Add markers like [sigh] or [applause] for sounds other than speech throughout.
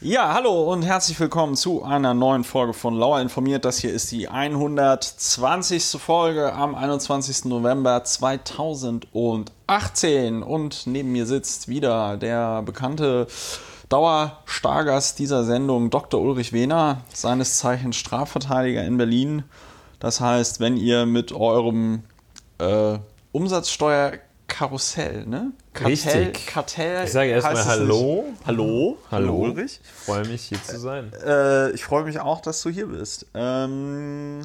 Ja, hallo und herzlich willkommen zu einer neuen Folge von Lauer informiert. Das hier ist die 120. Folge am 21. November 2018 und neben mir sitzt wieder der bekannte Dauerstargast dieser Sendung, Dr. Ulrich Wehner, seines Zeichens Strafverteidiger in Berlin. Das heißt, wenn ihr mit eurem äh, Umsatzsteuer Karussell, ne? Kartell, Richtig. Kartell. Ich sage erstmal Hallo. Hallo. Hallo, Ulrich. Ich freue mich, hier zu sein. Äh, ich freue mich auch, dass du hier bist. Ähm,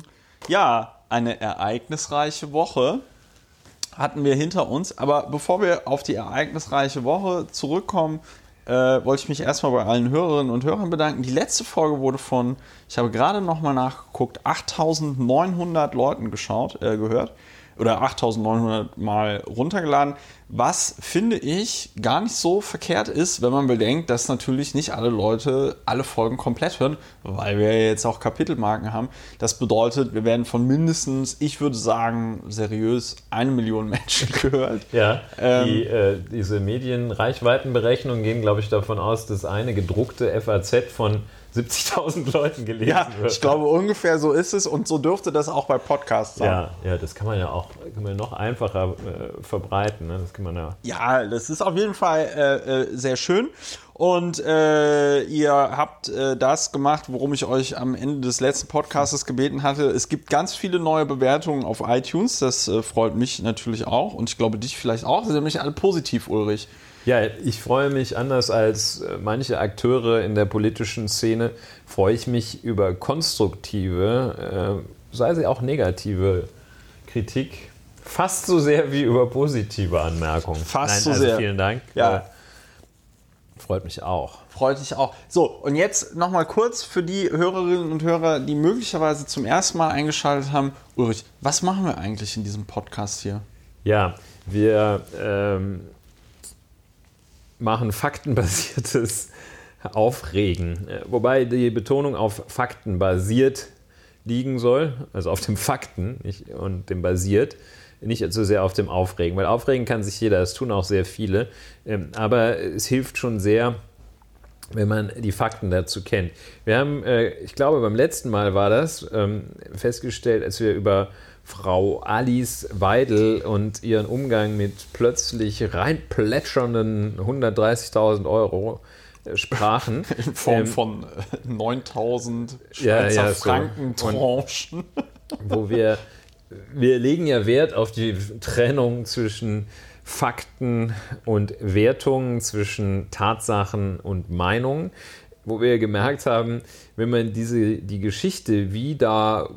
ja, eine ereignisreiche Woche hatten wir hinter uns. Aber bevor wir auf die ereignisreiche Woche zurückkommen, äh, wollte ich mich erstmal bei allen Hörerinnen und Hörern bedanken. Die letzte Folge wurde von, ich habe gerade nochmal nachgeguckt, 8900 Leuten geschaut, äh, gehört oder 8900 Mal runtergeladen, was finde ich gar nicht so verkehrt ist, wenn man bedenkt, dass natürlich nicht alle Leute alle Folgen komplett hören, weil wir jetzt auch Kapitelmarken haben. Das bedeutet, wir werden von mindestens, ich würde sagen, seriös eine Million [laughs] Menschen gehört. Ja, ähm, die, äh, diese Medienreichweitenberechnungen gehen, glaube ich, davon aus, dass eine gedruckte FAZ von 70.000 Leuten gelesen ja, wird. Ich glaube, ungefähr so ist es und so dürfte das auch bei Podcasts sein. Ja, ja das kann man ja auch kann man noch einfacher äh, verbreiten. Ne? Das kann man ja. Ja, das ist auf jeden Fall äh, äh, sehr schön. Und äh, ihr habt äh, das gemacht, worum ich euch am Ende des letzten Podcasts gebeten hatte. Es gibt ganz viele neue Bewertungen auf iTunes. Das äh, freut mich natürlich auch und ich glaube dich vielleicht auch. Sie sind nämlich alle positiv, Ulrich. Ja, ich freue mich anders als äh, manche Akteure in der politischen Szene, freue ich mich über konstruktive, äh, sei sie auch negative Kritik, fast so sehr wie über positive Anmerkungen. Fast Nein, so also sehr. Vielen Dank. Ja. Äh, freut mich auch. Freut dich auch. So, und jetzt nochmal kurz für die Hörerinnen und Hörer, die möglicherweise zum ersten Mal eingeschaltet haben. Ulrich, was machen wir eigentlich in diesem Podcast hier? Ja, wir ähm, machen faktenbasiertes Aufregen. Äh, wobei die Betonung auf Fakten basiert liegen soll, also auf dem Fakten nicht, und dem basiert, nicht so sehr auf dem Aufregen, weil Aufregen kann sich jeder, das tun auch sehr viele, ähm, aber es hilft schon sehr, wenn man die Fakten dazu kennt. Wir haben, äh, ich glaube, beim letzten Mal war das ähm, festgestellt, als wir über Frau Alice Weidel und ihren Umgang mit plötzlich reinplätschernden 130.000 Euro äh, sprachen. [laughs] In Form ähm, von 9000 äh, Schweizer ja, ja, Franken so. Tranchen. Wo wir, wir legen ja Wert auf die Trennung zwischen Fakten und Wertungen, zwischen Tatsachen und Meinungen wo wir gemerkt haben, wenn man diese, die Geschichte, wie da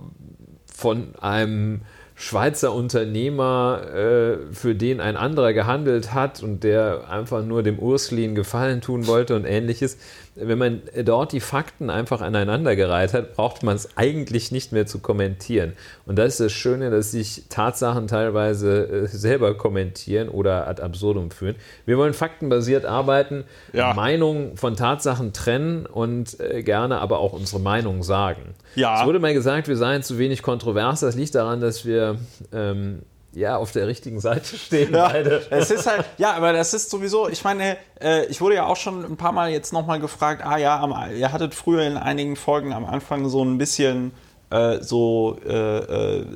von einem Schweizer Unternehmer, äh, für den ein anderer gehandelt hat und der einfach nur dem Urslin Gefallen tun wollte und ähnliches. Wenn man dort die Fakten einfach aneinandergereiht hat, braucht man es eigentlich nicht mehr zu kommentieren. Und das ist das Schöne, dass sich Tatsachen teilweise äh, selber kommentieren oder ad absurdum führen. Wir wollen faktenbasiert arbeiten, ja. Meinungen von Tatsachen trennen und äh, gerne aber auch unsere Meinung sagen. Ja. Es wurde mal gesagt, wir seien zu wenig kontrovers. Das liegt daran, dass wir ähm, ja auf der richtigen Seite stehen. Ja, beide. Es ist halt, ja, aber das ist sowieso, ich meine, äh, ich wurde ja auch schon ein paar Mal jetzt nochmal gefragt, ah ja, am, ihr hattet früher in einigen Folgen am Anfang so ein bisschen äh, so, äh, äh,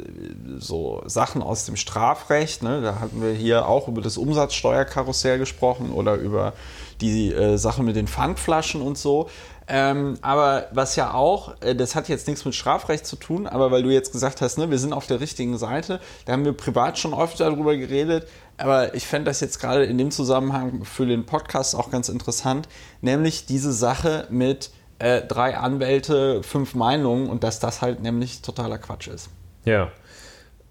so Sachen aus dem Strafrecht. Ne? Da hatten wir hier auch über das Umsatzsteuerkarussell gesprochen oder über die äh, Sache mit den Pfandflaschen und so. Ähm, aber was ja auch, äh, das hat jetzt nichts mit Strafrecht zu tun, aber weil du jetzt gesagt hast, ne, wir sind auf der richtigen Seite, da haben wir privat schon öfter darüber geredet, aber ich fände das jetzt gerade in dem Zusammenhang für den Podcast auch ganz interessant, nämlich diese Sache mit äh, drei Anwälte, fünf Meinungen und dass das halt nämlich totaler Quatsch ist. Ja.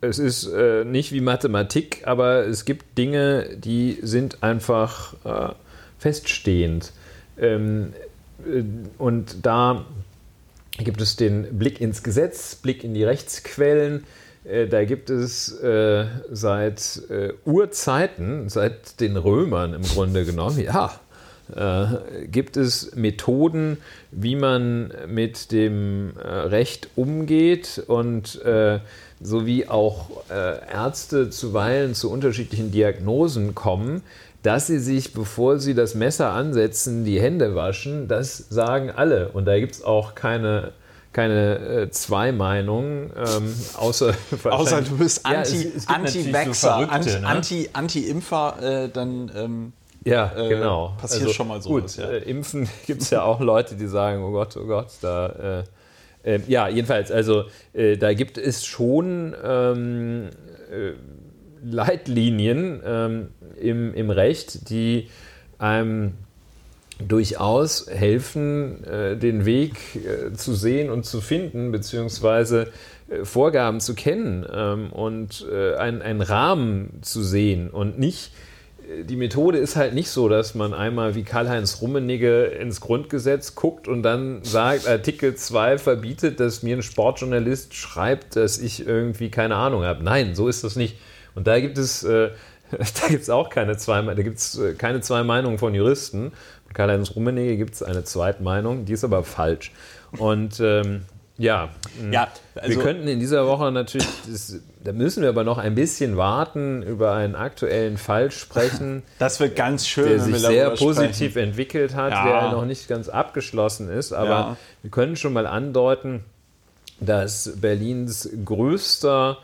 Es ist äh, nicht wie Mathematik, aber es gibt Dinge, die sind einfach äh, feststehend. Ähm, äh, und da gibt es den Blick ins Gesetz, Blick in die Rechtsquellen. Äh, da gibt es äh, seit Urzeiten, seit den Römern im Grunde genommen, ja, gibt es Methoden, wie man mit dem Recht umgeht und sowie auch Ärzte zuweilen zu unterschiedlichen Diagnosen kommen, dass sie sich, bevor sie das Messer ansetzen, die Hände waschen, das sagen alle. Und da gibt es auch keine, keine äh, zwei Meinungen, ähm, außer, [laughs] außer du bist Anti-Vaxxer, ja, Anti, so ne? Anti, Anti-Impfer, äh, dann ähm, ja, äh, genau. passiert also, schon mal so. Gut, ja. Äh, impfen [laughs] gibt es ja auch Leute, die sagen, oh Gott, oh Gott, da... Äh, äh, ja, jedenfalls, also da gibt es schon ähm, Leitlinien ähm, im, im Recht, die einem durchaus helfen, äh, den Weg äh, zu sehen und zu finden, beziehungsweise äh, Vorgaben zu kennen ähm, und äh, einen Rahmen zu sehen und nicht äh, die Methode ist halt nicht so, dass man einmal wie Karl-Heinz Rummenigge ins Grundgesetz guckt und dann sagt, Artikel 2 verbietet, dass mir ein Sportjournalist schreibt, dass ich irgendwie keine Ahnung habe. Nein, so ist das nicht. Und da gibt es, äh, [laughs] da gibt es auch keine zwei, da gibt's äh, keine zwei Meinungen von Juristen. Karl-Heinz Rummenigge gibt es eine Zweitmeinung, die ist aber falsch. Und ähm, ja, ja also wir könnten in dieser Woche natürlich, das, da müssen wir aber noch ein bisschen warten, über einen aktuellen Fall sprechen. Das wird ganz schön, der sich sehr positiv sprechen. entwickelt hat, ja. der noch nicht ganz abgeschlossen ist. Aber ja. wir können schon mal andeuten, dass Berlins größter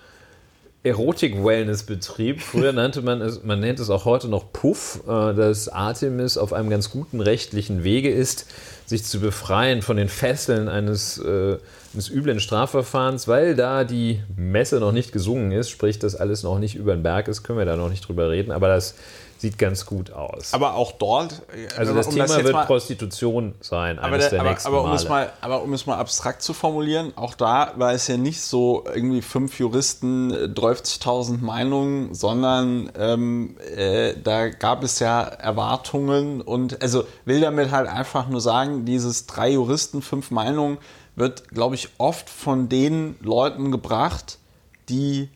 Erotik-Wellness-Betrieb. Früher [laughs] nannte man es, man nennt es auch heute noch Puff, äh, dass Artemis auf einem ganz guten rechtlichen Wege ist, sich zu befreien von den Fesseln eines, äh, eines üblen Strafverfahrens, weil da die Messe noch nicht gesungen ist, sprich, dass alles noch nicht über den Berg ist, können wir da noch nicht drüber reden, aber das sieht ganz gut aus. Aber auch dort. Äh, also das um Thema das wird mal, Prostitution sein, aber, der, der aber, aber, um es mal, aber um es mal abstrakt zu formulieren, auch da war es ja nicht so irgendwie fünf Juristen, 30.000 äh, Meinungen, sondern ähm, äh, da gab es ja Erwartungen und also will damit halt einfach nur sagen, dieses drei Juristen, fünf Meinungen wird, glaube ich, oft von den Leuten gebracht, die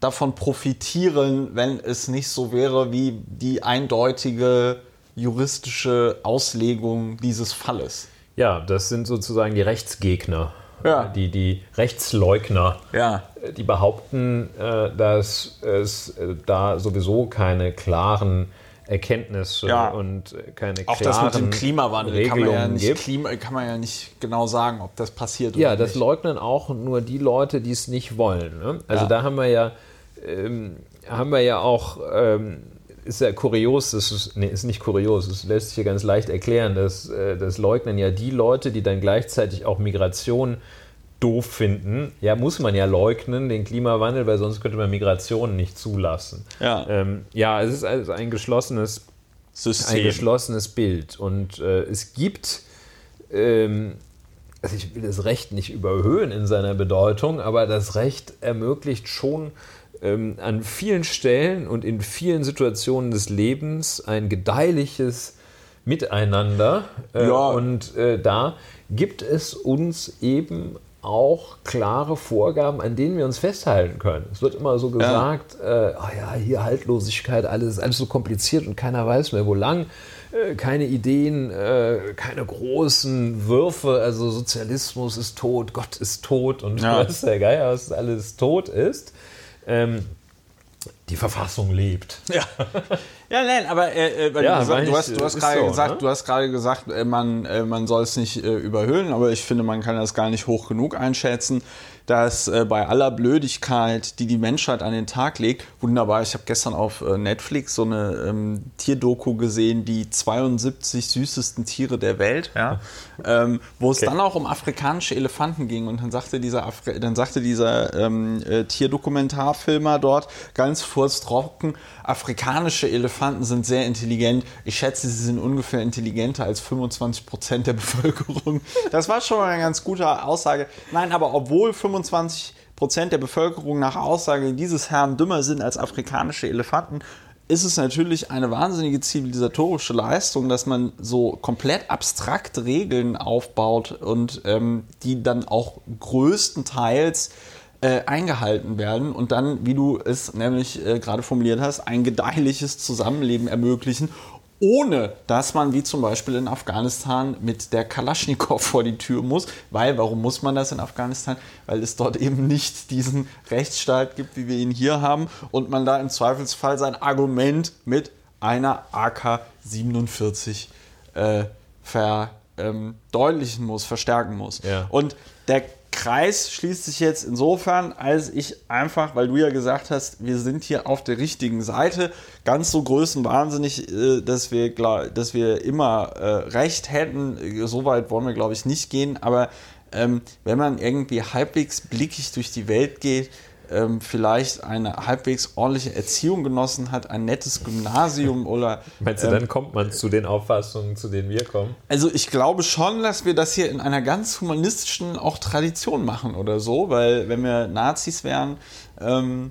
davon profitieren, wenn es nicht so wäre wie die eindeutige juristische Auslegung dieses Falles. Ja, das sind sozusagen die Rechtsgegner, ja. die, die Rechtsleugner, ja. die behaupten, äh, dass es äh, da sowieso keine klaren Erkenntnisse ja. und keine Auch klaren das mit dem Klimawandel Regelungen kann man, ja nicht, Klima, kann man ja nicht genau sagen, ob das passiert ja, oder nicht. Ja, das leugnen auch nur die Leute, die es nicht wollen. Ne? Also da haben wir ja ähm, haben wir ja auch, ähm, ist ja kurios, das ist, nee, ist nicht kurios, das lässt sich ja ganz leicht erklären, dass äh, das leugnen ja die Leute, die dann gleichzeitig auch Migration doof finden. Ja, muss man ja leugnen, den Klimawandel, weil sonst könnte man Migration nicht zulassen. Ja, ähm, ja es ist also ein geschlossenes System. Ein geschlossenes Bild. Und äh, es gibt ähm, also ich will das Recht nicht überhöhen in seiner Bedeutung, aber das Recht ermöglicht schon ähm, an vielen Stellen und in vielen Situationen des Lebens ein gedeihliches Miteinander. Äh, ja. Und äh, da gibt es uns eben auch klare Vorgaben, an denen wir uns festhalten können. Es wird immer so gesagt, ja, äh, oh ja hier Haltlosigkeit, alles, alles so kompliziert und keiner weiß mehr, wo lang. Äh, keine Ideen, äh, keine großen Würfe, also Sozialismus ist tot, Gott ist tot und ja. was der Geier, was alles tot ist ähm, die Verfassung lebt. Ja, [laughs] ja nein, aber äh, äh ja, du, du, hast, du hast gerade so, gesagt, ne? du hast gerade gesagt, äh, man, äh, man soll es nicht äh, überhöhen, aber ich finde, man kann das gar nicht hoch genug einschätzen dass äh, bei aller Blödigkeit, die die Menschheit an den Tag legt, wunderbar, ich habe gestern auf Netflix so eine ähm, Tierdoku gesehen, die 72 süßesten Tiere der Welt, ja, [laughs] ähm, wo es okay. dann auch um afrikanische Elefanten ging und dann sagte dieser, Afri dann sagte dieser ähm, äh, Tierdokumentarfilmer dort ganz furztrocken, afrikanische Elefanten sind sehr intelligent. Ich schätze, sie sind ungefähr intelligenter als 25 Prozent der [laughs] Bevölkerung. Das war schon mal eine ganz gute Aussage. Nein, aber obwohl 25 Prozent der Bevölkerung nach Aussage dieses Herrn dümmer sind als afrikanische Elefanten, ist es natürlich eine wahnsinnige zivilisatorische Leistung, dass man so komplett abstrakt Regeln aufbaut und ähm, die dann auch größtenteils äh, eingehalten werden und dann, wie du es nämlich äh, gerade formuliert hast, ein gedeihliches Zusammenleben ermöglichen, ohne dass man wie zum Beispiel in Afghanistan mit der Kalaschnikow vor die Tür muss. Weil, warum muss man das in Afghanistan? Weil es dort eben nicht diesen Rechtsstaat gibt, wie wir ihn hier haben und man da im Zweifelsfall sein Argument mit einer AK-47 äh, verdeutlichen muss, verstärken muss. Ja. Und der Kreis schließt sich jetzt insofern, als ich einfach, weil du ja gesagt hast, wir sind hier auf der richtigen Seite, ganz so größenwahnsinnig, äh, dass wir, dass wir immer äh, recht hätten. So weit wollen wir, glaube ich, nicht gehen. Aber ähm, wenn man irgendwie halbwegs blickig durch die Welt geht, ähm, vielleicht eine halbwegs ordentliche Erziehung genossen hat, ein nettes Gymnasium oder Meinst du, ähm, dann kommt man zu den Auffassungen, zu denen wir kommen? also ich glaube schon, dass wir das hier in einer ganz humanistischen auch Tradition machen oder so, weil wenn wir Nazis wären, ähm,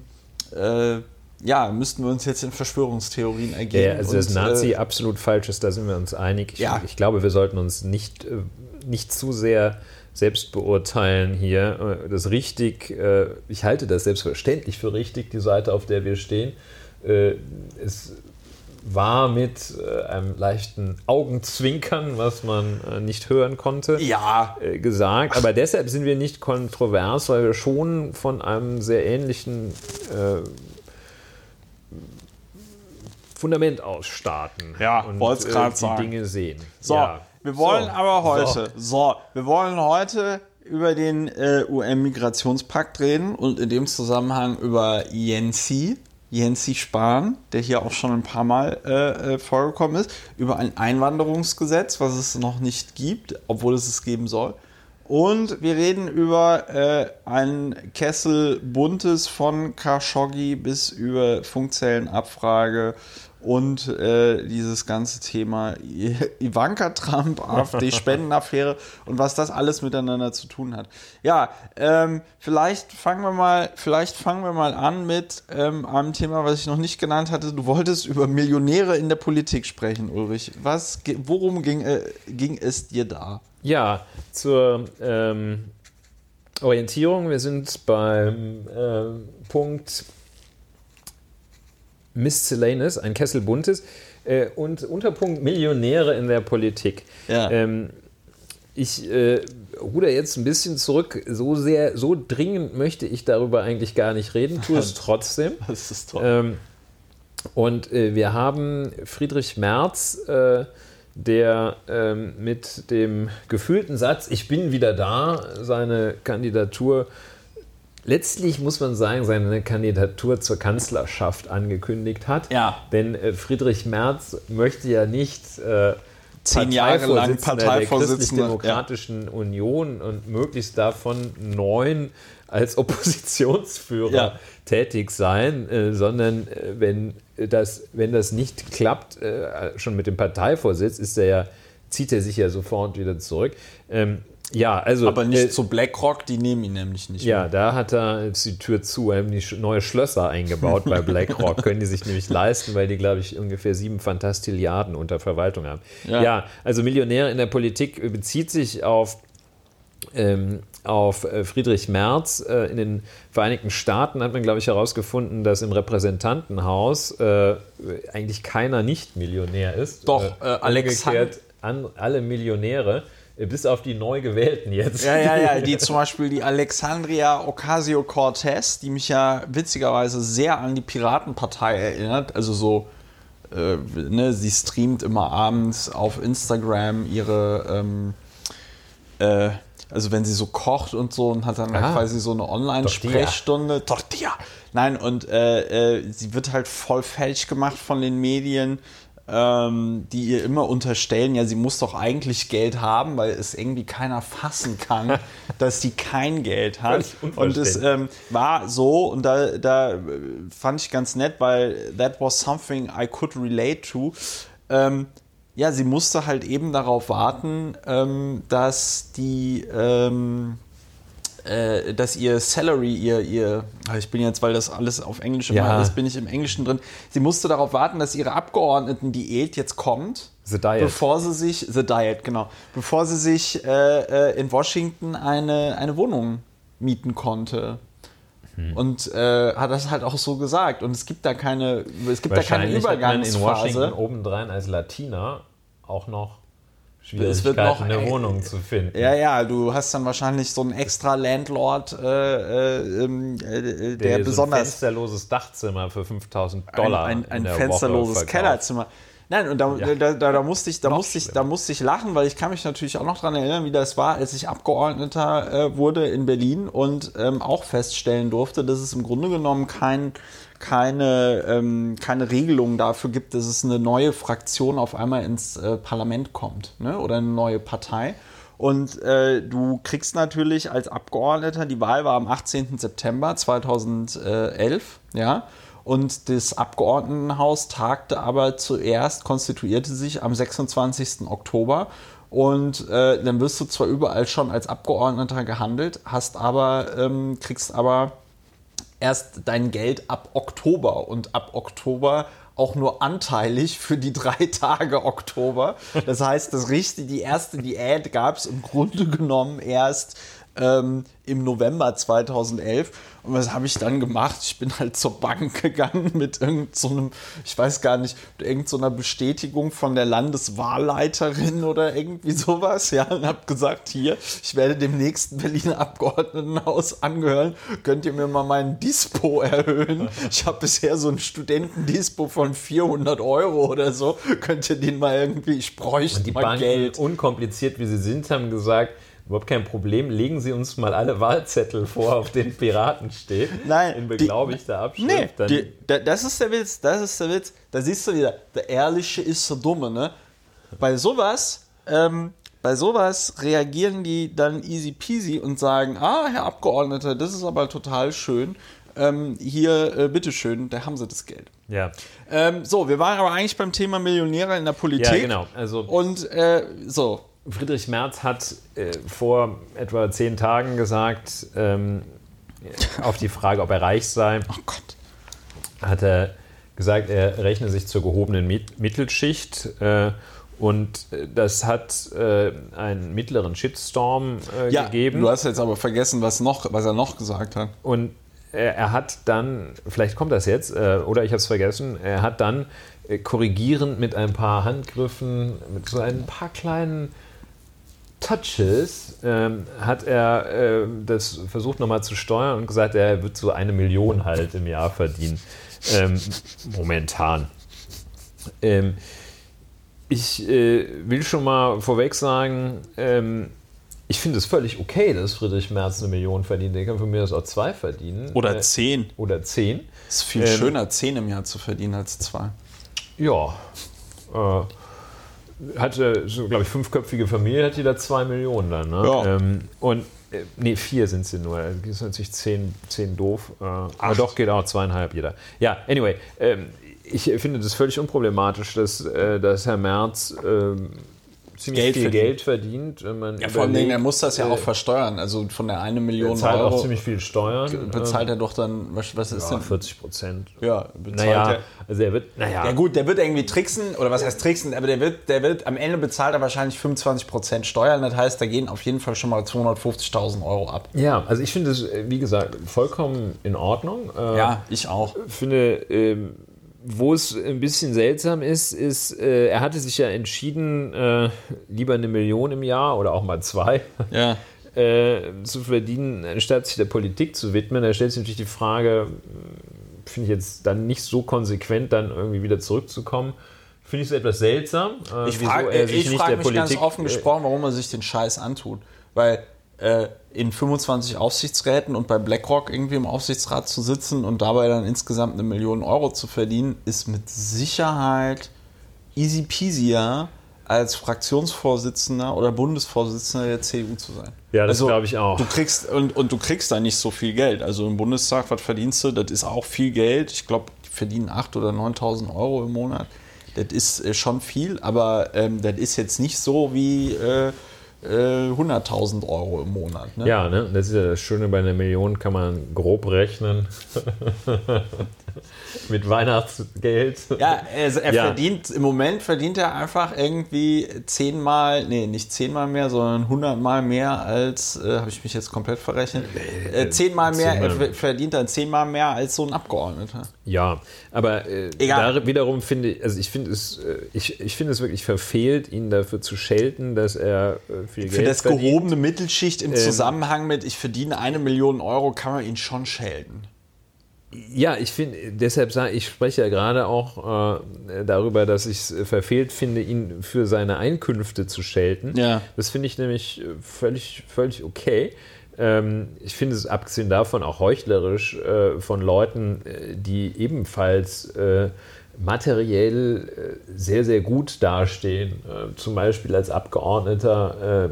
äh, ja, müssten wir uns jetzt in Verschwörungstheorien ergeben. Ja, also das und, Nazi äh, absolut falsch ist, da sind wir uns einig. Ich, Ja. ich glaube, wir sollten uns nicht, äh, nicht zu sehr selbst beurteilen hier. Äh, Das richtig, äh, ich halte das selbstverständlich für richtig, die Seite, auf der wir stehen. Äh, Es war mit einem leichten Augenzwinkern, was man nicht hören konnte, ja, gesagt. Aber deshalb sind wir nicht kontrovers, weil wir schon von einem sehr ähnlichen äh, Fundament aus starten Ja, und äh, die sagen. Dinge sehen. So, Ja. Wir wollen So. aber heute, so. wir wollen heute über den äh, UN-Migrationspakt reden und in dem Zusammenhang über Jensi, Jensi Spahn, der hier auch schon ein paar Mal äh, äh, vorgekommen ist, über ein Einwanderungsgesetz, was es noch nicht gibt, obwohl es es geben soll. Und wir reden über äh, einen Kessel Buntes von Khashoggi bis über Funkzellenabfrage und äh, dieses ganze Thema [laughs] Ivanka Trump, AfD-Spendenaffäre [laughs] und was das alles miteinander zu tun hat. Ja, ähm, vielleicht fangen wir mal, vielleicht fangen wir mal an mit ähm, einem Thema, was ich noch nicht genannt hatte. Du wolltest über Millionäre in der Politik sprechen, Ulrich. Was, worum ging, äh, ging es dir da? Ja, zur ähm, Orientierung. Wir sind beim ähm, Punkt Miscellaneous, ein Kessel buntes. Äh, und Unterpunkt Millionäre in der Politik. Ja. Ähm, ich äh, ruder jetzt ein bisschen zurück. So sehr, so dringend möchte ich darüber eigentlich gar nicht reden, tue es [laughs] trotzdem. Das ist toll. Ähm, und äh, wir haben Friedrich Merz, äh, der ähm, mit dem gefühlten Satz, ich bin wieder da, seine Kandidatur, letztlich muss man sagen, seine Kandidatur zur Kanzlerschaft angekündigt hat. Ja. Denn äh, Friedrich Merz möchte ja nicht äh, Zehn Jahre lang Parteivorsitzender der Parteivorsitzender, Christlich-Demokratischen Union und möglichst davon neun als [laughs] Oppositionsführer Ja. tätig sein, äh, sondern äh, wenn, das, wenn das nicht klappt, äh, schon mit dem Parteivorsitz, ist er ja, zieht er sich ja sofort wieder zurück. Ähm, ja, also. Aber nicht äh, zu BlackRock, die nehmen ihn nämlich nicht. ja, da hat er jetzt die Tür zu, haben die neue Schlösser eingebaut bei [laughs] BlackRock. Können die sich nämlich leisten, weil die, glaube ich, ungefähr sieben Fantastilliarden unter Verwaltung haben. Ja. Ja, also Millionäre in der Politik äh, bezieht sich auf, ähm, auf äh, Friedrich Merz. Äh, in den Vereinigten Staaten hat man, glaube ich, herausgefunden, dass im Repräsentantenhaus äh, eigentlich keiner nicht Millionär ist. Doch, äh, Alexan- umgekehrt an alle Millionäre, äh, bis auf die neu gewählten jetzt. Ja, ja, ja, die [laughs] zum Beispiel die Alexandria Ocasio-Cortez, die mich ja witzigerweise sehr an die Piratenpartei erinnert. Also so, äh, ne, sie streamt immer abends auf Instagram ihre, ähm, äh, also wenn sie so kocht und so und hat dann halt Ah. quasi so eine Online-Sprechstunde. Tortilla. Nein, und äh, äh, sie wird halt voll falsch gemacht von den Medien ähm, die ihr immer unterstellen, ja, sie muss doch eigentlich Geld haben, weil es irgendwie keiner fassen kann, [laughs] dass sie kein Geld hat. Und es ähm, war so, und da, da äh, fand ich ganz nett, weil that was something I could relate to. Ähm, ja, sie musste halt eben darauf warten, ähm, dass die ähm, äh, dass ihr Salary, ihr, ihr, ah, ich bin jetzt, weil das alles auf Englisch immer Ja. ist, bin ich im Englischen drin. Sie musste darauf warten, dass ihre Abgeordneten-Diät jetzt kommt. The Diet. Bevor sie sich, The Diet, genau. Bevor sie sich äh, äh, in Washington eine, eine Wohnung mieten konnte. Hm. Und äh, hat das halt auch so gesagt. Und es gibt da keine, es gibt da keine Wahrscheinlich hat man in Washington Übergangsphase. obendrein als Latina auch noch Schwierigkeiten, eine äh, Wohnung zu finden. Ja, ja, du hast dann wahrscheinlich so einen extra Landlord, äh, äh, ähm, äh der, der besonders. Ein fensterloses Dachzimmer für 5000 Dollar. Ein, ein, ein fensterloses Kellerzimmer. Nein, und da, ja. da, da, da, musste ich, da, musste ich, da musste ich lachen, weil ich kann mich natürlich auch noch daran erinnern, wie das war, als ich Abgeordneter äh, wurde in Berlin und ähm, auch feststellen durfte, dass es im Grunde genommen kein, keine, ähm, keine Regelung dafür gibt, dass es eine neue Fraktion auf einmal ins äh, Parlament kommt ne? oder eine neue Partei. Und äh, du kriegst natürlich als Abgeordneter, die Wahl war am 18. September 2011, ja, und das Abgeordnetenhaus tagte aber zuerst, konstituierte sich am 26. Oktober. Und äh, dann wirst du zwar überall schon als Abgeordneter gehandelt, hast aber, ähm, kriegst aber erst dein Geld ab Oktober. Und ab Oktober auch nur anteilig für die drei [laughs] Tage Oktober. Das heißt, das richtige, die erste Diät gab es im Grunde genommen erst ähm, im November 2011. Und was habe ich dann gemacht? Ich bin halt zur Bank gegangen [laughs] mit irgendeinem, so ich weiß gar nicht, irgendeiner so Bestätigung von der Landeswahlleiterin oder irgendwie sowas, ja, und habe gesagt, hier, ich werde dem nächsten Berliner Abgeordnetenhaus angehören, könnt ihr mir mal meinen Dispo erhöhen? Ich habe bisher so ein Studentendispo von 400 Euro oder so, könnt ihr den mal irgendwie, ich bräuchte die mal Banken, Geld. unkompliziert wie sie sind, haben gesagt, Überhaupt kein Problem. Legen Sie uns mal alle Wahlzettel vor, auf denen Piraten steht. [laughs] Nein. In beglaubigter Abschrift. Nee, die, das ist der Witz. Das ist der Witz. Da siehst du wieder, der Ehrliche ist der Dumme. Ne? Bei sowas, ähm, bei sowas reagieren die dann easy peasy und sagen: Ah, Herr Abgeordneter, das ist aber total schön. Ähm, hier, äh, bitteschön, da haben Sie das Geld. Ja. Ähm, so, wir waren aber eigentlich beim Thema Millionäre in der Politik. Ja, genau. Also und äh, so, Friedrich Merz hat äh, vor etwa zehn Tagen gesagt, ähm, auf die Frage, ob er reich sei, oh Gott. hat er gesagt, er rechne sich zur gehobenen Mittelschicht. Äh, und das hat äh, einen mittleren Shitstorm äh, ja, gegeben. Du hast jetzt aber vergessen, was, noch, was er noch gesagt hat. Und er, hat dann, vielleicht kommt das jetzt, äh, oder ich habe es vergessen, er hat dann äh, korrigierend mit ein paar Handgriffen, mit so ein paar kleinen Touches ähm, hat er äh, das versucht nochmal zu steuern und gesagt, er wird so eine Million halt im Jahr verdienen. Ähm, momentan. Ähm, ich äh, will schon mal vorweg sagen, ähm, ich finde es völlig okay, dass Friedrich Merz eine Million verdient. Der kann von mir das auch zwei verdienen. Oder äh, zehn. Oder zehn. Es ist viel ähm, schöner, zehn im Jahr zu verdienen als zwei. Ja. Hatte, so, glaube ich, fünfköpfige Familie, hat die da zwei Millionen dann. Ne? Ja. Ähm, und äh, nee, vier sind sie nur. Das ist natürlich zehn, zehn doof. Äh, aber doch geht auch zweieinhalb jeder. Ja, anyway, ähm, ich finde das völlig unproblematisch, dass, äh, dass Herr Merz ähm, ziemlich Geld viel verdient. Geld verdient. Man ja, vor allem, er muss das ja auch äh, versteuern. Also von der eine Million zahlt Euro. auch ziemlich viel Steuern. Bezahlt er doch dann, was, was ist ja, denn? 40 Prozent. Ja, bezahlt naja, er. Also er wird, naja. Ja gut, der wird irgendwie tricksen, oder was heißt tricksen, aber der wird, der wird, am Ende bezahlt er wahrscheinlich 25 Prozent Steuern. Das heißt, da gehen auf jeden Fall schon mal 250.000 Euro ab. Ja, also ich finde es, wie gesagt, vollkommen in Ordnung. Äh, ja, ich auch. Ich finde, ähm, wo es ein bisschen seltsam ist, ist, äh, er hatte sich ja entschieden, äh, lieber eine Million im Jahr oder auch mal zwei [laughs] ja. äh, zu verdienen, anstatt sich der Politik zu widmen. Da stellt sich natürlich die Frage, finde ich jetzt dann nicht so konsequent, dann irgendwie wieder zurückzukommen. Finde ich es etwas seltsam. Äh, ich frage mich Politik, ganz offen äh, gesprochen, warum er sich den Scheiß antut. Weil äh, in 25 Aufsichtsräten und bei BlackRock irgendwie im Aufsichtsrat zu sitzen und dabei dann insgesamt eine Million Euro zu verdienen, ist mit Sicherheit easy peasier als Fraktionsvorsitzender oder Bundesvorsitzender der CDU zu sein. Ja, das also, glaube ich auch. Du kriegst, und, und du kriegst da nicht so viel Geld. Also im Bundestag, was verdienst du? Das ist auch viel Geld. Ich glaube, die verdienen 8.000 oder 9.000 Euro im Monat. Das ist äh, schon viel, aber ähm, das ist jetzt nicht so wie äh, 100.000 äh, Euro im Monat. Ne? Ja, ne? das ist ja das Schöne, bei einer Million kann man grob rechnen. [laughs] Mit Weihnachtsgeld. Ja, also er ja. verdient, im Moment verdient er einfach irgendwie zehnmal, nee, nicht zehnmal mehr, sondern hundertmal mehr als, äh, habe ich mich jetzt komplett verrechnet, äh, zehnmal mehr, zehnmal. er verdient dann zehnmal mehr als so ein Abgeordneter. Ja, aber äh, da wiederum finde ich, also ich finde es, äh, ich, ich finde es wirklich verfehlt, ihn dafür zu schelten, dass er äh, viel Für Geld das verdient. gehobene Mittelschicht im Zusammenhang mit, ich verdiene eine Million Euro, kann man ihn schon schelten. Ja, ich finde, deshalb sage ich, spreche ja gerade auch äh, darüber, dass ich es verfehlt finde, ihn für seine Einkünfte zu schelten. Ja. Das finde ich nämlich äh, völlig, völlig okay. Ähm, ich finde es abgesehen davon auch heuchlerisch äh, von Leuten, äh, die ebenfalls äh, materiell sehr, sehr gut dastehen, zum Beispiel als Abgeordneter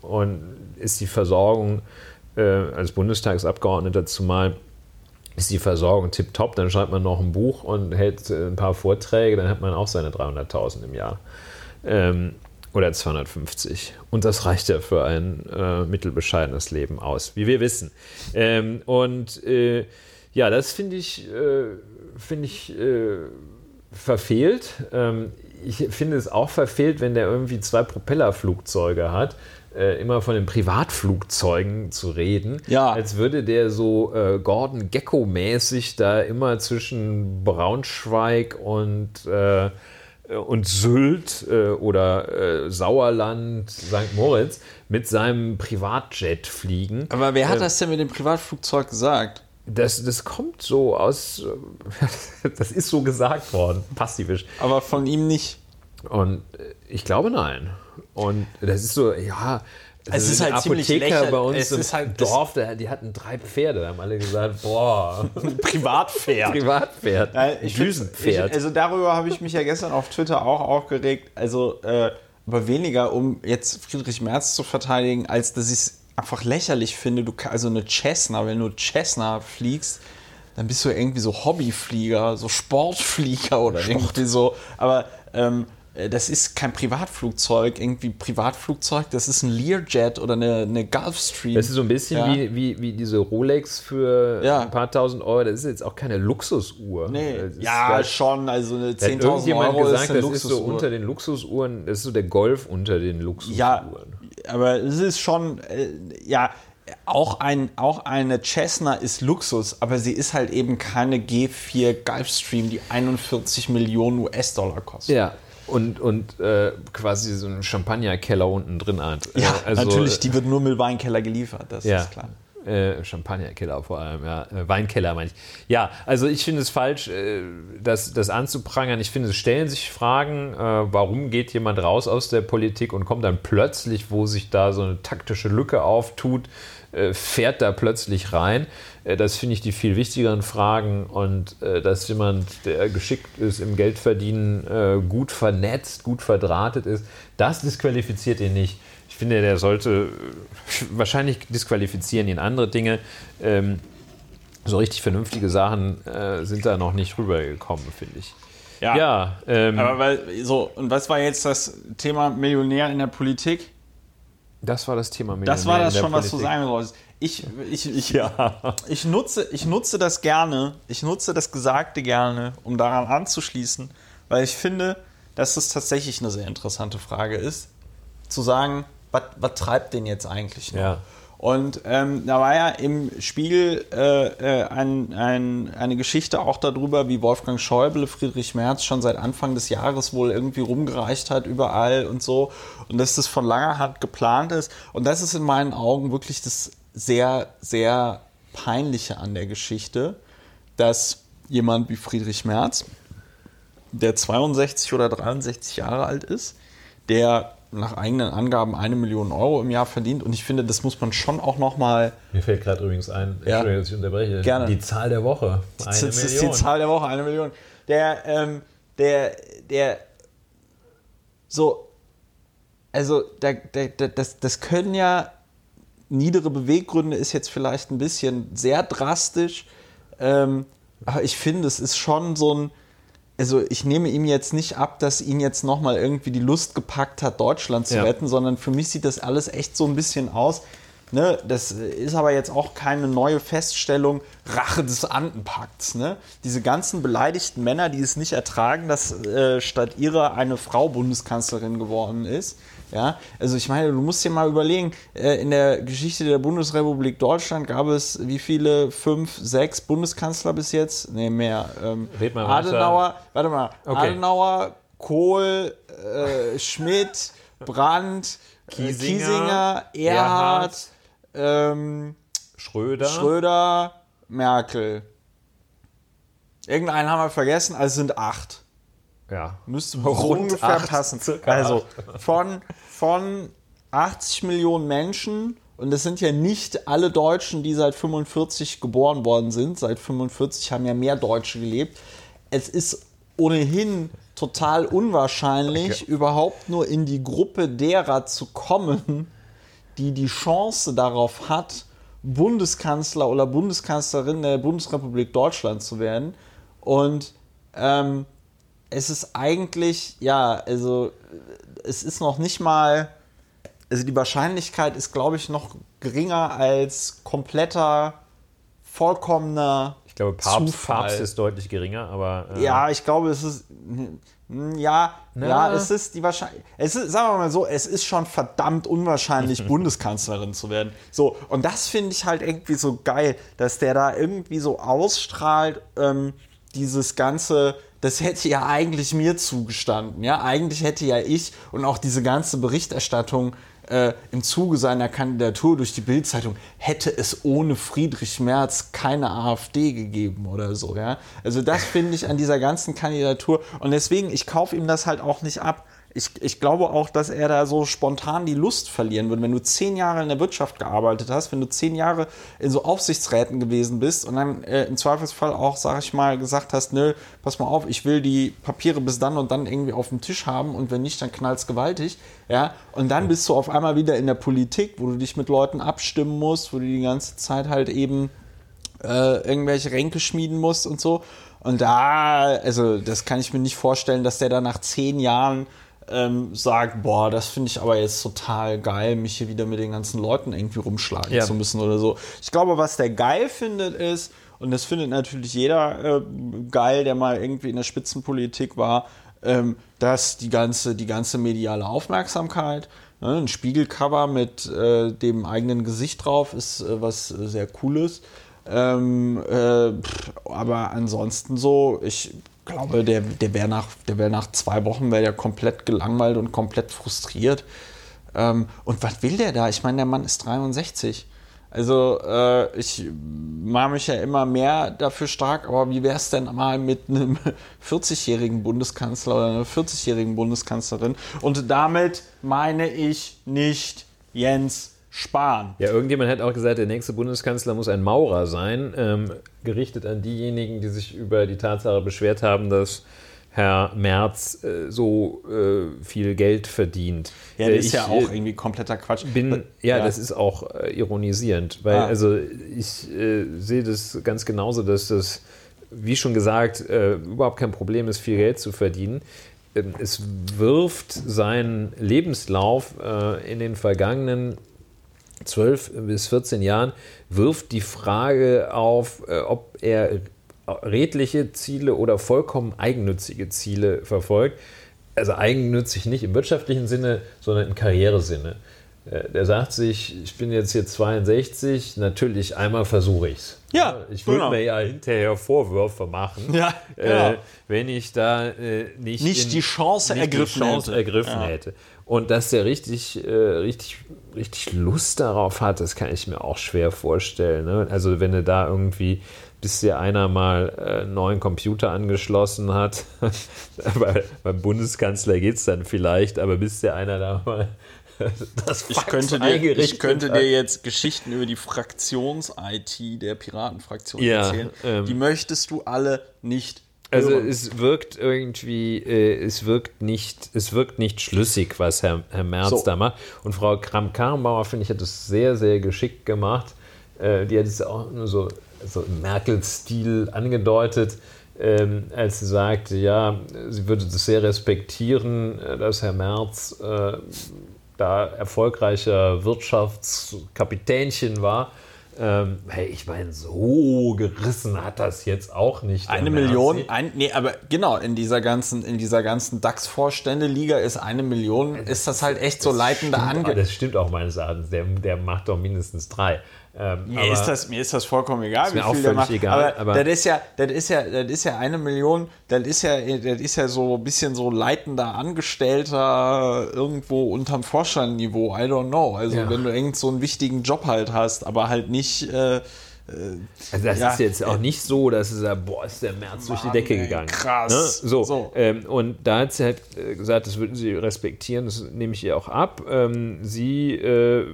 und ist die Versorgung als Bundestagsabgeordneter zumal ist die Versorgung tipptopp, dann schreibt man noch ein Buch und hält ein paar Vorträge, dann hat man auch seine 300.000 im Jahr. Oder 250. Und das reicht ja für ein äh, mittelbescheidenes Leben aus, wie wir wissen. Ähm, und äh, ja, das finde ich, äh, finde ich äh, verfehlt. Ähm, ich finde es auch verfehlt, wenn der irgendwie zwei Propellerflugzeuge hat. Äh, immer von den Privatflugzeugen zu reden, Ja. als würde der so äh, Gordon Gecko-mäßig da immer zwischen Braunschweig und äh, und Sylt äh, oder äh, Sauerland, St. Moritz mit seinem Privatjet fliegen. Aber wer hat das denn mit dem Privatflugzeug gesagt? Das, das kommt so aus, äh, [laughs] das ist so gesagt worden, passivisch. Aber von ihm nicht. Und äh, ich glaube nein. Und das ist so, ja. Es ist halt ziemlich Apotheker lächer- bei uns es im ist halt- Dorf, der, die hatten drei Pferde, da haben alle gesagt, boah, [laughs] Privatpferd. Privatpferd, ich Düsenpferd. Ich, also darüber habe ich mich ja gestern auf Twitter auch aufgeregt. Also, äh, aber weniger, um jetzt Friedrich Merz zu verteidigen, als dass ich es einfach lächerlich finde. Du, also eine Cessna, wenn du Cessna fliegst, dann bist du irgendwie so Hobbyflieger, so Sportflieger oder irgendwie so. Aber ähm, äh, das ist kein Privatflugzeug, irgendwie Privatflugzeug, das ist ein Learjet oder eine, eine Gulfstream. Das ist so ein bisschen Ja. wie, wie, wie diese Rolex für Ja. ein paar tausend Euro. Das ist jetzt auch keine Luxusuhr. Nee, ist ja, gar- schon, also eine Da hat 10.000 irgendjemand Euro gesagt, ist eine das ist so Luxusuhr. unter den Luxusuhren, das ist so der Golf unter den Luxusuhren. Ja, aber es ist schon, äh, ja, auch, ein, auch eine Cessna ist Luxus, aber sie ist halt eben keine G4 Gulfstream, die 41 Millionen US-Dollar kostet. Ja. Und, und äh, quasi so einen Champagnerkeller unten drin hat. Ja, Äh, also, natürlich, die wird nur mit Weinkeller geliefert, das ja. ist klar. Äh, Champagnerkeller vor allem, ja. Äh, Weinkeller meine ich. Ja, also ich finde es falsch, äh, das, das anzuprangern. Ich finde, es stellen sich Fragen, äh, warum geht jemand raus aus der Politik und kommt dann plötzlich, wo sich da so eine taktische Lücke auftut, äh, fährt da plötzlich rein. Äh, das finde ich die viel wichtigeren Fragen und äh, dass jemand, der geschickt ist im Geldverdienen, äh, gut vernetzt, gut verdrahtet ist, das disqualifiziert ihn nicht. Ich finde, der sollte, wahrscheinlich disqualifizieren ihn andere Dinge. Ähm, so richtig vernünftige Sachen sind da noch nicht rübergekommen, finde ich. Ja, Ja, ähm, aber weil, so, und was war jetzt das Thema Millionär in der Politik? das war das Thema. Das war Millionär das in der schon, was du Politik. sagen wolltest. Ich, ich, ich, ich, nutze, ich nutze das gerne, ich nutze das Gesagte gerne, um daran anzuschließen, weil ich finde, dass es tatsächlich eine sehr interessante Frage ist, zu sagen, was treibt den jetzt eigentlich noch? Ja. Und ähm, da war ja im Spiel äh, äh, ein, ein, eine Geschichte auch darüber, wie Wolfgang Schäuble Friedrich Merz schon seit Anfang des Jahres wohl irgendwie rumgereicht hat überall und so. Und dass das von langer Hand geplant ist. Und das ist in meinen Augen wirklich das sehr, sehr Peinliche an der Geschichte, dass jemand wie Friedrich Merz, der 62 oder 63 Jahre alt ist, der nach eigenen Angaben eine Million Euro im Jahr verdient. Und ich finde, das muss man schon auch nochmal. Mir fällt gerade übrigens ein, Ja. Entschuldigung, dass ich unterbreche, Gerne. die Zahl der Woche. Eine Das ist die Million. Zahl der Woche, eine Million. Der, ähm, der, der, so, also, der, der, der, das, das können ja niedere Beweggründe, ist jetzt vielleicht ein bisschen sehr drastisch, ähm, aber ich finde, es ist schon so ein, also ich nehme ihm jetzt nicht ab, dass ihn jetzt nochmal irgendwie die Lust gepackt hat, Deutschland zu Ja. retten, sondern für mich sieht das alles echt so ein bisschen aus, Ne, das ist aber jetzt auch keine neue Feststellung, Rache des Andenpakts. Ne? Diese ganzen beleidigten Männer, die es nicht ertragen, dass äh, statt ihrer eine Frau Bundeskanzlerin geworden ist. Ja, also ich meine, du musst dir mal überlegen, äh, in der Geschichte der Bundesrepublik Deutschland gab es wie viele? Fünf, sechs Bundeskanzler bis jetzt? Ne, mehr. Ähm, Red mal Adenauer, warte mal, Okay. Adenauer, Kohl, äh, Schmidt, [laughs] Brandt, Kiesinger, Kiesinger, Kiesinger Erhard, ähm, Schröder. Schröder, Merkel. Irgendeinen haben wir vergessen, also sind acht. Ja. Müsste ungefähr acht, passen. Also von, von 80 Millionen Menschen, und das sind ja nicht alle Deutschen, die seit 45 geboren worden sind. Seit 45 haben ja mehr Deutsche gelebt. Es ist ohnehin total unwahrscheinlich, überhaupt nur in die Gruppe derer zu kommen, die die Chance darauf hat, Bundeskanzler oder Bundeskanzlerin der Bundesrepublik Deutschland zu werden. Und ähm, es ist eigentlich, ja, also es ist noch nicht mal, also die Wahrscheinlichkeit ist, glaube ich, noch geringer als kompletter, vollkommener Ich glaube, Papst, Zufall. Papst ist deutlich geringer, aber. äh, Ja, ich glaube, es ist. hm, Ja, Na. ja, es ist die Wahrscheinlichkeit. Es ist, sagen wir mal so, es ist schon verdammt unwahrscheinlich, [laughs] Bundeskanzlerin zu werden. So, und das finde ich halt irgendwie so geil, dass der da irgendwie so ausstrahlt, ähm, dieses ganze. Das hätte ja eigentlich mir zugestanden. Ja, eigentlich hätte ja ich und auch diese ganze Berichterstattung äh, im Zuge seiner Kandidatur durch die Bildzeitung hätte es ohne Friedrich Merz keine AfD gegeben oder so. Ja? Also das finde ich an dieser ganzen Kandidatur und deswegen, ich kaufe ihm das halt auch nicht ab. Ich, ich glaube auch, dass er da so spontan die Lust verlieren würde. Wenn du zehn Jahre in der Wirtschaft gearbeitet hast, wenn du zehn Jahre in so Aufsichtsräten gewesen bist und dann äh, im Zweifelsfall auch, sag ich mal, gesagt hast, nö, pass mal auf, ich will die Papiere bis dann und dann irgendwie auf dem Tisch haben und wenn nicht, dann knallt's gewaltig. Ja, und dann bist du auf einmal wieder in der Politik, wo du dich mit Leuten abstimmen musst, wo du die ganze Zeit halt eben äh, irgendwelche Ränke schmieden musst und so. Und da, also das kann ich mir nicht vorstellen, dass der da nach zehn Jahren ähm, sagt, boah, das finde ich aber jetzt total geil, mich hier wieder mit den ganzen Leuten irgendwie rumschlagen Ja. zu müssen oder so. Ich glaube, was der geil findet ist, und das findet natürlich jeder äh, geil, der mal irgendwie in der Spitzenpolitik war, ähm, dass die ganze, die ganze mediale Aufmerksamkeit, ne, ein Spiegelcover mit äh, dem eigenen Gesicht drauf ist äh, was sehr Cooles. Ähm, äh, aber ansonsten so, ich glaube, der, der wäre nach, wär nach zwei Wochen wär der komplett gelangweilt und komplett frustriert. Ähm, und was will der da? Ich meine, der Mann ist 63. Also äh, ich mache mich ja immer mehr dafür stark, aber wie wäre es denn mal mit einem [laughs] 40-jährigen Bundeskanzler oder einer 40-jährigen Bundeskanzlerin? Und damit meine ich nicht Jens Spahn. Ja, irgendjemand hat auch gesagt, der nächste Bundeskanzler muss ein Maurer sein, ähm, gerichtet an diejenigen, die sich über die Tatsache beschwert haben, dass Herr Merz äh, so äh, viel Geld verdient. Ja, Äh, das ist ja auch äh, irgendwie kompletter Quatsch. bin, ja, Ja. das ist auch äh, ironisierend, weil Ah. also ich äh, sehe das ganz genauso, dass das, wie schon gesagt, äh, überhaupt kein Problem ist, viel Geld zu verdienen. Ähm, es wirft seinen Lebenslauf äh, in den vergangenen 12 bis 14 Jahren, wirft die Frage auf, äh, ob er redliche Ziele oder vollkommen eigennützige Ziele verfolgt. Also eigennützig nicht im wirtschaftlichen Sinne, sondern im Karrieresinne. Äh, Der sagt sich, ich bin jetzt hier 62, natürlich einmal versuche ich es. Ja, Ich würde genau. mir ja hinterher Vorwürfe machen, Ja, äh, genau. wenn ich da äh, nicht, Nicht in- die Chance nicht ergriffen die Chance hätte. ergriffen Ja. hätte. Und dass der richtig, äh, richtig, richtig Lust darauf hat, das kann ich mir auch schwer vorstellen. Ne? Also wenn du da irgendwie, bis dir einer mal äh, einen neuen Computer angeschlossen hat, [laughs] bei, beim Bundeskanzler geht es dann vielleicht, aber bis dir einer da mal [laughs] das Ich könnte, dir, ich könnte dir jetzt Geschichten über die Fraktions-IT der Piratenfraktion Ja, erzählen. ähm, die möchtest du alle nicht Also es wirkt irgendwie, äh, es wirkt nicht, es wirkt nicht schlüssig, was Herr, Herr Merz So. da macht. Und Frau Kramp-Karrenbauer, finde ich, hat das sehr, sehr geschickt gemacht. Äh, die hat es auch nur so, so im Merkel-Stil angedeutet, ähm, als sie sagte, ja, sie würde das sehr respektieren, äh, dass Herr Merz äh, da erfolgreicher Wirtschaftskapitänchen war. Ähm, hey, ich meine, so gerissen hat das jetzt auch nicht. Eine Million, ein, nee, aber genau, in dieser ganzen, in dieser ganzen DAX-Vorstände-Liga ist eine Million, ist das halt echt so leitender Ange... Das stimmt auch meines Erachtens, der, der macht doch mindestens drei. Ähm, mir, ist das, mir ist das vollkommen egal, wie viel der macht. Egal, aber, aber das ist ja, das ist ja, das ist ja eine Million, das ist ja, das ist ja so ein bisschen so leitender Angestellter irgendwo unterm Vorstandniveau. I don't know. Also ja. wenn du irgend so einen wichtigen Job halt hast, aber halt nicht. Äh, äh also das ja, ist jetzt auch nicht so, dass es boah, ist der März Mann, durch die Decke gegangen. Krass. Ne? So. so. Ähm, und da hat sie halt äh, gesagt, das würden sie respektieren, das nehme ich ihr auch ab. Ähm, sie äh,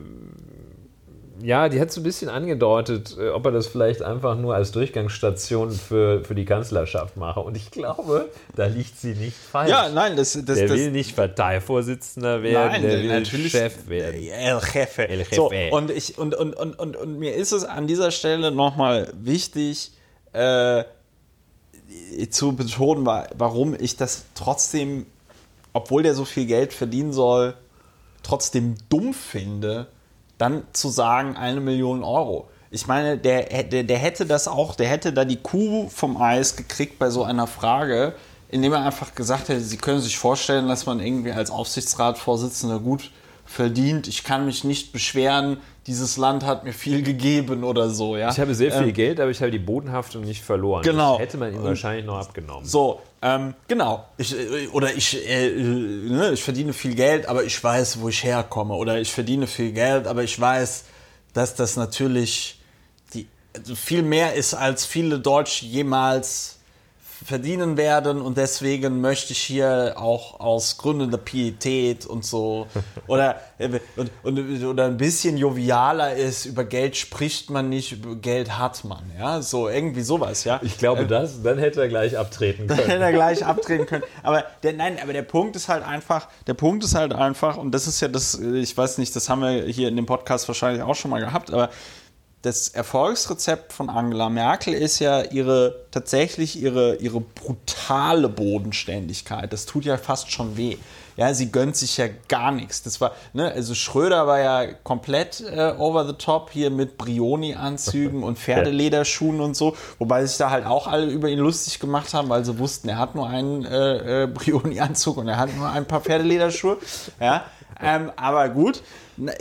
ja, die hat so ein bisschen angedeutet, äh, ob er das vielleicht einfach nur als Durchgangsstation für, für die Kanzlerschaft mache. Und ich glaube, da liegt sie nicht falsch. Ja, nein, das, das Der das, will nicht Parteivorsitzender werden, nein, der will natürlich Chef werden. El Jefe. El Jefe. So, und, ich, und, und, und, und, und mir ist es an dieser Stelle nochmal wichtig, äh, zu betonen, warum ich das trotzdem, obwohl der so viel Geld verdienen soll, trotzdem dumm finde, dann zu sagen, eine Million Euro. Ich meine, der, der, der hätte das auch, der hätte da die Kuh vom Eis gekriegt bei so einer Frage, indem er einfach gesagt hätte, Sie können sich vorstellen, dass man irgendwie als Aufsichtsratsvorsitzender gut verdient. Ich kann mich nicht beschweren. Dieses Land hat mir viel gegeben oder so. Ja? Ich habe sehr viel ähm, Geld, aber ich habe die Bodenhaftung nicht verloren. Genau. Das hätte man ihm wahrscheinlich noch abgenommen. So, ähm, genau. Ich, äh, oder ich, äh, ne, ich verdiene viel Geld, aber ich weiß, wo ich herkomme. Oder ich verdiene viel Geld, aber ich weiß, dass das natürlich die, also viel mehr ist, als viele Deutsche jemals verdienen werden und deswegen möchte ich hier auch aus Gründen der Pietät und so [laughs] oder, und, und, oder ein bisschen jovialer ist, über Geld spricht man nicht, über Geld hat man, ja, so irgendwie sowas, ja. Ich glaube, ähm, das, dann hätte er gleich abtreten [laughs] können. Dann hätte er gleich abtreten können, aber der, nein, aber der Punkt ist halt einfach, der Punkt ist halt einfach und das ist ja das, ich weiß nicht, das haben wir hier in dem Podcast wahrscheinlich auch schon mal gehabt, aber das Erfolgsrezept von Angela Merkel ist ja ihre tatsächlich ihre, ihre brutale Bodenständigkeit. Das tut ja fast schon weh. Ja, sie gönnt sich ja gar nichts. Das war, ne, also Schröder war ja komplett äh, over the top hier mit Brioni-Anzügen und [laughs] Pferdelederschuhen und so, wobei sich da halt auch alle über ihn lustig gemacht haben, weil sie wussten, er hat nur einen äh, äh, Brioni-Anzug und er hat nur ein paar Pferdelederschuhe. Ja, ähm, aber gut,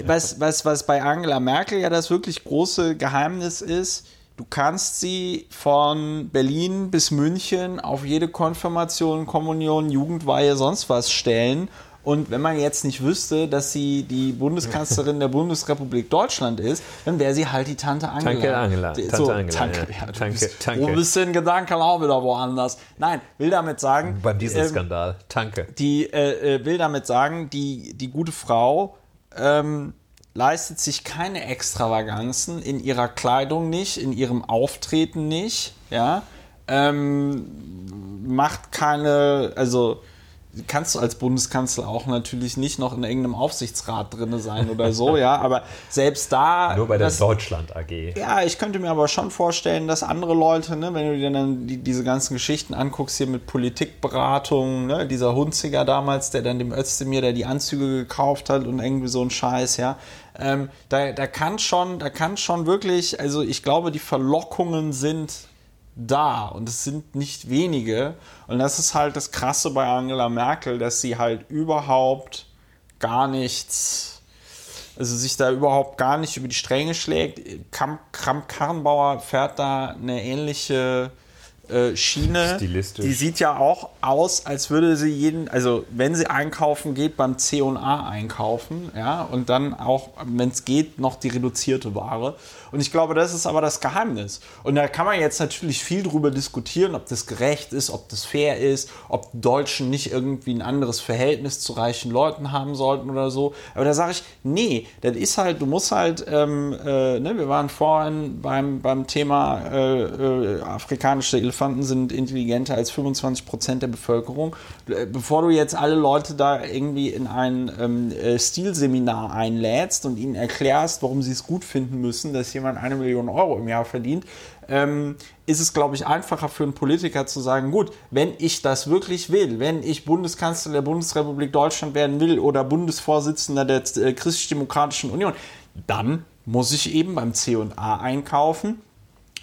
was, was, was bei Angela Merkel ja das wirklich große Geheimnis ist, du kannst sie von Berlin bis München auf jede Konfirmation, Kommunion, Jugendweihe, sonst was stellen. Und wenn man jetzt nicht wüsste, dass sie die Bundeskanzlerin der Bundesrepublik Deutschland ist, dann wäre sie halt die Tante Angela. Tante Angela. Tante so, Angela. Tanke, ja. Ja, du, Tanke, bist, Tanke. du bist in Gedanken auch wieder woanders. Nein, will damit sagen. Beim Dieselskandal. Ähm, Tanke. Die äh, äh, will damit sagen, die, die gute Frau ähm, leistet sich keine Extravaganzen in ihrer Kleidung nicht, in ihrem Auftreten nicht, ja, ähm, macht keine, also kannst du als Bundeskanzler auch natürlich nicht noch in irgendeinem Aufsichtsrat drin sein oder so, ja, aber selbst da. Nur bei der das, Deutschland AG. Ja, ich könnte mir aber schon vorstellen, dass andere Leute, ne, wenn du dir dann die, diese ganzen Geschichten anguckst, hier mit Politikberatung, ne, dieser Hunziger damals, der dann dem Özdemir, der die Anzüge gekauft hat und irgendwie so ein Scheiß, ja, ähm, da, da kann schon, da kann schon wirklich, also ich glaube, die Verlockungen sind da und es sind nicht wenige. Und das ist halt das Krasse bei Angela Merkel, dass sie halt überhaupt gar nichts, also sich da überhaupt gar nicht über die Stränge schlägt. Kramp-Karrenbauer fährt da eine ähnliche äh, Schiene. Die sieht ja auch aus, als würde sie jeden, also wenn sie einkaufen geht, beim C&A einkaufen, ja, und dann auch, wenn es geht, noch die reduzierte Ware. Und ich glaube, das ist aber das Geheimnis. Und da kann man jetzt natürlich viel drüber diskutieren, ob das gerecht ist, ob das fair ist, ob Deutschen nicht irgendwie ein anderes Verhältnis zu reichen Leuten haben sollten oder so. Aber da sage ich, nee, das ist halt, du musst halt, ähm, äh, ne, wir waren vorhin beim, beim Thema äh, äh, afrikanische Elefanten Elefanten sind intelligenter als 25 Prozent der Bevölkerung. Äh, bevor du jetzt alle Leute da irgendwie in ein ähm, äh, Stilseminar einlädst und ihnen erklärst, warum sie es gut finden müssen, dass jemand eine Million Euro im Jahr verdient, ähm, ist es, glaube ich, einfacher für einen Politiker zu sagen, gut, wenn ich das wirklich will, wenn ich Bundeskanzler der Bundesrepublik Deutschland werden will oder Bundesvorsitzender der äh, Christlich-Demokratischen Union, dann muss ich eben beim C&A einkaufen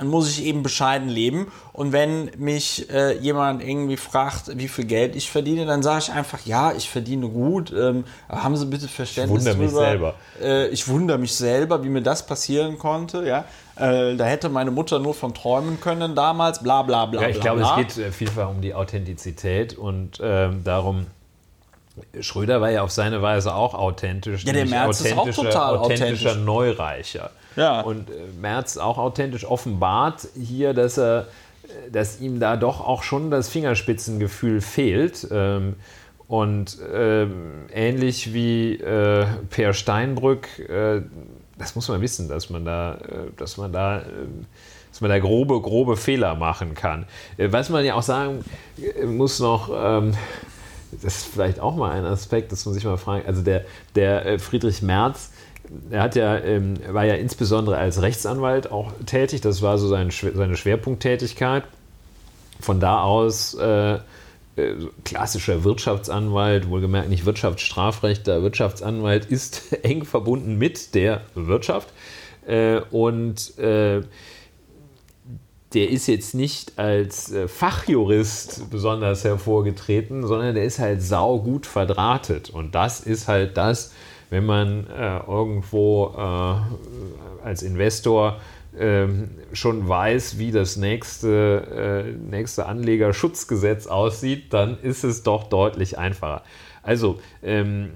dann muss ich eben bescheiden leben. Und wenn mich äh, jemand irgendwie fragt, wie viel Geld ich verdiene, dann sage ich einfach, ja, ich verdiene gut. Ähm, haben Sie bitte Verständnis ich wundere. Mich selber. Äh, ich wundere mich selber, wie mir das passieren konnte. Ja, äh, da hätte meine Mutter nur von träumen können damals. Bla bla bla. Ja, ich bla, glaube, bla. es geht äh, vielfach um die Authentizität und ähm, darum. Schröder war ja auf seine Weise auch authentisch. Ja, der Merz ist auch total authentischer authentisch. Neureicher. Ja. Und äh, Merz auch authentisch offenbart hier, dass er, äh, dass ihm da doch auch schon das Fingerspitzengefühl fehlt. Ähm, und ähm, ähnlich wie äh, Per Steinbrück, das muss man wissen, dass man da, dass man da, äh, dass man da grobe, grobe Fehler machen kann. Was man ja auch sagen muss noch, ähm, das ist vielleicht auch mal ein Aspekt, dass man sich mal fragen, also der, der Friedrich Merz, er hat ja, ähm, war ja insbesondere als Rechtsanwalt auch tätig, das war so sein, seine Schwerpunkttätigkeit. Von da aus äh, äh, klassischer Wirtschaftsanwalt, wohlgemerkt nicht Wirtschaftsstrafrecht, der Wirtschaftsanwalt ist [laughs] eng verbunden mit der Wirtschaft. Äh, und äh, der ist jetzt nicht als äh, Fachjurist besonders hervorgetreten, sondern der ist halt saugut verdrahtet. Und das ist halt das, wenn man äh, irgendwo äh, als Investor ähm, schon weiß, wie das nächste, äh, nächste Anlegerschutzgesetz aussieht, dann ist es doch deutlich einfacher. Also, ähm,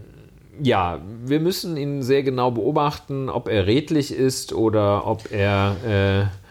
ja, wir müssen ihn sehr genau beobachten, ob er redlich ist oder ob er äh,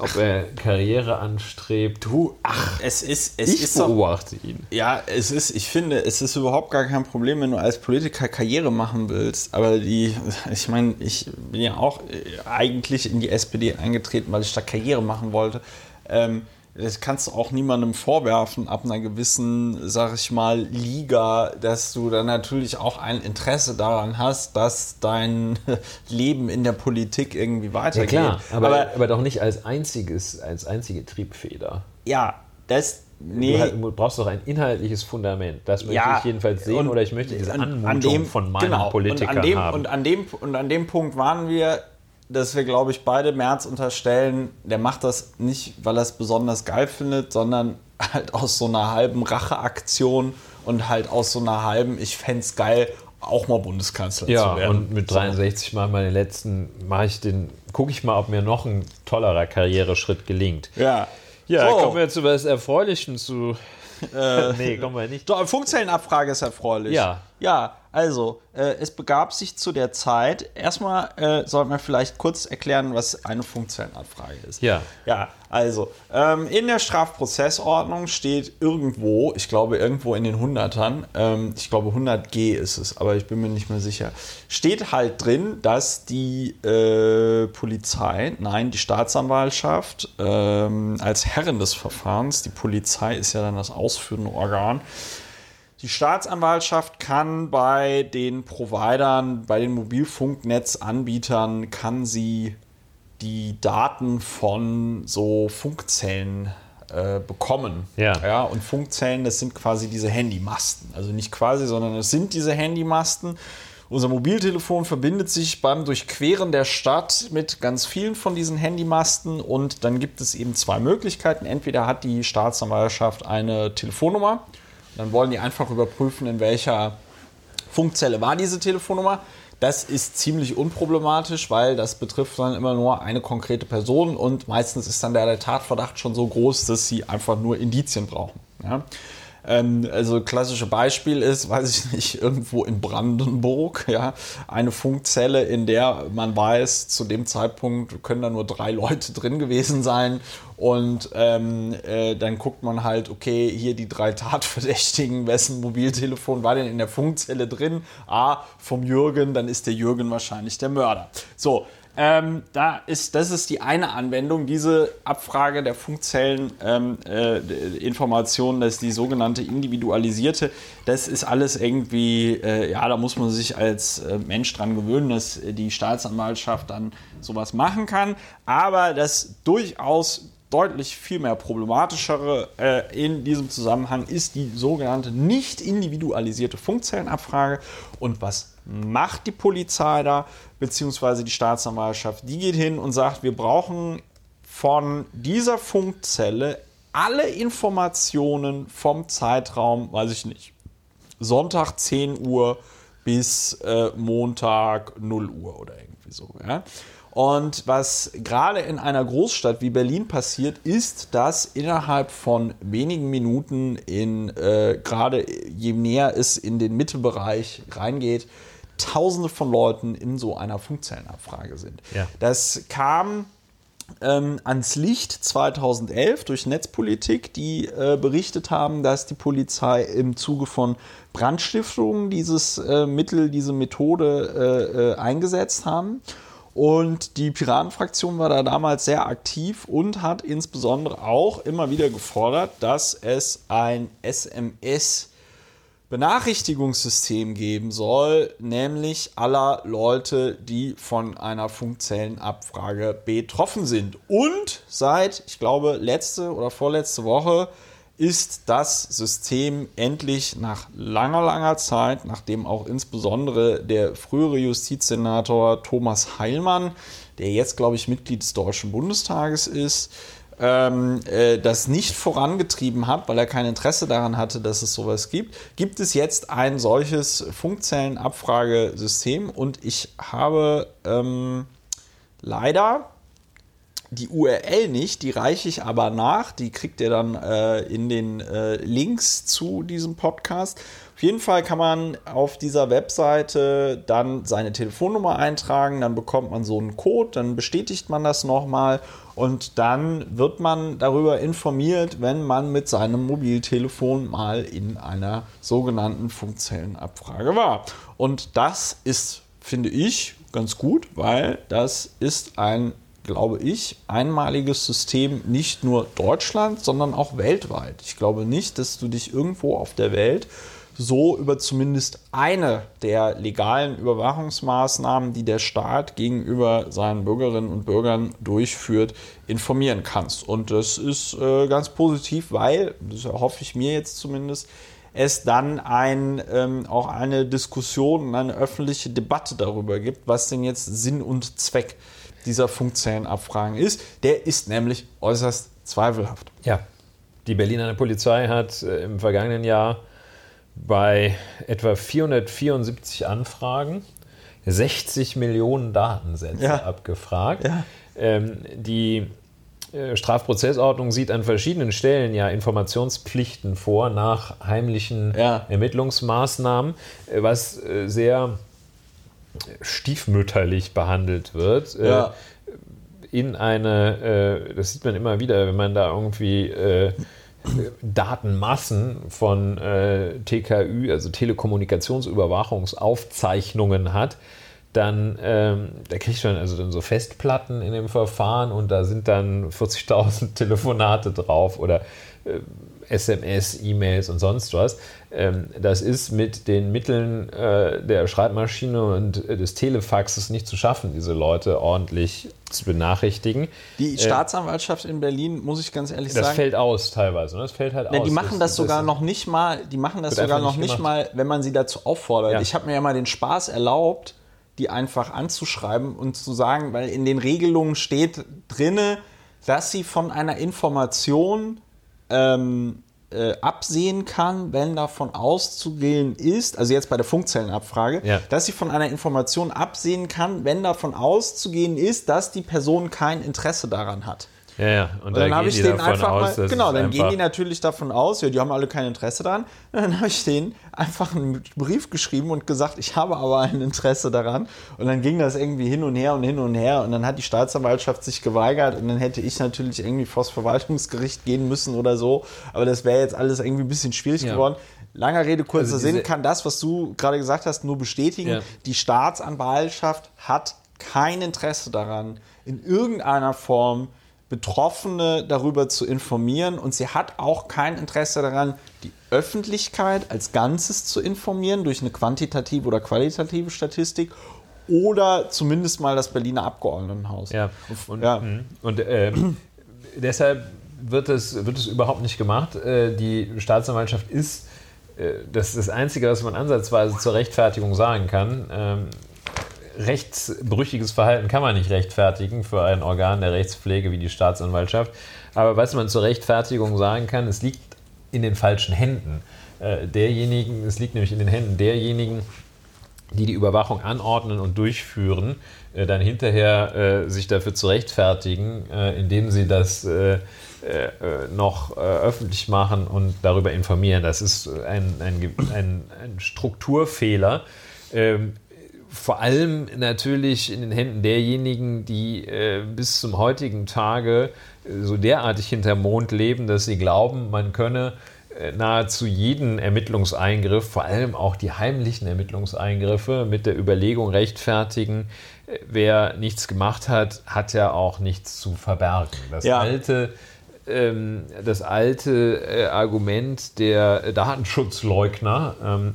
ob er Karriere anstrebt. Du, ach, es ist, es ich ist doch, beobachte ihn. ja, es ist, ich finde, es ist überhaupt gar kein Problem, wenn du als Politiker Karriere machen willst. Aber die, ich meine, ich bin ja auch äh, eigentlich in die SPD eingetreten, weil ich da Karriere machen wollte. Ähm, das kannst du auch niemandem vorwerfen, ab einer gewissen, sag ich mal, Liga, dass du dann natürlich auch ein Interesse daran hast, dass dein [laughs] Leben in der Politik irgendwie Ja weitergeht. klar, aber, aber, doch nicht als einziges, als einzige Triebfeder. ja, das, nee. Du, brauchst doch ein inhaltliches Fundament. Das möchte Ja, ich jedenfalls sehen und- oder ich möchte diese Anmutung von meinem genau, Politiker und an dem, haben. Und an, dem, und an dem Punkt waren wir, dass wir, glaube ich, beide Merz unterstellen, der macht das nicht, weil er es besonders geil findet, sondern [laughs] halt aus so einer halben Racheaktion und halt aus so einer halben, ich fände es geil, auch mal Bundeskanzler ja, zu werden. und mit 63 Mal meine letzten, mache ich den, gucke ich mal, ob mir noch ein tollerer Karriereschritt gelingt. Ja. Ja, so, kommen wir zu was Erfreulichem zu. nee, kommen wir nicht. Doch, Funkzellenabfrage ist erfreulich. Ja. Ja, also, äh, es begab sich zu der Zeit, erstmal äh, sollten wir vielleicht kurz erklären, was eine Funkzellenabfrage ist. Ja. Ja, also, ähm, in der Strafprozessordnung steht irgendwo, ich glaube irgendwo in den Hundertern, ähm, ich glaube 100g ist es, aber ich bin mir nicht mehr sicher, steht halt drin, dass die äh, Polizei, nein, die Staatsanwaltschaft ähm, als Herrin des Verfahrens, die Polizei ist ja dann das ausführende Organ, die Staatsanwaltschaft kann bei den Providern, bei den Mobilfunknetzanbietern, kann sie die Daten von so Funkzellen äh, bekommen. Ja. ja. Und Funkzellen, das sind quasi diese Handymasten. Also nicht quasi, sondern es sind diese Handymasten. Unser Mobiltelefon verbindet sich beim Durchqueren der Stadt mit ganz vielen von diesen Handymasten und dann gibt es eben zwei Möglichkeiten. Entweder hat die Staatsanwaltschaft eine Telefonnummer, dann wollen die einfach überprüfen, in welcher Funkzelle war diese Telefonnummer. Das ist ziemlich unproblematisch, weil das betrifft dann immer nur eine konkrete Person und meistens ist dann der, Tatverdacht schon so groß, dass sie einfach nur Indizien brauchen. Ja? Ähm, also klassische Beispiel ist, weiß ich nicht, irgendwo in Brandenburg, ja, eine Funkzelle, in der man weiß, zu dem Zeitpunkt können da nur drei Leute drin gewesen sein und ähm, äh, dann guckt man halt, okay, hier die drei Tatverdächtigen, wessen Mobiltelefon war denn in der Funkzelle drin? Ah, vom Jürgen, dann ist der Jürgen wahrscheinlich der Mörder. So, Ähm, da ist, das ist die eine Anwendung, diese Abfrage der Funkzellen ähm, äh, das ist die sogenannte individualisierte. Das ist alles irgendwie, äh, ja, da muss man sich als äh, Mensch dran gewöhnen, dass die Staatsanwaltschaft dann sowas machen kann. Aber das durchaus deutlich viel mehr problematischere äh, in diesem Zusammenhang ist die sogenannte nicht individualisierte Funkzellenabfrage. Und was macht die Polizei da, beziehungsweise die Staatsanwaltschaft? Die geht hin und sagt, wir brauchen von dieser Funkzelle alle Informationen vom Zeitraum, weiß ich nicht, Sonntag 10 Uhr bis äh, Montag 0 Uhr oder irgendwie so. Ja? Und was gerade in einer Großstadt wie Berlin passiert, ist, dass innerhalb von wenigen Minuten in äh, gerade je näher es in den Mittelbereich reingeht, Tausende von Leuten in so einer Funkzellenabfrage sind. Ja. Das kam ähm, ans Licht 2011 durch Netzpolitik, die äh, berichtet haben, dass die Polizei im Zuge von Brandstiftungen dieses äh, Mittel, diese Methode äh, äh eingesetzt haben. Und die Piratenfraktion war da damals sehr aktiv und hat insbesondere auch immer wieder gefordert, dass es ein SMS Benachrichtigungssystem geben soll, nämlich aller Leute, die von einer Funkzellenabfrage betroffen sind. Und seit, ich glaube, letzte oder vorletzte Woche ist das System endlich nach langer, langer Zeit, nachdem auch insbesondere der frühere Justizsenator Thomas Heilmann, der jetzt, glaube ich, Mitglied des Deutschen Bundestages ist, ähm, äh, das nicht vorangetrieben hat, weil er kein Interesse daran hatte, dass es sowas gibt, gibt es jetzt ein solches Funkzellenabfragesystem. Und ich habe ähm, leider die URL nicht, die reiche ich aber nach. Die kriegt ihr dann äh, in den äh, Links zu diesem Podcast. Auf jeden Fall kann man auf dieser Webseite dann seine Telefonnummer eintragen, dann bekommt man so einen Code, dann bestätigt man das nochmal und dann wird man darüber informiert, wenn man mit seinem Mobiltelefon mal in einer sogenannten Funkzellenabfrage war. Und das ist, finde ich, ganz gut, weil das ist ein glaube ich, einmaliges System nicht nur Deutschland, sondern auch weltweit. Ich glaube nicht, dass du dich irgendwo auf der Welt so über zumindest eine der legalen Überwachungsmaßnahmen, die der Staat gegenüber seinen Bürgerinnen und Bürgern durchführt, informieren kannst. Und das ist äh, ganz positiv, weil, das hoffe ich mir jetzt zumindest, es dann ein, ähm, auch eine Diskussion und eine öffentliche Debatte darüber gibt, was denn jetzt Sinn und Zweck ist dieser Funkzellenabfragen ist. Der ist nämlich äußerst zweifelhaft. Ja, die Berliner Polizei hat äh, im vergangenen Jahr bei etwa 474 Anfragen 60 Millionen Datensätze ja. abgefragt. Ja. Ähm, die äh, Strafprozessordnung sieht an verschiedenen Stellen ja Informationspflichten vor nach heimlichen ja. Ermittlungsmaßnahmen, äh, was sehr stiefmütterlich behandelt wird. Äh, ja. in eine, äh, das sieht man immer wieder, wenn man da irgendwie äh, Datenmassen von TKÜ, also Telekommunikationsüberwachungsaufzeichnungen hat, dann ähm, da kriegt man also dann so Festplatten in dem Verfahren und da sind dann 40.000 [laughs] Telefonate drauf oder äh, SMS, E-Mails und sonst was. Ähm, das ist mit den Mitteln äh, der Schreibmaschine und äh, des Telefaxes nicht zu schaffen, diese Leute ordentlich zu benachrichtigen. Die äh, Staatsanwaltschaft in Berlin, muss ich ganz ehrlich das sagen. Das fällt aus teilweise. Ne? Das fällt halt ne, aus. Die machen das, das sogar noch nicht mal, die machen das sogar noch nicht mal, wenn man sie dazu auffordert. Ja. Ich habe mir ja mal den Spaß erlaubt, die einfach anzuschreiben und zu sagen, weil in den Regelungen steht drinne, dass sie von einer Information ähm, äh, absehen kann, wenn davon auszugehen ist, also jetzt bei der Funkzellenabfrage, ja. dass sie von einer Information absehen kann, wenn davon auszugehen ist, dass die Person kein Interesse daran hat. Ja, ja. Und, und dann habe ich denen einfach aus, mal, genau, dann gehen die natürlich davon aus, ja, die haben alle kein Interesse daran. Und [laughs] dann habe ich denen einfach einen Brief geschrieben und gesagt, ich habe aber ein Interesse daran. Und dann ging das irgendwie hin und her und hin und her. Und dann hat die Staatsanwaltschaft sich geweigert und dann hätte ich natürlich irgendwie vors Verwaltungsgericht gehen müssen oder so. Aber das wäre jetzt alles irgendwie ein bisschen schwierig ja. geworden. Langer Rede, kurzer also Sinn, kann das, was du gerade gesagt hast, nur bestätigen. Ja. Die Staatsanwaltschaft hat kein Interesse daran, in irgendeiner Form Betroffene darüber zu informieren und sie hat auch kein Interesse daran, die Öffentlichkeit als Ganzes zu informieren durch eine quantitative oder qualitative Statistik oder zumindest mal das Berliner Abgeordnetenhaus. Ja, und, ja. und äh, [clears throat] deshalb wird es, wird es überhaupt nicht gemacht. Äh, die Staatsanwaltschaft ist, äh, das ist das Einzige, was man ansatzweise zur Rechtfertigung sagen kann. Rechtsbrüchiges Verhalten kann man nicht rechtfertigen für ein Organ der Rechtspflege wie die Staatsanwaltschaft. Aber was man zur Rechtfertigung sagen kann, es liegt in den falschen Händen äh, derjenigen, es liegt nämlich in den Händen derjenigen, die die Überwachung anordnen und durchführen, äh, dann hinterher äh, sich dafür zu rechtfertigen, äh, indem sie das äh, äh, noch öffentlich machen und darüber informieren. Das ist ein, ein, ein, ein Strukturfehler. Ähm, vor allem natürlich in den Händen derjenigen, die äh, bis zum heutigen Tage äh, so derartig hinterm Mond leben, dass sie glauben, man könne äh, nahezu jeden Ermittlungseingriff, vor allem auch die heimlichen Ermittlungseingriffe, mit der Überlegung rechtfertigen, äh, wer nichts gemacht hat, hat ja auch nichts zu verbergen. Das ja. alte ähm, das alte Argument der Datenschutzleugner, ähm,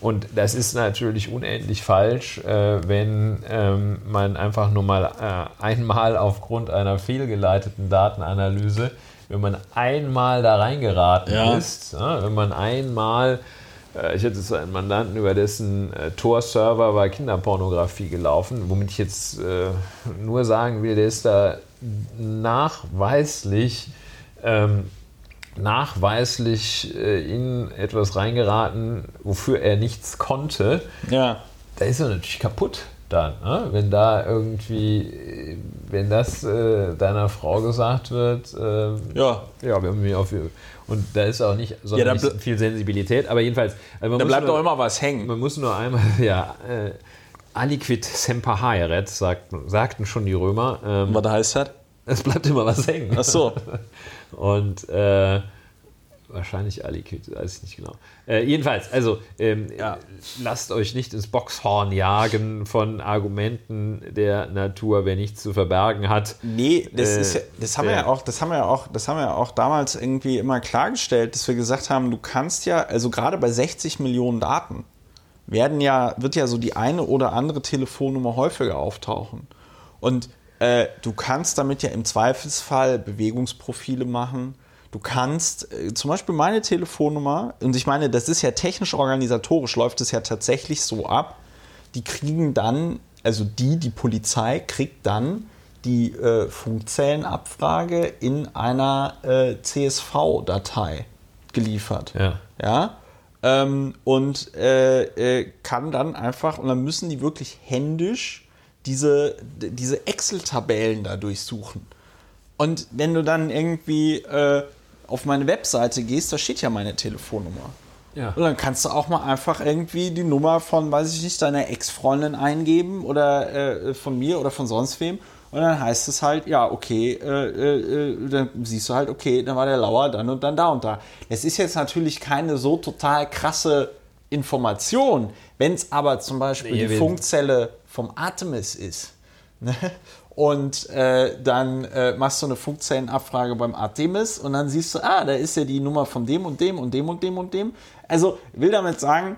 und das ist natürlich unendlich falsch, äh, wenn ähm, man einfach nur mal äh, einmal aufgrund einer fehlgeleiteten Datenanalyse, wenn man einmal da reingeraten ja. ist, ja, wenn man einmal, äh, ich hatte so einen Mandanten, über dessen äh, Tor-Server war Kinderpornografie gelaufen, womit ich jetzt äh, nur sagen will, der ist da nachweislich ähm, nachweislich äh, in etwas reingeraten, wofür er nichts konnte, ja. da ist er natürlich kaputt dann. Ne? Wenn da irgendwie, wenn das äh, deiner Frau gesagt wird, äh, ja. ja, wir haben mich auf und da ist auch nicht so ja, viel Sensibilität, aber jedenfalls. Also da bleibt nur, doch immer was hängen. Man muss nur einmal, [laughs] ja, äh, aliquid semper haeret, sagt, sagten schon die Römer. Ähm, was heißt das? Es bleibt immer was hängen. Ach so. [laughs] Und äh, wahrscheinlich Alikit, weiß ich nicht genau. Äh, jedenfalls, also ähm, ja. lasst euch nicht ins Boxhorn jagen von Argumenten der Natur, wer nichts zu verbergen hat. Nee, das, äh, ist das haben wir ja auch, das haben wir ja auch, das haben wir ja auch damals irgendwie immer klargestellt, dass wir gesagt haben, du kannst ja, also gerade bei 60 Millionen Daten werden ja, wird ja so die eine oder andere Telefonnummer häufiger auftauchen. Und äh, du kannst damit ja im Zweifelsfall Bewegungsprofile machen. Du kannst äh, zum Beispiel meine Telefonnummer, und ich meine, das ist ja technisch organisatorisch, läuft es ja tatsächlich so ab, die kriegen dann, also die, die Polizei kriegt dann die äh, Funkzellenabfrage in einer äh, CSV-Datei geliefert. Ja. ja? Ähm, und äh, äh, kann dann einfach, und dann müssen die wirklich händisch diese, diese Excel-Tabellen da durchsuchen. Und wenn du dann irgendwie äh, auf meine Webseite gehst, da steht ja meine Telefonnummer. Ja. Und dann kannst du auch mal einfach irgendwie die Nummer von, weiß ich nicht, deiner Ex-Freundin eingeben oder äh, von mir oder von sonst wem. Und dann heißt es halt, ja, okay, äh, äh, äh dann siehst du halt, okay, dann war der Lauer dann und dann da und da. Es ist jetzt natürlich keine so total krasse Information. Wenn es aber zum Beispiel nee, die Funkzelle vom Artemis ist. Ne? Und äh, dann äh, machst du eine Funkzellenabfrage beim Artemis und dann siehst du, ah, da ist ja die Nummer von dem und dem und dem und dem und dem. Also will damit sagen,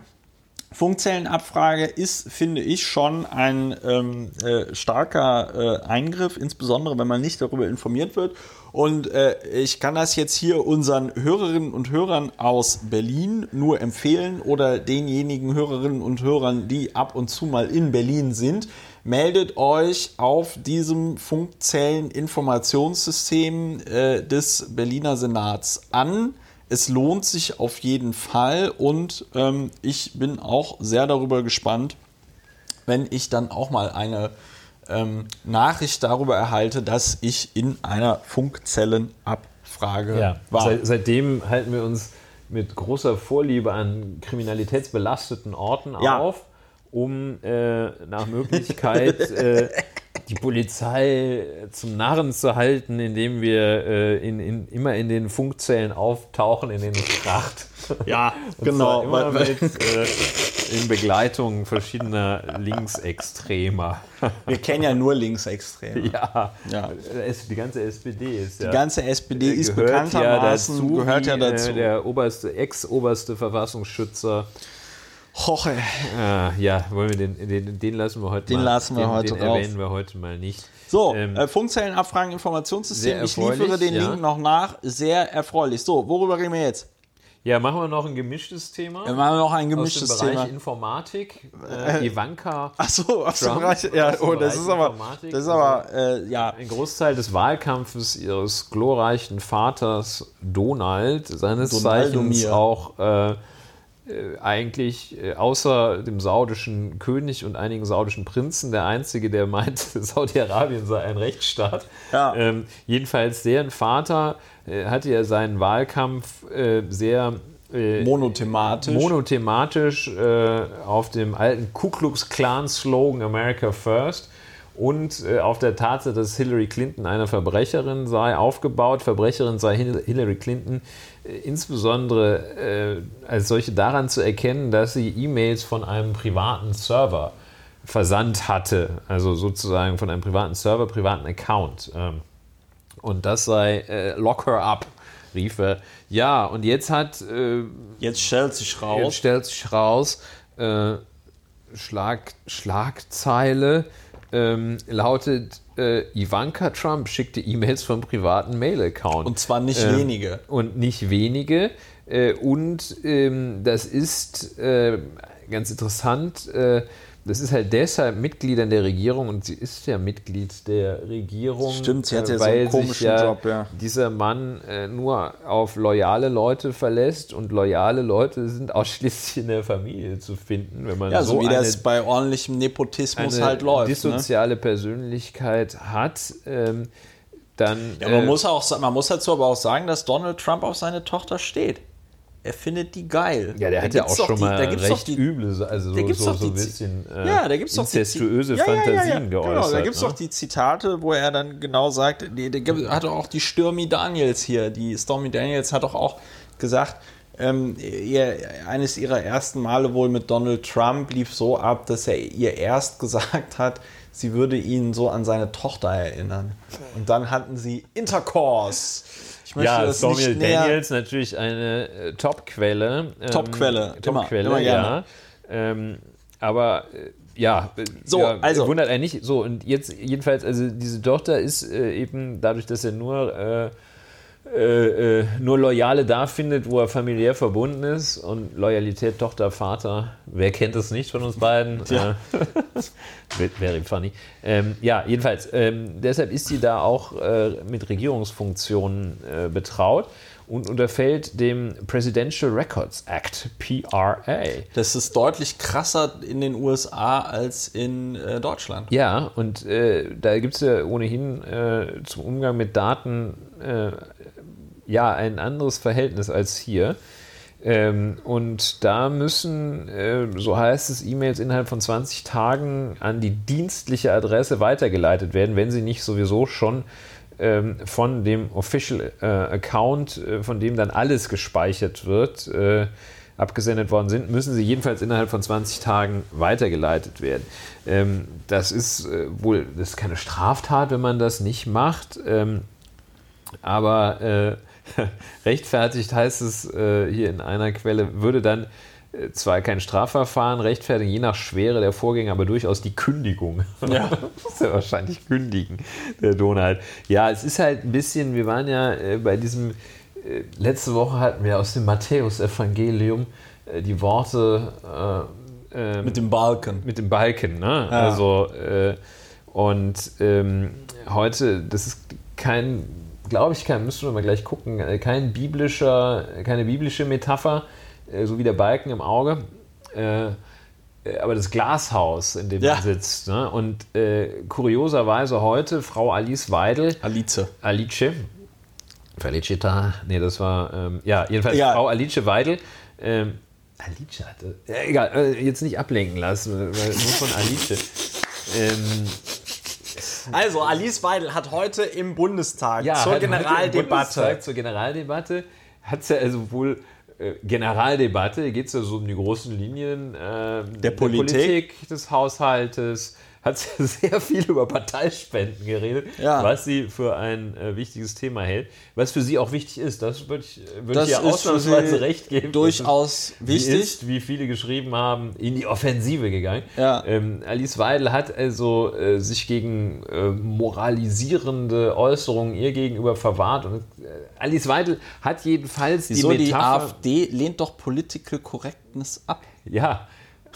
Funkzellenabfrage ist, finde ich, schon ein ähm, äh, starker äh, Eingriff, insbesondere wenn man nicht darüber informiert wird. Und äh, ich kann das jetzt hier unseren Hörerinnen und Hörern aus Berlin nur empfehlen oder denjenigen Hörerinnen und Hörern, die ab und zu mal in Berlin sind. Meldet euch auf diesem Funkzelleninformationssystem äh, des Berliner Senats an. Es lohnt sich auf jeden Fall und ähm, ich bin auch sehr darüber gespannt, wenn ich dann auch mal eine ähm, Nachricht darüber erhalte, dass ich in einer Funkzellenabfrage ja, war. Seit, seitdem halten wir uns mit großer Vorliebe an kriminalitätsbelasteten Orten ja. auf, um äh, nach Möglichkeit [laughs] äh, die Polizei zum Narren zu halten, indem wir äh, in, in, immer in den Funkzellen auftauchen, in den es kracht. Ja, [laughs] genau. Immer mit, äh, in Begleitung verschiedener Linksextremer. [laughs] Wir kennen ja nur Linksextreme. Ja, Ja. Es- die ganze SPD ist ja. Die ganze SPD ist gehört bekanntermaßen, ja dazu, gehört ja wie, äh, dazu. Der oberste, ex-oberste Verfassungsschützer. Hoche. Ah, ja, wollen wir den, den, den lassen wir heute Den mal. lassen wir den, heute den erwähnen wir heute mal nicht. So, Ähm, äh, Funkzellenabfragen, Informationssystem. Ich liefere den ja. Link noch nach. Sehr erfreulich. So, worüber reden wir jetzt? Ja, machen wir noch ein gemischtes Thema. Wir machen noch ein aus dem gemischtes Bereich Thema. Informatik. Äh, Ivanka. Ach so, [laughs] aus dem Trump, Bereich. Ja, dem oh, das Bereich ist aber, das ist aber, äh, ja. Ein Großteil des Wahlkampfes ihres glorreichen Vaters Donald, seines Donaldomir. Zeichens auch äh, äh, eigentlich äh, außer dem saudischen König und einigen saudischen Prinzen der einzige, der meint, [laughs] Saudi-Arabien sei ein Rechtsstaat. Ja. Ähm, jedenfalls deren Vater äh, hatte ja seinen Wahlkampf äh, sehr äh, Monothematisch. monothematisch äh, auf dem alten Ku Klux Klan Slogan America First und äh, auf der Tatsache, dass Hillary Clinton eine Verbrecherin sei, aufgebaut. Verbrecherin sei Hil- Hillary Clinton äh, insbesondere äh, als solche daran zu erkennen, dass sie E-Mails von einem privaten Server versandt hatte, also sozusagen von einem privaten Server, privaten Account. Ähm, und das sei äh, Lock her up, rief er. Ja, und jetzt hat äh, Jetzt stellt sich Jetzt raus. stellt sich raus, äh, Schlag, Schlagzeile ähm, lautet, äh, Ivanka Trump schickte E-Mails vom privaten Mail-Account. Und zwar nicht Ähm, wenige. Und nicht wenige. Äh, und ähm, das ist äh, ganz interessant. Das ist halt deshalb Mitgliedern der Regierung und sie ist ja Mitglied der Regierung. Stimmt, sie hat äh, ja so einen komischen ja Job, ja. Dieser Mann äh, nur auf loyale Leute verlässt und loyale Leute sind ausschließlich in der Familie zu finden, wenn man Ja, so, so wie eine das bei ordentlichem Nepotismus halt läuft. Ne? dissoziale Persönlichkeit hat, ähm, dann. Ja, man, äh, muss auch, man muss dazu aber auch sagen, dass Donald Trump auf seine Tochter steht. Er findet die geil. ja, der Da hat ja auch doch schon die- mal doch recht die- üble, also so, gibt's so, doch so ein bisschen äh, ja, da gibt's doch die inzestuöse Zi- ja, ja, ja, Fantasien geäußert. Genau, da gibt es ne? doch die Zitate, wo er dann genau sagt, die, die hat doch auch die Stormy Daniels hier, die Stormy Daniels hat doch auch gesagt, ähm, ihr, eines ihrer ersten Male wohl mit Donald Trump lief so ab, dass er ihr erst gesagt hat, sie würde ihn so an seine Tochter erinnern. Und dann hatten sie Intercourse. Ich möchte Ja, das Stormy nicht näher... Daniels natürlich eine äh, Top-Quelle. ähm, Top-Quelle, immer, Top-Quelle, immer gerne. ja. Ähm, aber äh, ja, äh, So, ja, also- wundert einen nicht. So, und jetzt jedenfalls, also diese Tochter ist äh, eben dadurch, dass er nur äh, äh, nur Loyale da findet, wo er familiär verbunden ist und Loyalität Tochter, Vater, wer kennt es nicht von uns beiden? Ja. Äh, [laughs] very funny. Ähm, ja, jedenfalls, ähm, deshalb ist sie da auch äh, mit Regierungsfunktionen äh, betraut und unterfällt dem Presidential Records Act, PRA. Das ist deutlich krasser in den USA als in äh, Deutschland. Ja, und äh, da gibt es ja ohnehin äh, zum Umgang mit Daten äh, ja ein anderes Verhältnis als hier. Ähm, und da müssen, äh, so heißt es, E-Mails innerhalb von 20 Tagen an die dienstliche Adresse weitergeleitet werden, wenn sie nicht sowieso schon ähm, von dem Official äh, Account, äh, von dem dann alles gespeichert wird, äh, abgesendet worden sind, müssen sie jedenfalls innerhalb von 20 Tagen weitergeleitet werden. Ähm, das ist äh, wohl, das ist keine Straftat, wenn man das nicht macht, ähm, aber äh, [laughs] rechtfertigt heißt es äh, hier in einer Quelle, würde dann äh, zwar kein Strafverfahren rechtfertigen, je nach Schwere der Vorgänge, aber durchaus die Kündigung. Ja. [laughs] muss er wahrscheinlich kündigen, der Donald. Ja, es ist halt ein bisschen, wir waren ja äh, bei diesem, äh, letzte Woche hatten wir aus dem Matthäus-Evangelium äh, die Worte äh, ähm, Mit dem Balken. mit dem Balken, ne? Ja. Also und ähm, heute, das ist kein, glaube ich, kein, müssen wir mal gleich gucken, äh, kein biblischer, keine biblische Metapher, äh, so wie der Balken im Auge. Äh, aber das Glashaus, in dem Ja. man sitzt. Ne? Und kurioserweise heute Frau Alice Weidel, Alice. Alice, Felicita, nee, das war, ähm, ja, jedenfalls Egal. Frau Alice Weidel. Ähm, Alice hatte, ja, egal, jetzt nicht ablenken lassen, weil nur von Alice. Ähm, Also, Alice Weidel hat heute im Bundestag zur heute im Generaldebatte. Bundestag, zur Generaldebatte hat sie also wohl äh, Generaldebatte geht es ja so um die großen Linien äh, der, Politik. des Haushaltes, hat sie [laughs] sehr viel über Parteispenden geredet, Ja. was sie für ein äh, wichtiges Thema hält, was für sie auch wichtig ist. Das würde ich, würd Das ich ihr ist für ausnahmsweise recht geben. durchaus wichtig. Ist, wie viele geschrieben haben, in die Offensive gegangen. Ja. Ähm, Alice Weidel hat also äh, sich gegen äh, moralisierende Äußerungen ihr gegenüber verwahrt. Und äh, Alice Weidel hat jedenfalls Wieso die die, Metapher... AfD lehnt doch Political Correctness ab. ja.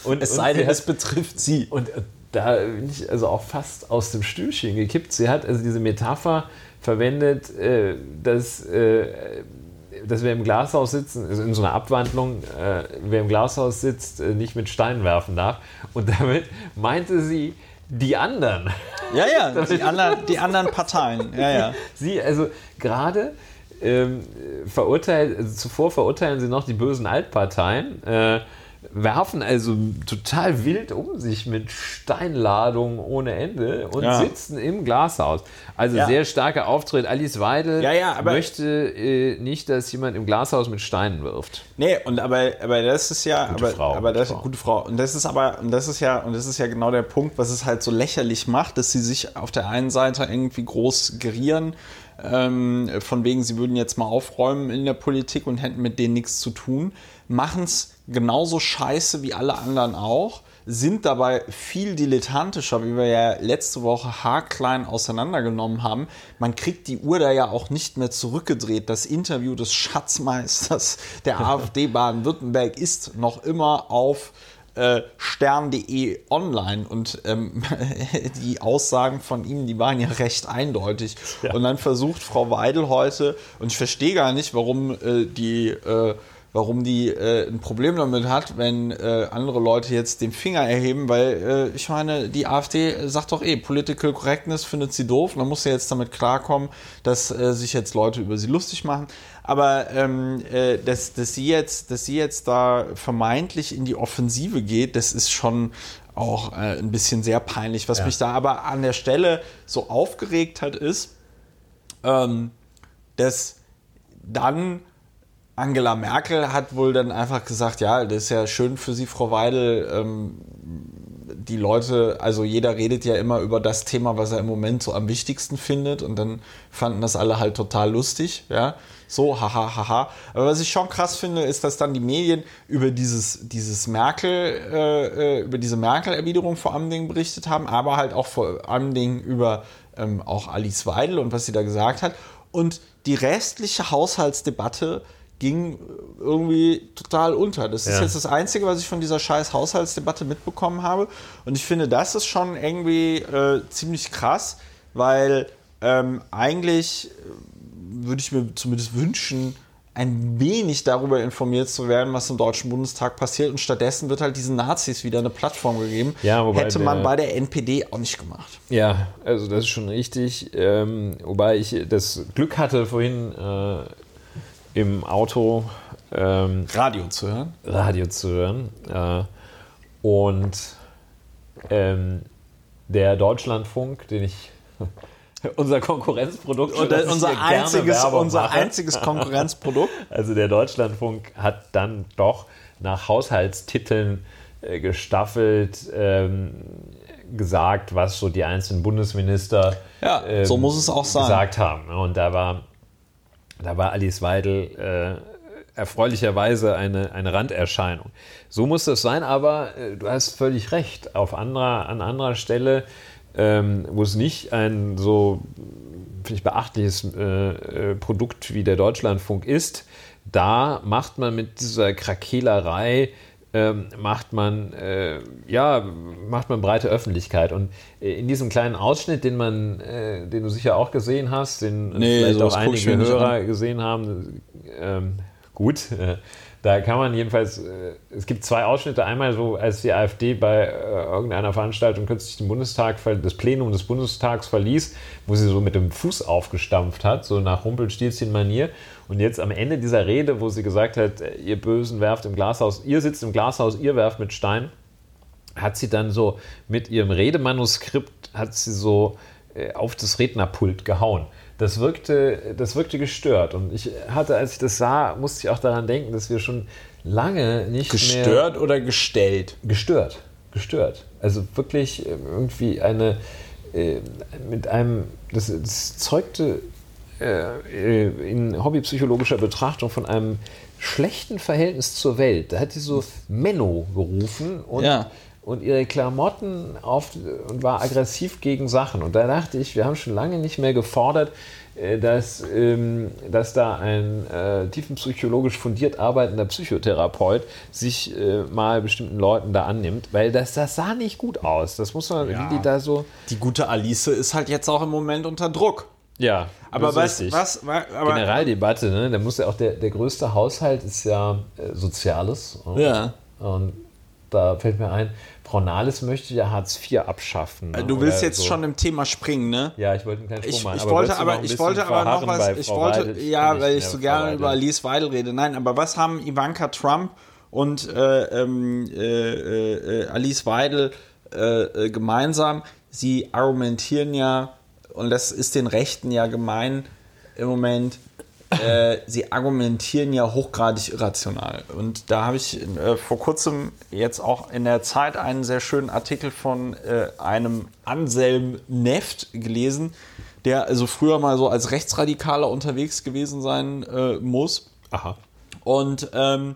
Und, Es und sei denn, es betrifft sie. und äh, da bin ich also auch fast aus dem Stühlchen gekippt. Sie hat also diese Metapher verwendet, äh, dass, äh, dass wer im Glashaus sitzen, also in so einer Abwandlung, äh, wer im Glashaus sitzt, nicht mit Steinen werfen darf. Und damit meinte sie die anderen. Ja, ja, [laughs] die anderen, die anderen Parteien. Ja, ja. Sie, also gerade ähm, verurteilt, also zuvor verurteilen sie noch die bösen Altparteien, äh, werfen also total wild um sich mit Steinladungen ohne Ende und Ja. sitzen im Glashaus. Also Ja. sehr starker Auftritt. Alice Weidel Ja, möchte äh, nicht, dass jemand im Glashaus mit Steinen wirft. Nee, und aber, aber das ist ja, Gute aber, Frau, aber das Frau. gute Frau. Und das ist aber, und das ist ja, und das ist ja genau der Punkt, was es halt so lächerlich macht, dass sie sich auf der einen Seite irgendwie groß gerieren, ähm, von wegen, sie würden jetzt mal aufräumen in der Politik und hätten mit denen nichts zu tun, machen es genauso scheiße wie alle anderen auch, sind dabei viel dilettantischer, wie wir ja letzte Woche haarklein auseinandergenommen haben. Man kriegt die Uhr da ja auch nicht mehr zurückgedreht. Das Interview des Schatzmeisters der [laughs] AfD Baden-Württemberg ist noch immer auf äh, stern.de online und ähm, [laughs] die Aussagen von ihm, die waren ja recht eindeutig. Und dann versucht Frau Weidel heute, und ich verstehe gar nicht, warum äh, die äh, warum die äh, ein Problem damit hat, wenn äh, andere Leute jetzt den Finger erheben, weil äh, ich meine, die AfD sagt doch eh, Political Correctness findet sie doof, und dann muss sie jetzt damit klarkommen, dass äh, sich jetzt Leute über sie lustig machen. Aber ähm, äh, dass, dass, sie jetzt, dass sie jetzt da vermeintlich in die Offensive geht, das ist schon auch äh, ein bisschen sehr peinlich. Was Ja. mich da aber an der Stelle so aufgeregt hat, ist, ähm, dass dann Angela Merkel hat wohl dann einfach gesagt, ja, das ist ja schön für Sie, Frau Weidel. Ähm, die Leute, also jeder redet ja immer über das Thema, was er im Moment so am wichtigsten findet und dann fanden das alle halt total lustig, ja. So, haha, haha. Aber was ich schon krass finde, ist, dass dann die Medien über dieses, dieses Merkel, äh, äh, über diese Merkel-Erwiderung vor allem Dingen berichtet haben, aber halt auch vor allem Dingen über ähm, auch Alice Weidel und was sie da gesagt hat. Und die restliche Haushaltsdebatte ging irgendwie total unter. Das ist Ja. jetzt das Einzige, was ich von dieser scheiß Haushaltsdebatte mitbekommen habe. Und ich finde, das ist schon irgendwie äh, ziemlich krass, weil ähm, eigentlich äh, würde ich mir zumindest wünschen, ein wenig darüber informiert zu werden, was im Deutschen Bundestag passiert. Und stattdessen wird halt diesen Nazis wieder eine Plattform gegeben. Ja, wobei Hätte man der- bei der NPD auch nicht gemacht. Ja, also das ist schon richtig. Ähm, wobei ich das Glück hatte, vorhin äh, im Auto ähm, Radio zu hören. Radio zu hören. Äh, und ähm, der Deutschlandfunk, den ich [laughs] unser Konkurrenzprodukt Und das unser einziges, unser einziges Konkurrenzprodukt. [laughs] Also der Deutschlandfunk hat dann doch nach Haushaltstiteln äh, gestaffelt ähm, gesagt, was so die einzelnen Bundesminister Ja, so muss es auch sein. gesagt haben. Und da war, da war Alice Weidel äh, erfreulicherweise eine, eine Randerscheinung. So muss das sein, aber äh, du hast völlig recht. Auf anderer, an anderer Stelle, ähm, wo es nicht ein so ich, beachtliches äh, äh, Produkt wie der Deutschlandfunk ist, da macht man mit dieser Krakelerei ähm, macht man äh, ja macht man breite Öffentlichkeit und äh, in diesem kleinen Ausschnitt, den man, äh, den du sicher auch gesehen hast, den Nee, vielleicht auch einige Hörer gesehen haben, ähm, gut. Äh, da kann man jedenfalls, äh, es gibt zwei Ausschnitte. Einmal so, als die AfD bei äh, irgendeiner Veranstaltung kürzlich den Bundestag, das Plenum des Bundestags verließ, wo sie so mit dem Fuß aufgestampft hat, so nach Rumpelstilzchen-Manier. Und jetzt am Ende dieser Rede, wo sie gesagt hat, äh, ihr Bösen werft im Glashaus, ihr sitzt im Glashaus, ihr werft mit Stein, hat sie dann so mit ihrem Redemanuskript, hat sie so auf das Rednerpult gehauen. Das wirkte, das wirkte gestört. Und ich hatte, als ich das sah, musste ich auch daran denken, dass wir schon lange nicht Gestört mehr... Gestört oder gestellt? Gestört. Gestört. Also wirklich irgendwie eine... Äh, mit einem... Das, das zeugte äh, in hobbypsychologischer Betrachtung von einem schlechten Verhältnis zur Welt. Da hat sie so Menno gerufen und, ja. Und ihre Klamotten auf und war aggressiv gegen Sachen. Und da dachte ich, wir haben schon lange nicht mehr gefordert, äh, dass, ähm, dass da ein äh, tiefenpsychologisch fundiert arbeitender Psychotherapeut sich äh, mal bestimmten Leuten da annimmt, weil das, das sah nicht gut aus. Das muss man, ja. wie die da so. Die gute Alice ist halt jetzt auch im Moment unter Druck. Ja, aber was, was, aber Generaldebatte, ne? Da muss ja auch der, der größte Haushalt ist ja äh, Soziales. Ja. Und da fällt mir ein, Frau Nahles möchte ja Hartz IV abschaffen. Ne? Du willst jetzt so. schon im Thema springen, ne? Ja, ich wollte einen kleinen Sprung ich, machen. Ich aber wollte aber, ich wollte aber noch was. Ich wollte, Weidel, ja, weil ich so gerne über Alice Weidel rede. Nein, aber was haben Ivanka Trump und äh, ähm, äh, äh, Alice Weidel äh, äh, gemeinsam? Sie argumentieren ja und das ist den Rechten ja gemein im Moment, äh, sie argumentieren ja hochgradig irrational. Und da habe ich äh, vor kurzem jetzt auch in der Zeit einen sehr schönen Artikel von äh, einem Anselm Neft gelesen, der also früher mal so als Rechtsradikaler unterwegs gewesen sein äh, muss. Aha. Und ähm,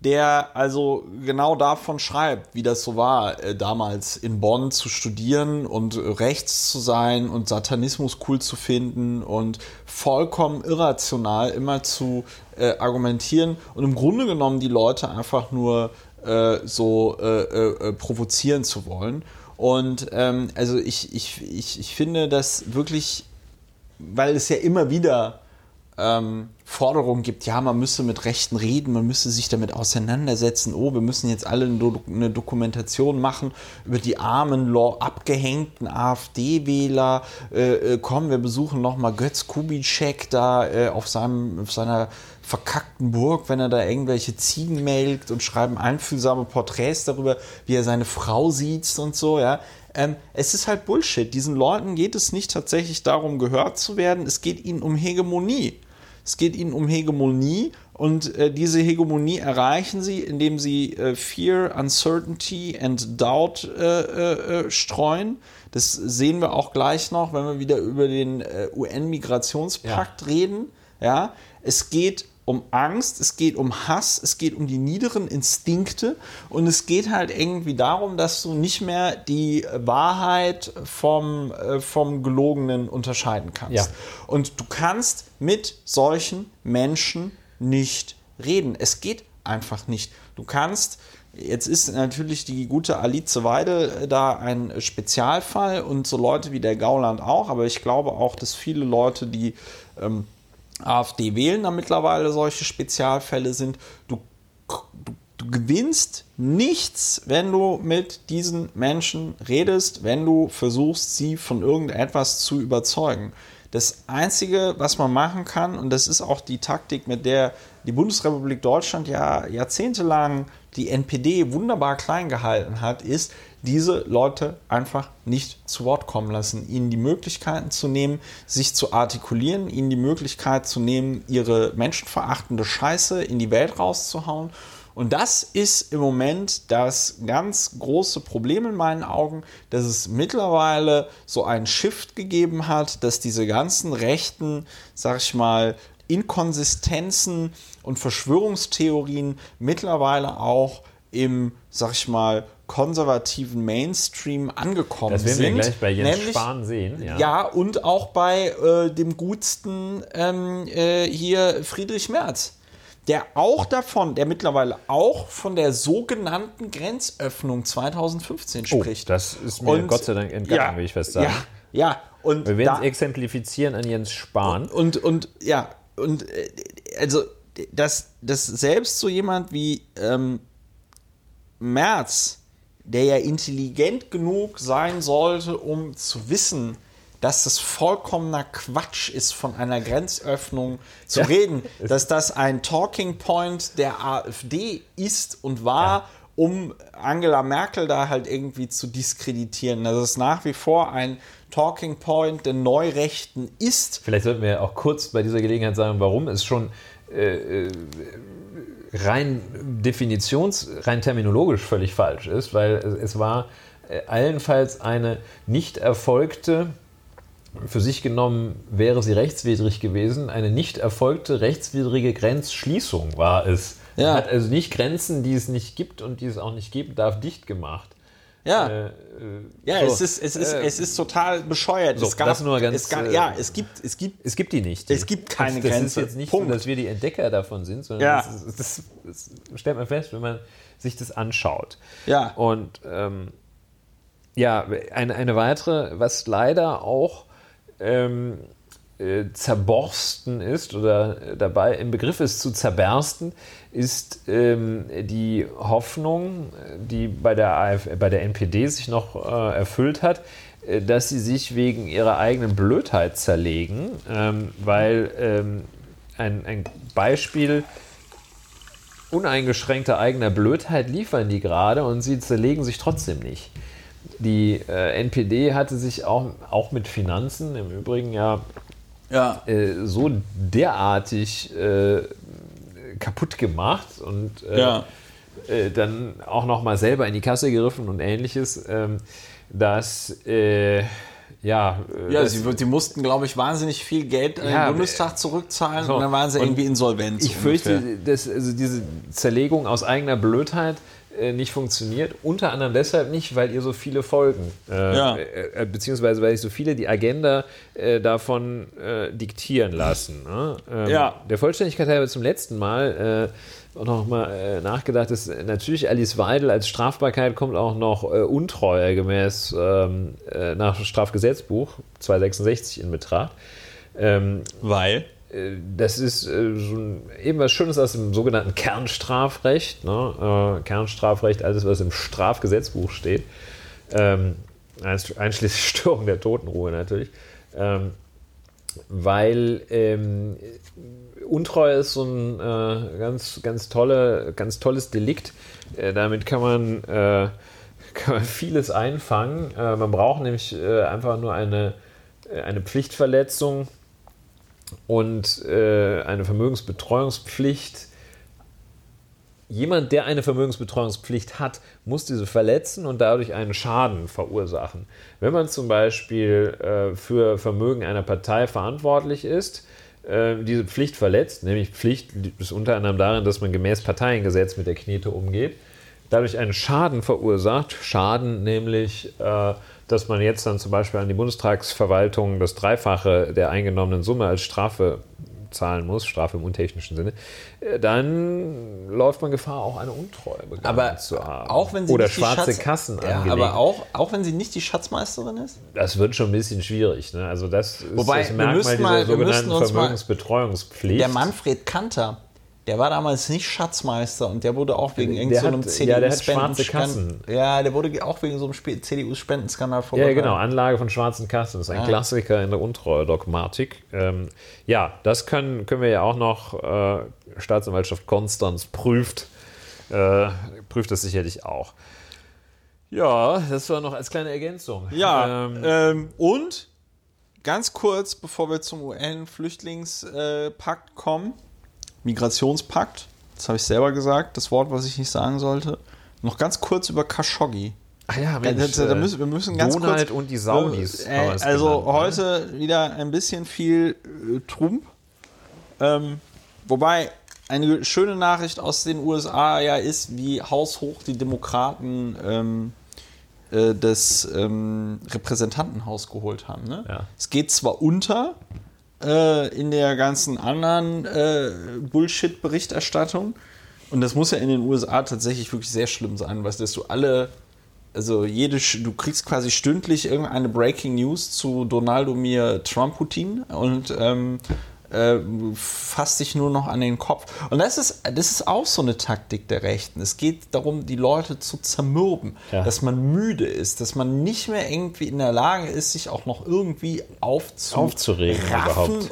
der also genau davon schreibt, wie das so war, äh, damals in Bonn zu studieren und rechts zu sein und Satanismus cool zu finden und vollkommen irrational immer zu äh, argumentieren und im Grunde genommen die Leute einfach nur äh, so äh, äh, provozieren zu wollen. Und ähm, also ich, ich, ich, ich finde das wirklich, weil es ja immer wieder ähm, Forderungen gibt, ja, man müsse mit Rechten reden, man müsse sich damit auseinandersetzen, oh, wir müssen jetzt alle eine Dokumentation machen über die armen, abgehängten AfD-Wähler, äh, äh, komm, wir besuchen nochmal Götz Kubitschek da äh, auf, seinem, auf seiner verkackten Burg, wenn er da irgendwelche Ziegen melkt und schreiben einfühlsame Porträts darüber, wie er seine Frau sieht und so, ja. Ähm, es ist halt Bullshit. Diesen Leuten geht es nicht tatsächlich darum, gehört zu werden. Es geht ihnen um Hegemonie. Es geht ihnen um Hegemonie und äh, diese Hegemonie erreichen sie, indem sie äh, Fear, Uncertainty and Doubt äh, äh, äh streuen. Das sehen wir auch gleich noch, wenn wir wieder über den äh, UN-Migrationspakt ja. reden. Ja, es geht um Angst, es geht um Hass, es geht um die niederen Instinkte und es geht halt irgendwie darum, dass du nicht mehr die Wahrheit vom, äh, vom Gelogenen unterscheiden kannst. Ja. Und du kannst mit solchen Menschen nicht reden. Es geht einfach nicht. Du kannst Jetzt ist natürlich die gute Alice Weidel äh, da ein Spezialfall und so Leute wie der Gauland auch, aber ich glaube auch, dass viele Leute, die ähm, AfD wählen da mittlerweile solche Spezialfälle sind. Du, du, du, gewinnst nichts, wenn du mit diesen Menschen redest, wenn du versuchst, sie von irgendetwas zu überzeugen. Das Einzige, was man machen kann, und das ist auch die Taktik, mit der die Bundesrepublik Deutschland ja jahrzehntelang die NPD wunderbar klein gehalten hat, ist, diese Leute einfach nicht zu Wort kommen lassen, ihnen die Möglichkeiten zu nehmen, sich zu artikulieren, ihnen die Möglichkeit zu nehmen, ihre menschenverachtende Scheiße in die Welt rauszuhauen. Und das ist im Moment das ganz große Problem in meinen Augen, dass es mittlerweile so einen Shift gegeben hat, dass diese ganzen rechten, sag ich mal, Inkonsistenzen und Verschwörungstheorien mittlerweile auch im, sag ich mal, konservativen Mainstream angekommen sind. Das werden wir gleich bei Jens Nämlich, Spahn sehen. Ja, ja und auch bei äh, dem gutsten ähm, äh, hier Friedrich Merz. Der auch davon, der mittlerweile auch von der sogenannten Grenzöffnung 2015 spricht. Oh, das ist mir und, Gott sei Dank entgangen, ja, will ich fest sagen. Ja, ja. Und wir werden es exemplifizieren an Jens Spahn. Und, und, und ja, und äh, also, dass, dass selbst so jemand wie ähm, Merz der ja intelligent genug sein sollte, um zu wissen, dass das vollkommener Quatsch ist, von einer Grenzöffnung zu ja. reden, dass das ein Talking Point der AfD ist und war, ja. um Angela Merkel da halt irgendwie zu diskreditieren. Dass es nach wie vor ein Talking Point der Neurechten ist. Vielleicht sollten wir auch kurz bei dieser Gelegenheit sagen, warum es schon äh, äh, rein definitions-, rein terminologisch völlig falsch ist, weil es war äh, allenfalls eine nicht erfolgte für sich genommen wäre sie rechtswidrig gewesen. Eine nicht erfolgte rechtswidrige Grenzschließung war es. Ja. Hat also nicht Grenzen, die es nicht gibt und die es auch nicht geben darf, dicht gemacht. Ja, äh, äh, ja so, es, ist, es, ist, äh, es ist total bescheuert. So, es gab, das nur ganz, es gab, ja, es gibt, es gibt, es gibt die nicht. Es gibt keine das Grenze. Das ist jetzt nicht Punkt. so, dass wir die Entdecker davon sind, sondern ja. das, das, das, stellt man fest, wenn man sich das anschaut. Ja. Und ähm, ja, eine, eine weitere, was leider auch ähm, äh, zerborsten ist oder dabei im Begriff ist zu zerbersten, ist ähm, die Hoffnung, die bei der, AF, bei der NPD sich noch äh, erfüllt hat, äh, dass sie sich wegen ihrer eigenen Blödheit zerlegen, ähm, weil ähm, ein, ein Beispiel uneingeschränkter eigener Blödheit liefern die gerade und sie zerlegen sich trotzdem nicht. Die äh, NPD hatte sich auch, auch mit Finanzen im Übrigen ja, ja. Äh, so derartig äh, kaputt gemacht und äh, ja. Äh, dann auch noch mal selber in die Kasse gegriffen und ähnliches, ähm, dass äh, ja, ja sie, sie, mussten, glaube ich, wahnsinnig viel Geld an ja, den Bundestag zurückzahlen so, und dann waren sie irgendwie insolvent. Ich fürchte, dass also diese Zerlegung aus eigener Blödheit äh, nicht funktioniert. Unter anderem deshalb nicht, weil ihr so viele Folgen, äh, ja. äh, beziehungsweise weil sich so viele die Agenda äh, davon äh, diktieren lassen. Ne? Ähm, ja. Der Vollständigkeit halber zum letzten Mal auch noch mal nachgedacht ist, natürlich Alice Weidel als Strafbarkeit kommt auch noch Untreue gemäß ähm, nach Strafgesetzbuch 266 in Betracht. Ähm, weil? Äh, das ist äh, ein, eben was Schönes aus dem sogenannten Kernstrafrecht. Ne? Äh, Kernstrafrecht, alles, was im Strafgesetzbuch steht. Ähm, einschließlich [laughs] Störung der Totenruhe natürlich. Ähm, weil ähm, Untreue ist so ein äh, ganz, ganz, tolle, ganz tolles Delikt. Äh, damit kann man, äh, [laughs] kann man vieles einfangen. man braucht nämlich einfach nur eine, eine Pflichtverletzung und äh, eine Vermögensbetreuungspflicht. Jemand, der eine Vermögensbetreuungspflicht hat, muss diese verletzen und dadurch einen Schaden verursachen. Wenn man zum Beispiel äh, für Vermögen einer Partei verantwortlich ist, äh, diese Pflicht verletzt, nämlich Pflicht ist unter anderem darin, dass man gemäß Parteiengesetz mit der Knete umgeht, dadurch einen Schaden verursacht, Schaden nämlich äh, dass man jetzt dann zum Beispiel an die Bundestagsverwaltung das Dreifache der eingenommenen Summe als Strafe zahlen muss, Strafe im untechnischen Sinne, äh, dann läuft man Gefahr, auch eine Untreue begangen zu haben. Auch wenn sie Oder schwarze Schatz, Kassen ja, angelegt. Aber auch, auch wenn sie nicht die Schatzmeisterin ist? Das wird schon ein bisschen schwierig. Ne? Also das ist Wobei, das Merkmal mal, dieser sogenannten Vermögensbetreuungspflicht. Der Manfred Kanter, der war damals nicht Schatzmeister und der wurde auch wegen irgendeinem so CDU ja. Ja, der wurde auch wegen so einem CDU-Spendenskandal verurteilt. Ja, genau, Anlage von schwarzen Kassen. Das ist ein ah. Klassiker in der Untreue-Dogmatik. Ähm, ja, das können, können wir ja auch noch, äh, Staatsanwaltschaft Konstanz prüft, äh, prüft das sicherlich auch. Ja, das war noch als kleine Ergänzung. Ja, ähm, ähm, und ganz kurz, bevor wir zum UN-Flüchtlingspakt kommen, Migrationspakt. Das habe ich selber gesagt, das Wort, was ich nicht sagen sollte. Noch ganz kurz über Khashoggi. Ach ja, Mensch, da, da müssen, wir müssen ganz Donald kurz, und die Saudis. Äh, also genannt, ne? heute ne? wieder ein bisschen viel äh, Trump. Ähm, wobei eine schöne Nachricht aus den USA ja ist, wie haushoch die Demokraten ähm, äh, das ähm, Repräsentantenhaus geholt haben. Ne? Ja. Es geht zwar unter, äh, in der ganzen anderen äh, Bullshit-Berichterstattung. Und das muss ja in den USA tatsächlich wirklich sehr schlimm sein, weil dass du alle, also jede, du kriegst quasi stündlich irgendeine Breaking News zu Donaldo mir Trump-Putin und ähm, äh, fasst sich nur noch an den Kopf. Und das ist, das ist auch so eine Taktik der Rechten. Es geht darum, die Leute zu zermürben, ja. dass man müde ist, dass man nicht mehr irgendwie in der Lage ist, sich auch noch irgendwie aufzu aufzuregen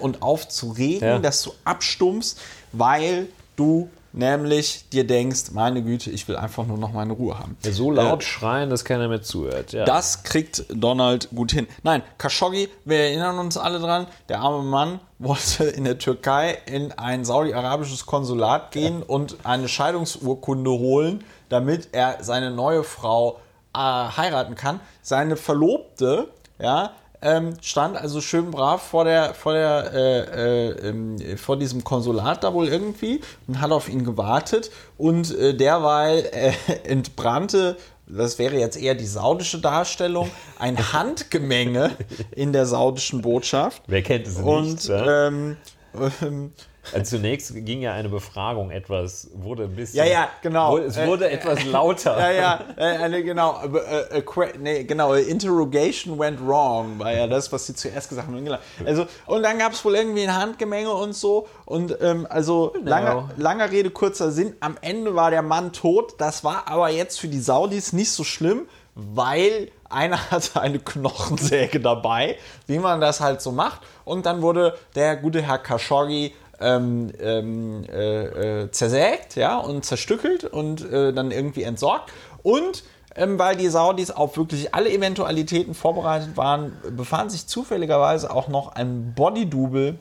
und aufzuregen, ja. dass du abstummst, weil du nämlich dir denkst, meine Güte, ich will einfach nur noch meine Ruhe haben. Ja, so laut äh, schreien, dass keiner mehr zuhört. Ja. Das kriegt Donald gut hin. Nein, Khashoggi, wir erinnern uns alle dran, der arme Mann wollte in der Türkei in ein saudi-arabisches Konsulat gehen und eine Scheidungsurkunde holen, damit er seine neue Frau äh, heiraten kann. Seine Verlobte, ja, ähm, stand also schön brav vor der, vor der, äh, äh, vor diesem Konsulat da wohl irgendwie und hat auf ihn gewartet und äh, derweil äh, [laughs] entbrannte das wäre jetzt eher die saudische Darstellung, ein [laughs] Handgemenge in der saudischen Botschaft. Wer kennt es nicht? Und ähm, [laughs] ähm, also zunächst ging ja eine Befragung etwas, wurde ein bisschen. Ja, ja, genau. Es wurde äh, etwas lauter. Ja, ja, äh, eine, genau. Äh, nee, genau, Interrogation went wrong, war ja das, was sie zuerst gesagt haben. Genau. Also, und dann gab es wohl irgendwie ein Handgemenge und so. Und ähm, also, genau. langer, langer Rede, kurzer Sinn. Am Ende war der Mann tot. Das war aber jetzt für die Saudis nicht so schlimm, weil einer [laughs] hatte eine Knochensäge dabei, wie man das halt so macht. Und dann wurde der gute Herr Khashoggi ähm, ähm, äh, äh, zersägt ja, und zerstückelt und äh, dann irgendwie entsorgt. Und ähm, weil die Saudis auf wirklich alle Eventualitäten vorbereitet waren, befand sich zufälligerweise auch noch ein Bodydouble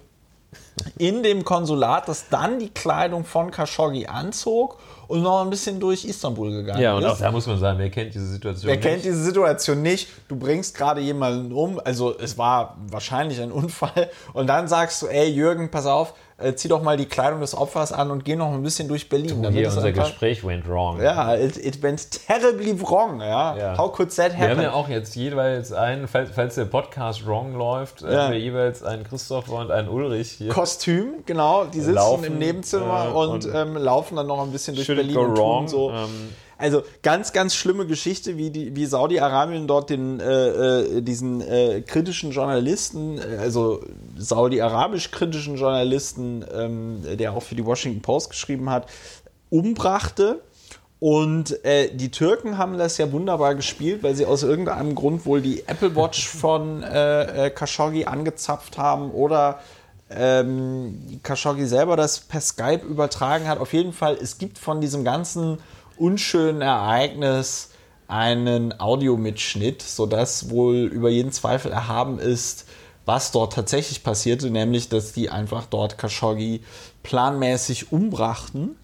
in dem Konsulat, das dann die Kleidung von Khashoggi anzog und noch ein bisschen durch Istanbul gegangen ja, und ist. auch da muss man sagen, wer kennt diese Situation wer nicht? Wer kennt diese Situation nicht? Du bringst gerade jemanden um, also es war wahrscheinlich ein Unfall und dann sagst du, ey Jürgen, pass auf, äh, zieh doch mal die Kleidung des Opfers an und geh noch ein bisschen durch Berlin. Du, hier unser einfach, Gespräch went wrong. Ja, it, it went terribly wrong. Ja. ja. How could that happen? Wir haben ja auch jetzt jeweils einen, falls, falls der Podcast wrong läuft, ja. haben wir jeweils einen Christopher und einen Ulrich hier. Kostüm, genau. Die sitzen laufen, im Nebenzimmer äh, und, und ähm, laufen dann noch ein bisschen durch Berlin und tun so. Ähm, also ganz, ganz schlimme Geschichte, wie, die, wie Saudi-Arabien dort den, äh, äh diesen äh, kritischen Journalisten, äh, also saudi-arabisch kritischen Journalisten, ähm, der auch für die Washington Post geschrieben hat, umbrachte. Und äh, die Türken haben das ja wunderbar gespielt, weil sie aus irgendeinem Grund wohl die Apple Watch [laughs] von äh, Khashoggi angezapft haben oder ähm, Khashoggi selber das per Skype übertragen hat. Auf jeden Fall, es gibt von diesem ganzen unschönen Ereignis einen Audiomitschnitt, sodass wohl über jeden Zweifel erhaben ist, was dort tatsächlich passierte, nämlich dass die einfach dort Khashoggi planmäßig umbrachten.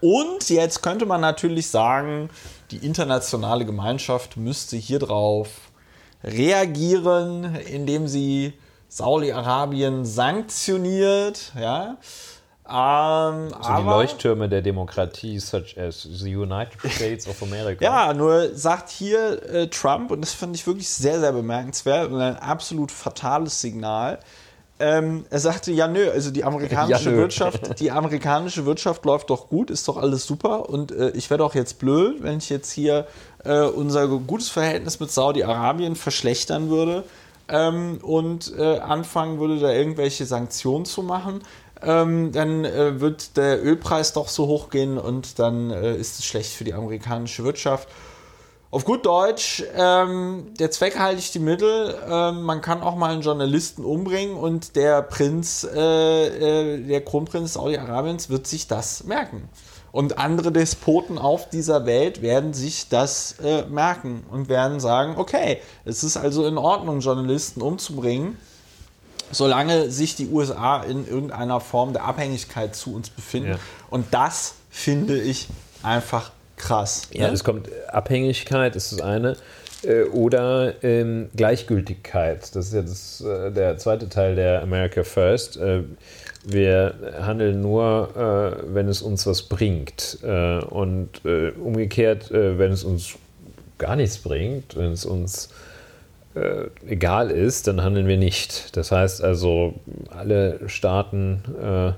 Und jetzt könnte man natürlich sagen, die internationale Gemeinschaft müsste hier drauf reagieren, indem sie Saudi-Arabien sanktioniert, ja. Ähm, so die Leuchttürme der Demokratie, such as the United [laughs] States of America. ja, nur sagt hier äh, Trump, und das finde ich wirklich sehr, sehr bemerkenswert und ein absolut fatales Signal. Ähm, er sagte, ja nö, also die amerikanische [laughs] ja, Wirtschaft, die amerikanische Wirtschaft läuft doch gut, ist doch alles super und äh, ich wäre doch jetzt blöd, wenn ich jetzt hier äh, unser gutes Verhältnis mit Saudi-Arabien verschlechtern würde ähm, und äh, anfangen würde, da irgendwelche Sanktionen zu machen ähm, dann äh, wird der Ölpreis doch so hoch gehen und dann äh, ist es schlecht für die amerikanische Wirtschaft. Auf gut Deutsch, ähm, der Zweck halte ich die Mittel. Ähm, man kann auch mal einen Journalisten umbringen und der Prinz, äh, äh der Kronprinz Saudi-Arabiens wird sich das merken. Und andere Despoten auf dieser Welt werden sich das äh, merken und werden sagen, okay, es ist also in Ordnung, Journalisten umzubringen solange sich die USA in irgendeiner Form der Abhängigkeit zu uns befinden. Ja. Und das finde ich einfach krass. Ja, ne? es kommt Abhängigkeit, ist das eine. Äh, oder ähm, Gleichgültigkeit. Das ist ja das, äh, der zweite Teil der America First. Äh, wir handeln nur, äh, wenn es uns was bringt. Äh, und äh, umgekehrt, wenn es uns gar nichts bringt, wenn es uns äh, egal ist, dann handeln wir nicht. Das heißt also, alle Staaten, äh,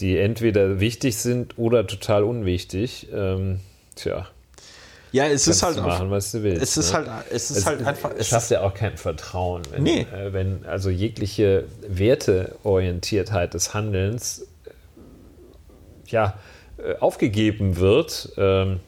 die entweder wichtig sind oder total unwichtig, ähm, tja. Ja, es ist halt machen, was du willst. Es ist ne? halt, es ist es, halt einfach. Es schafft ja auch kein Vertrauen, wenn, nee. äh, wenn also jegliche Werteorientiertheit des Handelns äh, ja, äh, aufgegeben wird. Ähm,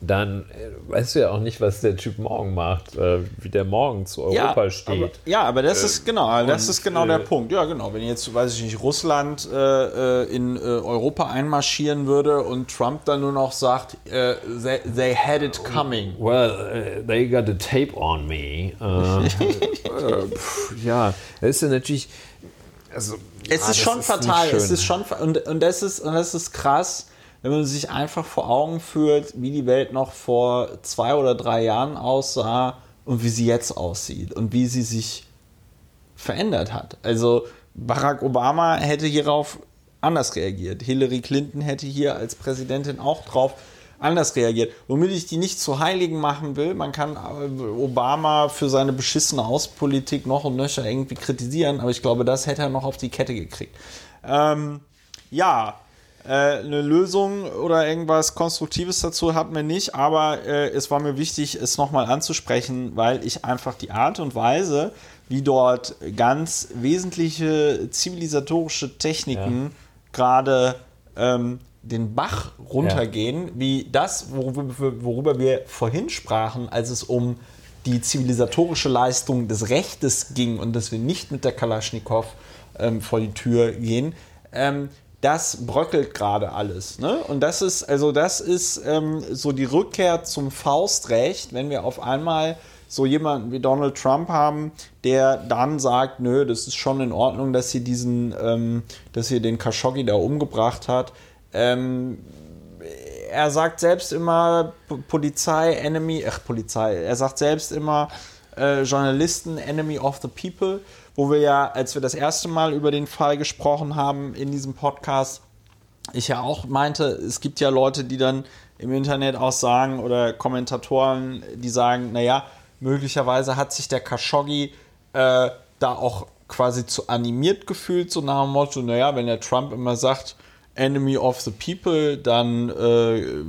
dann äh, weißt du ja auch nicht, was der Typ morgen macht, äh, wie der morgen zu Europa ja, steht. Aber, ja, aber das Äh, ist genau, das und, ist genau der äh, Punkt. Ja, genau. Wenn jetzt, weiß ich nicht, Russland äh, äh, in Europa einmarschieren würde und Trump dann nur noch sagt, they, they had it coming. Well, uh, they got a tape on me. Äh, [laughs] pff, ja, das ist ja natürlich. Also, Es ja, ist schon fatal. Es ist schon und, und das ist und das ist krass, wenn man sich einfach vor Augen führt, wie die Welt noch vor zwei oder drei Jahren aussah und wie sie jetzt aussieht und wie sie sich verändert hat. Also Barack Obama hätte hierauf anders reagiert. Hillary Clinton hätte hier als Präsidentin auch drauf anders reagiert. Womit ich die nicht zu Heiligen machen will, man kann äh, Obama für seine beschissene Außenpolitik noch und nöcher irgendwie kritisieren, aber ich glaube, das hätte er noch auf die Kette gekriegt. Ähm, ja, eine Lösung oder irgendwas Konstruktives dazu hatten wir nicht, aber äh, es war mir wichtig, es nochmal anzusprechen, weil ich einfach die Art und Weise, wie dort ganz wesentliche zivilisatorische Techniken gerade ähm, den Bach runtergehen, wie das, worüber, worüber wir vorhin sprachen, als es um die zivilisatorische Leistung des Rechtes ging und dass wir nicht mit der Kalaschnikow ähm, vor die Tür gehen, ähm, das bröckelt gerade alles. Ne? Und das ist, also das ist ähm, so die Rückkehr zum Faustrecht, wenn wir auf einmal so jemanden wie Donald Trump haben, der dann sagt, nö, das ist schon in Ordnung, dass sie diesen, ähm, dass sie den Khashoggi da umgebracht hat. Ähm, er sagt selbst immer Polizei, Enemy, ach Polizei, er sagt selbst immer äh, Journalisten, Enemy of the People, wo wir ja, als wir das erste Mal über den Fall gesprochen haben in diesem Podcast, ich ja auch meinte, es gibt ja Leute, die dann im Internet auch sagen oder Kommentatoren, die sagen, naja, möglicherweise hat sich der Khashoggi äh, da auch quasi zu animiert gefühlt, so nach dem Motto, naja, wenn der Trump immer sagt, Enemy of the People, dann äh,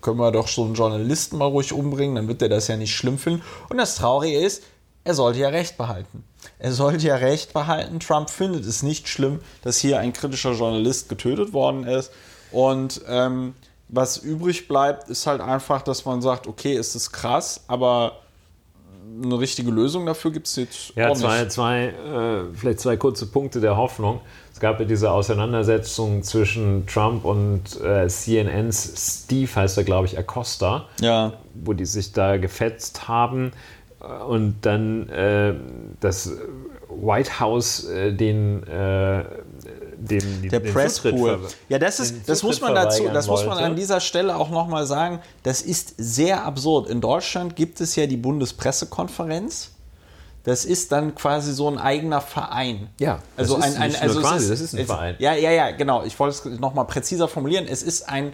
können wir doch so einen Journalisten mal ruhig umbringen, dann wird er das ja nicht schlimm finden. Und das Traurige ist, er sollte ja Recht behalten. Er sollte ja Recht behalten. Trump findet es nicht schlimm, dass hier ein kritischer Journalist getötet worden ist. Und ähm, was übrig bleibt, ist halt einfach, dass man sagt, okay, es ist krass, aber eine richtige Lösung dafür gibt es jetzt Ja, auch nicht. zwei, zwei, äh, vielleicht zwei kurze Punkte der Hoffnung. Es gab ja diese Auseinandersetzung zwischen Trump und äh, CNNs Steve, heißt er, glaube ich, Acosta, Ja, wo die sich da gefetzt haben und dann äh, das White House äh, den, äh, den, der den. Zutritt ver- Ja, das ist, das muss man dazu, das muss man wollte. an dieser Stelle auch nochmal sagen. Das ist sehr absurd. In Deutschland gibt es ja die Bundespressekonferenz. Das ist dann quasi so ein eigener Verein. Ja, also das ein, ist ein also quasi, das ist ein Verein. Ja, ja, ja, genau. Ich wollte es nochmal präziser formulieren. Es ist ein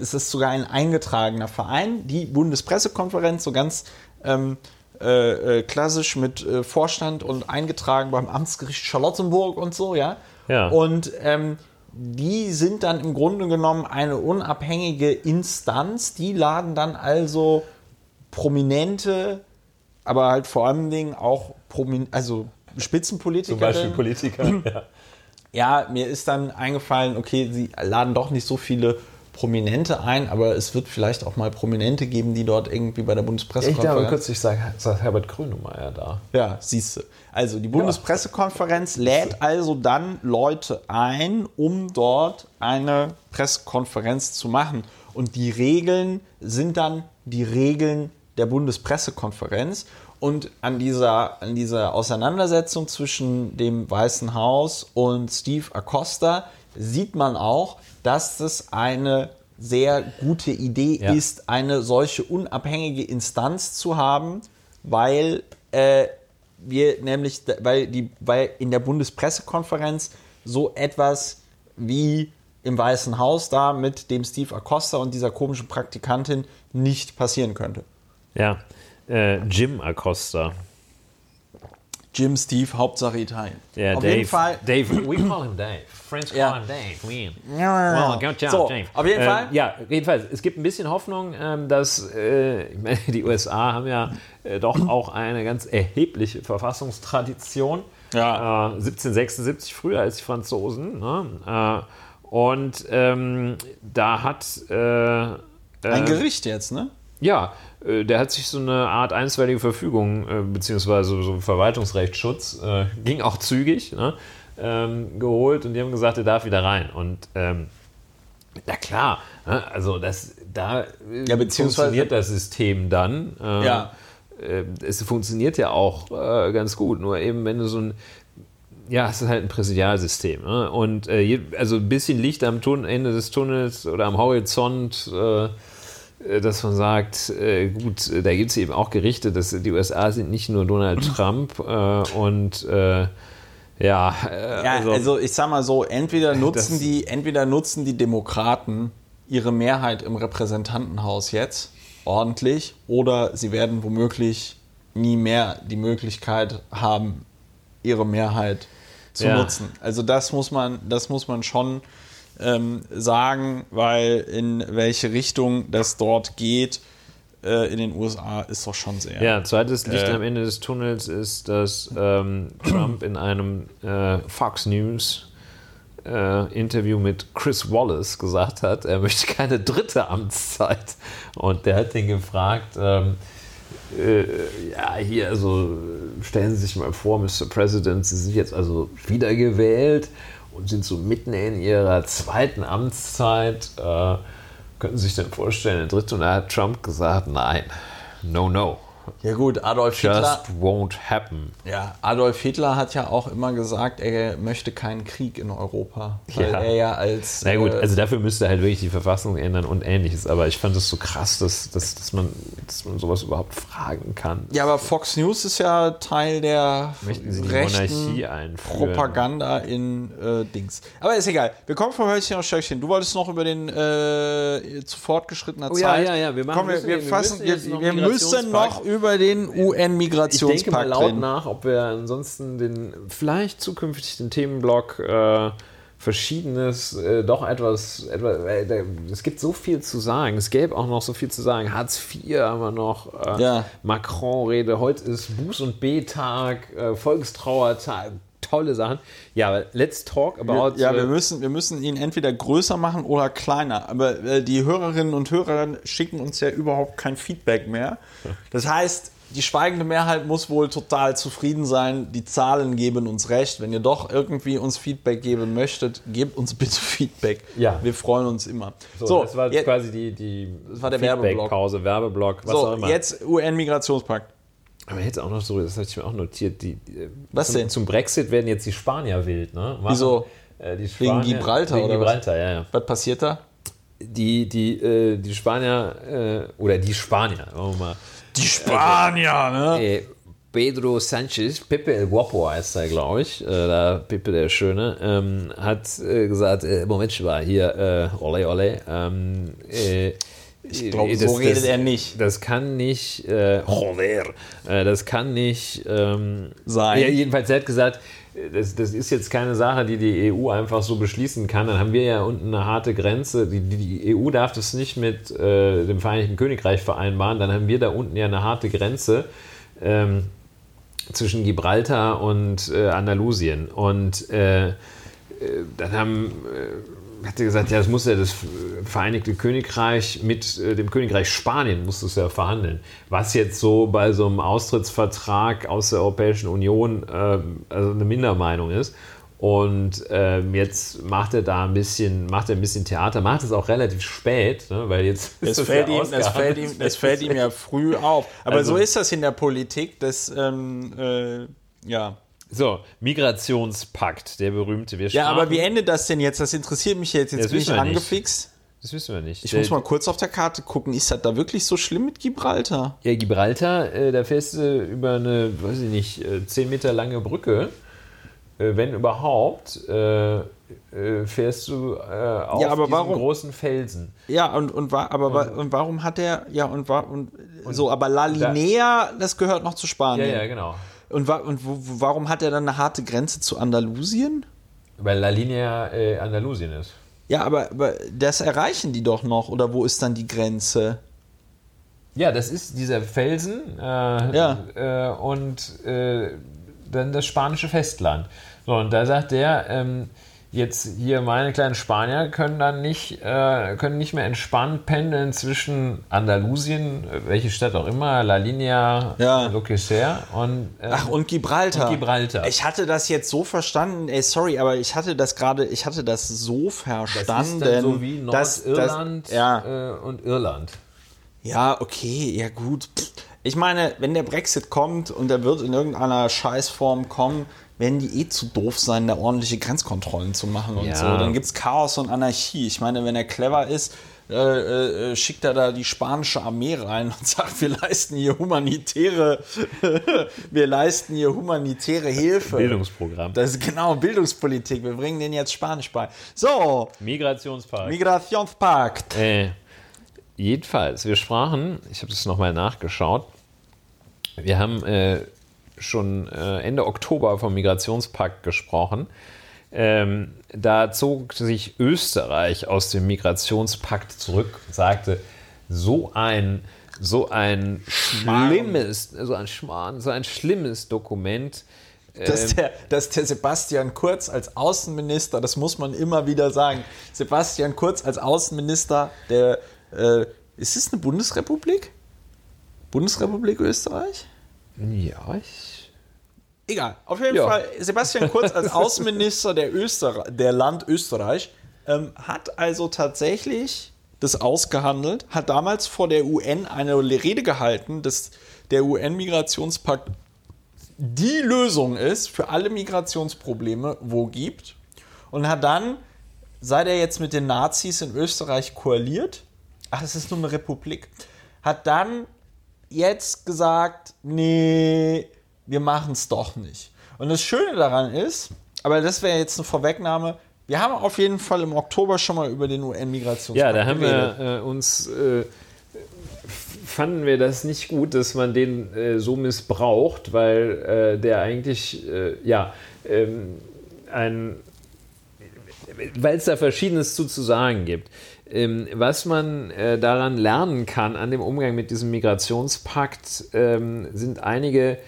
es ist sogar ein eingetragener Verein, die Bundespressekonferenz, so ganz ähm, äh, äh, klassisch mit äh, Vorstand und eingetragen beim Amtsgericht Charlottenburg und so, ja. Ja. Und ähm, die sind dann im Grunde genommen eine unabhängige Instanz. Die laden dann also prominente, aber halt vor allen Dingen auch promin also Spitzenpolitiker. Zum Beispiel Politiker. [laughs] ja. Ja, mir ist dann eingefallen, okay, sie laden doch nicht so viele Prominente ein, aber es wird vielleicht auch mal Prominente geben, die dort irgendwie bei der Ich Bundespressekonferenz. glaube, kürzlich saß saß Herbert Grönemeyer da. Ja, siehst du. Also die Bundespressekonferenz lädt also dann Leute ein, um dort eine Pressekonferenz zu machen. Und die Regeln sind dann die Regeln der Bundespressekonferenz. Und an dieser, an dieser Auseinandersetzung zwischen dem Weißen Haus und Steve Acosta sieht man auch, dass das eine sehr gute Idee Ja. ist, eine solche unabhängige Instanz zu haben, weil äh, wir nämlich, weil, die, weil in der Bundespressekonferenz so etwas wie im Weißen Haus da mit dem Steve Acosta und dieser komischen Praktikantin nicht passieren könnte. Ja, äh, Jim Acosta. Jim, Steve, Hauptsache Italien. Ja, Auf Dave. jeden Fall. Dave, we call him Dave. Friends call Ja. him Dave. Ja. Well, good job, So, Dave. auf jeden Ähm, Fall. Ja, jedenfalls. Es gibt ein bisschen Hoffnung, ähm, dass äh, ich meine, die USA haben ja äh, doch auch eine ganz erhebliche Verfassungstradition. Ja. Äh, 1776 früher als die Franzosen. Ne? Äh, und ähm, da hat äh, Ein Ähm, Gericht jetzt, ne? Ja, äh, der hat sich so eine Art einstweilige Verfügung, äh, beziehungsweise so Verwaltungsrechtsschutz, äh, ging auch zügig, ne, ähm, geholt und die haben gesagt, er darf wieder rein. Und ähm, na klar, ne, also das, da Ja, funktioniert das System dann. Äh, Ja. äh, es funktioniert ja auch äh, ganz gut, nur eben wenn du so ein ja, es ist halt ein Präsidialsystem. Ne? Und äh, also ein bisschen Licht am Tun Ende des Tunnels oder am Horizont, äh, äh, dass man sagt, äh, gut, da gibt es eben auch Gerichte, dass die USA sind nicht nur Donald Trump äh, und äh, ja, äh, Ja, also, ich sag mal so, entweder nutzen die, entweder nutzen die Demokraten ihre Mehrheit im Repräsentantenhaus jetzt ordentlich oder sie werden womöglich nie mehr die Möglichkeit haben, ihre Mehrheit zu Ja. nutzen. Also das muss man, das muss man schon ähm, sagen, weil in welche Richtung das dort geht äh, in den USA ist doch schon sehr. Ja, zweites Licht Äh. am Ende des Tunnels ist, dass ähm, Trump in einem äh, Fox News äh, Interview mit Chris Wallace gesagt hat, er möchte keine dritte Amtszeit. Und der hat den gefragt, ähm, äh, ja, hier, also stellen Sie sich mal vor, Mr. President, Sie sind jetzt also wiedergewählt und sind so mitten in Ihrer zweiten Amtszeit. Äh, könnten Sie sich denn vorstellen, eine dritte? Und da hat Trump gesagt, nein, no, no. Ja gut, Adolf Hitler, Just won't happen. ja, Adolf Hitler hat ja auch immer gesagt, er möchte keinen Krieg in Europa, weil Ja. er ja als Na gut, äh, also dafür müsste halt wirklich die Verfassung ändern und ähnliches. Aber ich fand es so krass, dass, dass, dass, man, dass man sowas überhaupt fragen kann. ja, aber Fox News ist ja Teil der rechten? Propaganda in äh, Dings. Aber ist egal. Wir kommen vom Hölzchen auf Stöckchen. Du wolltest noch über den äh, zu fortgeschrittener Oh ja, Zeit. ja, ja, wir machen- Komm, wir, wir, wir fassen, wir, noch wir müssen noch Migrationspakt. Über den Ich denke mal UN-Migrationspakt laut nach, ob wir ansonsten den vielleicht zukünftig den Themenblock äh, Verschiedenes äh, doch etwas, etwas äh, es gibt so viel zu sagen. Es gäbe auch noch so viel zu sagen. Hartz IV haben wir noch, äh, Ja. Macron-Rede, heute ist Buß- und B-Tag, äh, Volkstrauertag, tolle Sachen. Ja, aber let's talk about. Ja, wir äh, müssen, wir müssen ihn entweder größer machen oder kleiner. Aber äh, die Hörerinnen und Hörer schicken uns ja überhaupt kein Feedback mehr. Das heißt, die schweigende Mehrheit muss wohl total zufrieden sein. Die Zahlen geben uns recht. Wenn ihr doch irgendwie uns Feedback geben möchtet, gebt uns bitte [laughs] Feedback. Ja. Wir freuen uns immer. so, das war je- quasi die, die Das war der Werbeblock. Feedback-Pause, Werbeblock, was auch so immer. jetzt UN-Migrationspakt. Aber jetzt auch noch so, das hatte ich mir auch notiert. Die, die, Was zum, denn? Zum Brexit werden jetzt die Spanier wild, ne? Machen, Wieso? Äh, die Wegen Spanier- Gibraltar Wegen oder was? Gibraltar, ja, ja. Was passiert da? Die, die, äh, die Spanier, äh, oder die Spanier, sagen wir mal. Die Spanier, ne? Äh, Pedro Sanchez, Pepe el Guapo heißt er, glaube ich, äh, da Pepe der Schöne, ähm, hat äh, gesagt, äh, Moment mal, hier, äh, ole ole, ähm, äh, Ich glaube, so redet er nicht. Das kann nicht, äh, joder, äh, das kann nicht Sein. Ja, jedenfalls, er hat gesagt, äh, das, das ist jetzt keine Sache, die die EU einfach so beschließen kann. Dann haben wir ja unten eine harte Grenze. Die, die, EU darf das nicht mit äh, dem Vereinigten Königreich vereinbaren. Dann haben wir da unten ja eine harte Grenze. Ähm, zwischen Gibraltar und äh, Andalusien. Und äh, äh, dann haben, äh, hat er gesagt, ja, das muss ja das Vereinigte Königreich mit äh, dem Königreich Spanien muss das ja verhandeln. Was jetzt so bei so einem Austrittsvertrag aus der Europäischen Union äh, also eine Mindermeinung ist. Und ähm, jetzt macht er da ein bisschen, macht er ein bisschen Theater, macht es auch relativ spät, ne, weil jetzt [laughs] Es fällt, ja ihm, das, fällt ihm, das fällt ihm ja früh auf. Aber Also- so ist das in der Politik, dass, ähm, äh, ja. So, Migrationspakt, der berühmte. Wir Ja, aber wie endet das denn jetzt? Das interessiert mich jetzt. Jetzt Das bin ich nicht. angefixt. Das wissen wir nicht. Ich Der- muss mal kurz auf der Karte gucken. Ist das da wirklich so schlimm mit Gibraltar? Ja, Gibraltar, äh, da fährst du über eine, weiß ich nicht, äh, 10 Meter lange Brücke. Äh, wenn überhaupt, äh, äh, fährst du äh, auf Ja, aber warum? großen Felsen. Ja, und, und, wa- aber, wa- und warum hat er, ja, und, wa- und, so, aber La Linea, das gehört noch zu Ja, Spanien. ja, genau. Und, wa- und wo, warum hat er dann eine harte Grenze zu Andalusien? Weil La Linea äh, Andalusien ist. Ja, aber, aber das erreichen die doch noch, oder wo ist dann die Grenze? Ja, das ist dieser Felsen äh, Ja. äh, und äh, dann das spanische Festland. So, und da sagt der, ähm, jetzt hier meine kleinen Spanier können dann nicht, äh, können nicht mehr entspannt pendeln zwischen Andalusien, welche Stadt auch immer, La Linea, Ja. lo que sea, und, äh, Ach, und Gibraltar. Und Gibraltar. Ich hatte das jetzt so verstanden, ey, sorry, aber ich hatte das gerade, ich hatte das so das verstanden. ist dann so wie Nordirland dass- ja. äh, und Irland. Ja, okay, ja gut. Ich meine, wenn der Brexit kommt und er wird in irgendeiner Scheißform kommen, werden die eh zu doof sein, da ordentliche Grenzkontrollen zu machen und Ja. so. Dann gibt es Chaos und Anarchie. Ich meine, wenn er clever ist, äh, äh, schickt er da die spanische Armee rein und [laughs] sagt, wir leisten hier humanitäre, [laughs] wir leisten hier humanitäre Hilfe. Bildungsprogramm. Das ist genau Bildungspolitik. Wir bringen denen jetzt Spanisch bei. So, Migrationspark. Migrationspakt. Äh, jedenfalls, wir sprachen, ich habe das nochmal nachgeschaut, wir haben äh, schon äh, Ende Oktober vom Migrationspakt gesprochen. Ähm, da zog sich Österreich aus dem Migrationspakt zurück und sagte, so ein, so ein schlimmes, so ein Schmarrn, so ein schlimmes Dokument. dass der, dass der Sebastian Kurz als Außenminister, das muss man immer wieder sagen, Sebastian Kurz als Außenminister der, äh, ist es eine Bundesrepublik? Bundesrepublik Österreich? Ja, ich. Egal, auf jeden Ja. Fall, Sebastian Kurz als Außenminister der, Öster der Land Österreich ähm, hat also tatsächlich das ausgehandelt, hat damals vor der UN eine Rede gehalten, dass der UN-Migrationspakt die Lösung ist für alle Migrationsprobleme, wo gibt. Und hat dann, seit er jetzt mit den Nazis in Österreich koaliert, ach, es ist nur eine Republik, hat dann jetzt gesagt, nee, wir machen es doch nicht. Und das Schöne daran ist, aber das wäre jetzt eine Vorwegnahme, wir haben auf jeden Fall im Oktober schon mal über den UN-Migrationspakt Ja, da haben geredet. wir äh, uns, äh, fanden wir das nicht gut, dass man den äh, so missbraucht, weil äh, der eigentlich, äh, ja, ähm, ein, weil es da Verschiedenes zu, zu sagen gibt. Ähm, was man äh, daran lernen kann, an dem Umgang mit diesem Migrationspakt, ähm, sind einige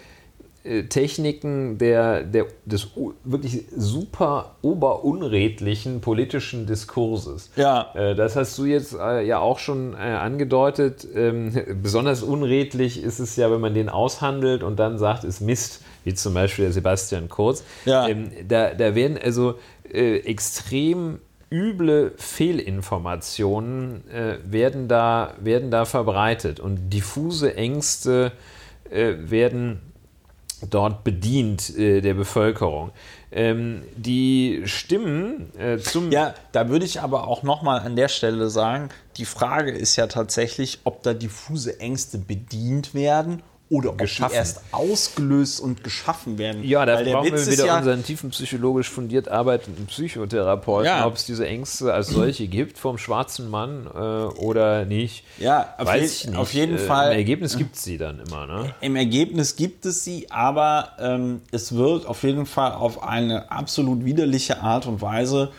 äh, Techniken der, der, des wirklich super oberunredlichen politischen Diskurses. Ja. Äh, das hast du jetzt äh, ja auch schon äh, angedeutet. Ähm, [laughs] besonders unredlich ist es ja, wenn man den aushandelt und dann sagt, es Mist, wie zum Beispiel der Sebastian Kurz. Ja. Ähm, da, da werden also äh, extrem üble Fehlinformationen äh, werden, da, werden da verbreitet und diffuse Ängste äh, werden dort bedient äh, der Bevölkerung. Ähm, die Stimmen äh, zum Ja, da würde ich aber auch nochmal an der Stelle sagen, die Frage ist ja tatsächlich, ob da diffuse Ängste bedient werden oder ob Geschaffen. die erst ausgelöst und geschaffen werden. Ja, da brauchen wir wieder ja, unseren tiefenpsychologisch fundiert arbeitenden Psychotherapeuten, Ja. ob es diese Ängste als solche gibt vom schwarzen Mann äh, oder nicht. Ja, auf Weiß je- ich nicht. auf jeden äh, Fall. Im Ergebnis gibt es sie dann immer, ne? Im Ergebnis gibt es sie, aber ähm, es wird auf jeden Fall auf eine absolut widerliche Art und Weise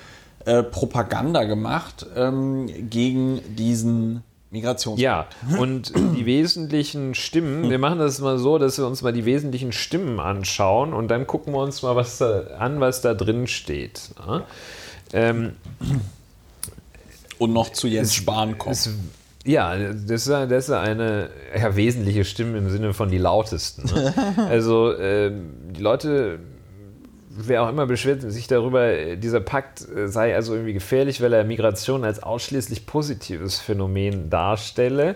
äh, Propaganda gemacht ähm, gegen diesen Migrations. Ja, und die wesentlichen Stimmen, wir machen das mal so, dass wir uns mal die wesentlichen Stimmen anschauen und dann gucken wir uns mal was da, an, was da drin steht. Ja? Ähm, Und noch zu Jens Spahn kommen. es, ja, das ist, das ist eine ja, wesentliche Stimme im Sinne von die lautesten. Ne? [laughs] Also ähm, die Leute, wer auch immer beschwert sich darüber, äh, dieser Pakt äh, sei also irgendwie gefährlich, weil er Migration als ausschließlich positives Phänomen darstelle.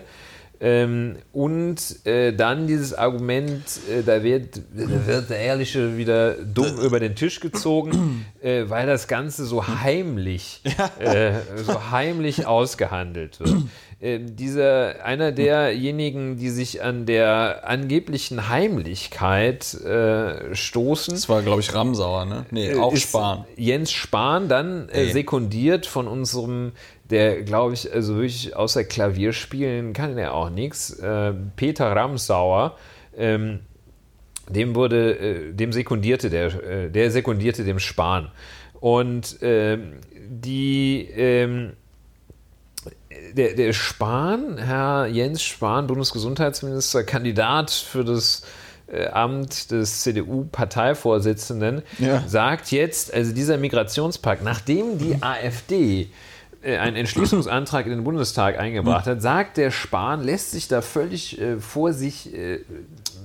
Ähm, und äh, dann dieses Argument, äh, da, wird, da wird der Ehrliche wieder dumm über den Tisch gezogen, äh, weil das Ganze so heimlich, [laughs] äh, so heimlich ausgehandelt wird. Äh, dieser, einer derjenigen, die sich an der angeblichen Heimlichkeit äh, stoßen, Das war, glaube ich, Ramsauer, ne? Nee, auch Äh, ist Spahn. Jens Spahn, dann äh, sekundiert von unserem, der glaube ich, also wirklich außer Klavier spielen kann er auch nichts, äh, Peter Ramsauer. Ähm, dem wurde, äh, dem sekundierte der, äh, der sekundierte dem Spahn. Und ähm, die, ähm, der, der Spahn, Herr Jens Spahn, Bundesgesundheitsminister, Kandidat für das Amt des CDU-Parteivorsitzenden, Ja. sagt jetzt, also dieser Migrationspakt, nachdem die AfD äh, einen Entschließungsantrag in den Bundestag eingebracht hat, sagt der Spahn, lässt sich da völlig äh, vor sich, äh,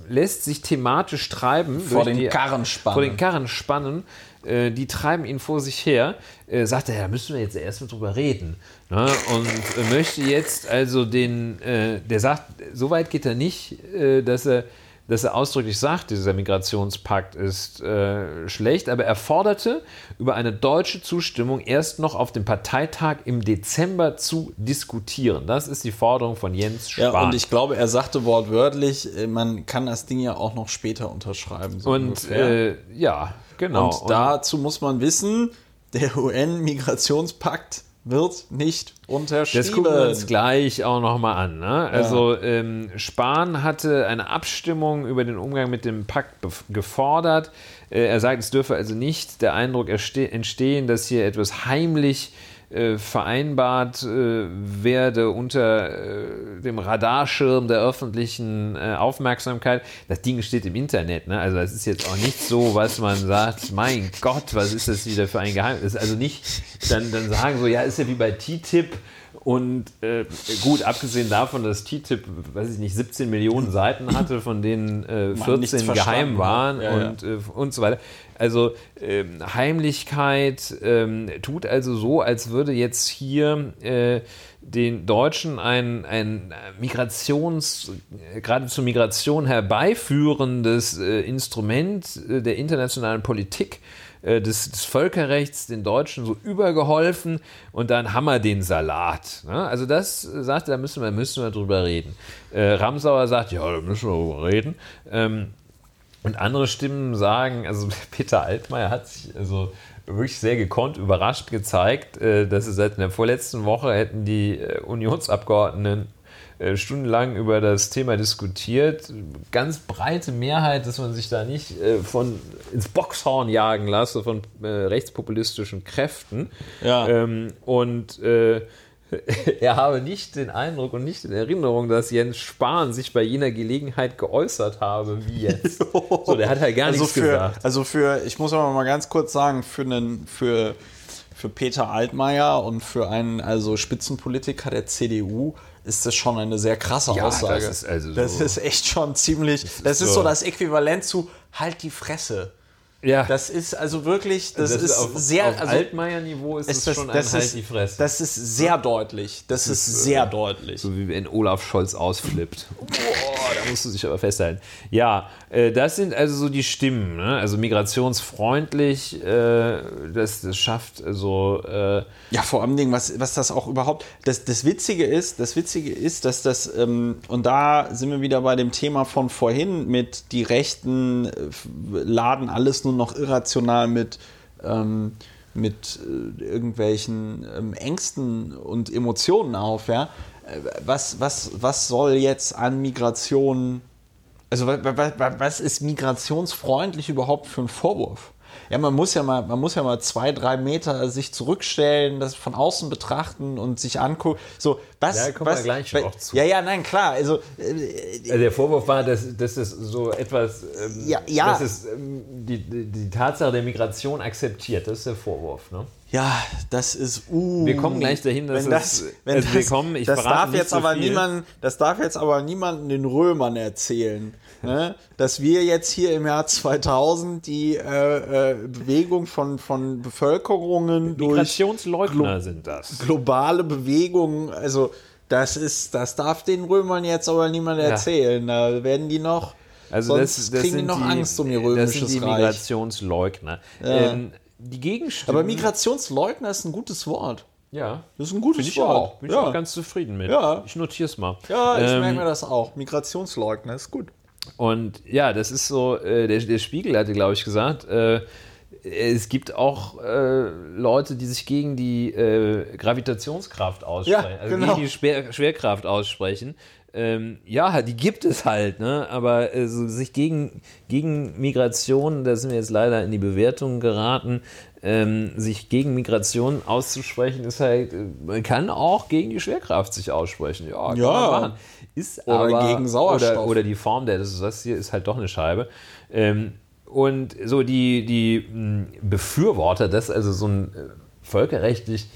lässt sich thematisch treiben. Vor den Karren spannen. Vor den Karren spannen. Äh, die treiben ihn vor sich her. Äh, sagt er, da müssen wir jetzt erstmal drüber reden. Ne? Und möchte jetzt also den, äh, der sagt, so weit geht er nicht, äh, dass er dass er ausdrücklich sagt, dieser Migrationspakt ist äh, schlecht, aber er forderte, über eine deutsche Zustimmung erst noch auf dem Parteitag im Dezember zu diskutieren. Das ist die Forderung von Jens Spahn. Ja, und ich glaube, er sagte wortwörtlich, äh, man kann das Ding ja auch noch später unterschreiben. So Und, äh, ja, genau. und dazu muss man wissen, der [laughs] UN-Migrationspakt wird nicht unterschrieben. Das gucken wir uns gleich auch nochmal an. Ne? Also ähm, Spahn hatte eine Abstimmung über den Umgang mit dem Pakt gefordert. Äh, er sagt, es dürfe also nicht der Eindruck entstehen, dass hier etwas heimlich äh, vereinbart äh, werde unter äh, dem Radarschirm der öffentlichen äh, Aufmerksamkeit. Das Ding steht im Internet, ne? also das ist jetzt auch nicht so, was man sagt, mein Gott, was ist das wieder für ein Geheimnis? Also nicht dann, dann sagen so, ja, ist ja wie bei TTIP und äh, gut, abgesehen davon, dass TTIP, weiß ich nicht, 17 Millionen [laughs] Seiten hatte, von denen äh, Man nichts 14 verstanden geheim hat. waren Ja, ja. und, äh, und so weiter. Also ähm, Heimlichkeit ähm, tut also so, als würde jetzt hier äh, den Deutschen ein, ein Migrations, äh, geradezu Migration herbeiführendes äh, Instrument äh, der internationalen Politik äh, des, des Völkerrechts den Deutschen so übergeholfen und dann haben wir den Salat. Ne? Also das äh, sagt er, da müssen wir, müssen wir drüber reden. Äh, Ramsauer sagt, ja, da müssen wir drüber reden. Ähm, und andere Stimmen sagen, also [laughs] Peter Altmaier hat sich also wirklich sehr gekonnt überrascht gezeigt, äh, dass sie seit der vorletzten Woche hätten die Unionsabgeordneten stundenlang über das Thema diskutiert. Ganz breite Mehrheit, dass man sich da nicht äh, von ins Boxhorn jagen lasse von äh, rechtspopulistischen Kräften. Ja. Ähm, und äh, [laughs] er habe nicht den Eindruck und nicht in Erinnerung, dass Jens Spahn sich bei jener Gelegenheit geäußert habe, wie jetzt. [laughs] So, der hat halt gar also nichts für, gesagt. Also für, ich muss aber mal ganz kurz sagen, für einen, für, für Peter Altmaier und für einen also Spitzenpolitiker der CDU ist das schon eine sehr krasse Ja, Aussage. das ist also das so- ist echt schon ziemlich. Das ist, so- so das Äquivalent zu halt die Fresse. Ja, Das ist also wirklich, das, das ist auf, sehr, auf also Altmaier-Niveau ist ist das, schon ein das Halt ist, die Fresse. Das ist sehr deutlich. Das, ist, sehr deutlich. so wie wenn Olaf Scholz ausflippt. Boah, da musst du dich aber festhalten. Ja, äh, das sind also so die Stimmen. Ne? Also migrationsfreundlich, äh, das, das schafft also äh, Ja, vor allem Dingen, was, was das auch überhaupt. Das, das Witzige ist, das Witzige ist, dass das, ähm, und da sind wir wieder bei dem Thema von vorhin mit die Rechten äh, laden alles nur noch irrational mit, ähm, mit äh, irgendwelchen ähm, Ängsten und Emotionen auf, ja. Äh, Was, was, was soll jetzt an Migration also wa- wa- wa- was ist migrationsfreundlich überhaupt für ein Vorwurf? Ja, man muss ja mal, man muss ja mal zwei, drei Meter sich zurückstellen, das von außen betrachten und sich angucken. So, was, Ja, kommen wir was, gleich wa- noch zu. Ja, ja, nein, klar. Also äh, Also der Vorwurf war, dass, dass es so etwas, ähm, Ja, ja. dass es ähm, die, die, die Tatsache der Migration akzeptiert. Das ist der Vorwurf. Ne? ja, das ist. Uh, Wir kommen gleich dahin, dass wenn das, es- wenn also das, wir kommen, ich das darf jetzt so aber viel. niemand, das darf jetzt aber niemanden den Römern erzählen, ne? dass wir jetzt hier im Jahr 2000 die äh, äh, Bewegung von von Bevölkerungen durch Migrationsleugner sind das. globale Bewegungen, also das ist, das darf den Römern jetzt aber niemand erzählen. Da werden die noch, Also sonst das, das kriegen die noch Angst um ihr Das römisches sind die Reich. Migrationsleugner. Ähm, die Gegenstimmen. Aber Migrationsleugner ist ein gutes Wort. ja, Das ist ein gutes bin ich Wort. auch. Bin ich ja. auch ganz zufrieden mit. Ja. Ich notiere es mal. ja, ich Ähm, merke mir das auch. Migrationsleugner ist gut. Und ja, das ist so, äh, der, der Spiegel hatte, glaube ich, gesagt, äh, es gibt auch äh, Leute, die sich gegen die äh, Gravitationskraft aussprechen, Ja, also genau. gegen die Schwer, Schwerkraft aussprechen. Ähm, ja, die gibt es halt, ne? aber äh, so sich gegen, gegen Migration, da sind wir jetzt leider in die Bewertung geraten, ähm, sich gegen Migration auszusprechen, ist halt, äh, man kann auch gegen die Schwerkraft sich aussprechen. Ja, kann Ja. man machen. Ist Oder aber, gegen Sauerstoff. Oder, oder die Form der, das, das hier ist halt doch eine Scheibe. Ähm, und so die, die mh, Befürworter, dass also so ein äh, völkerrechtlich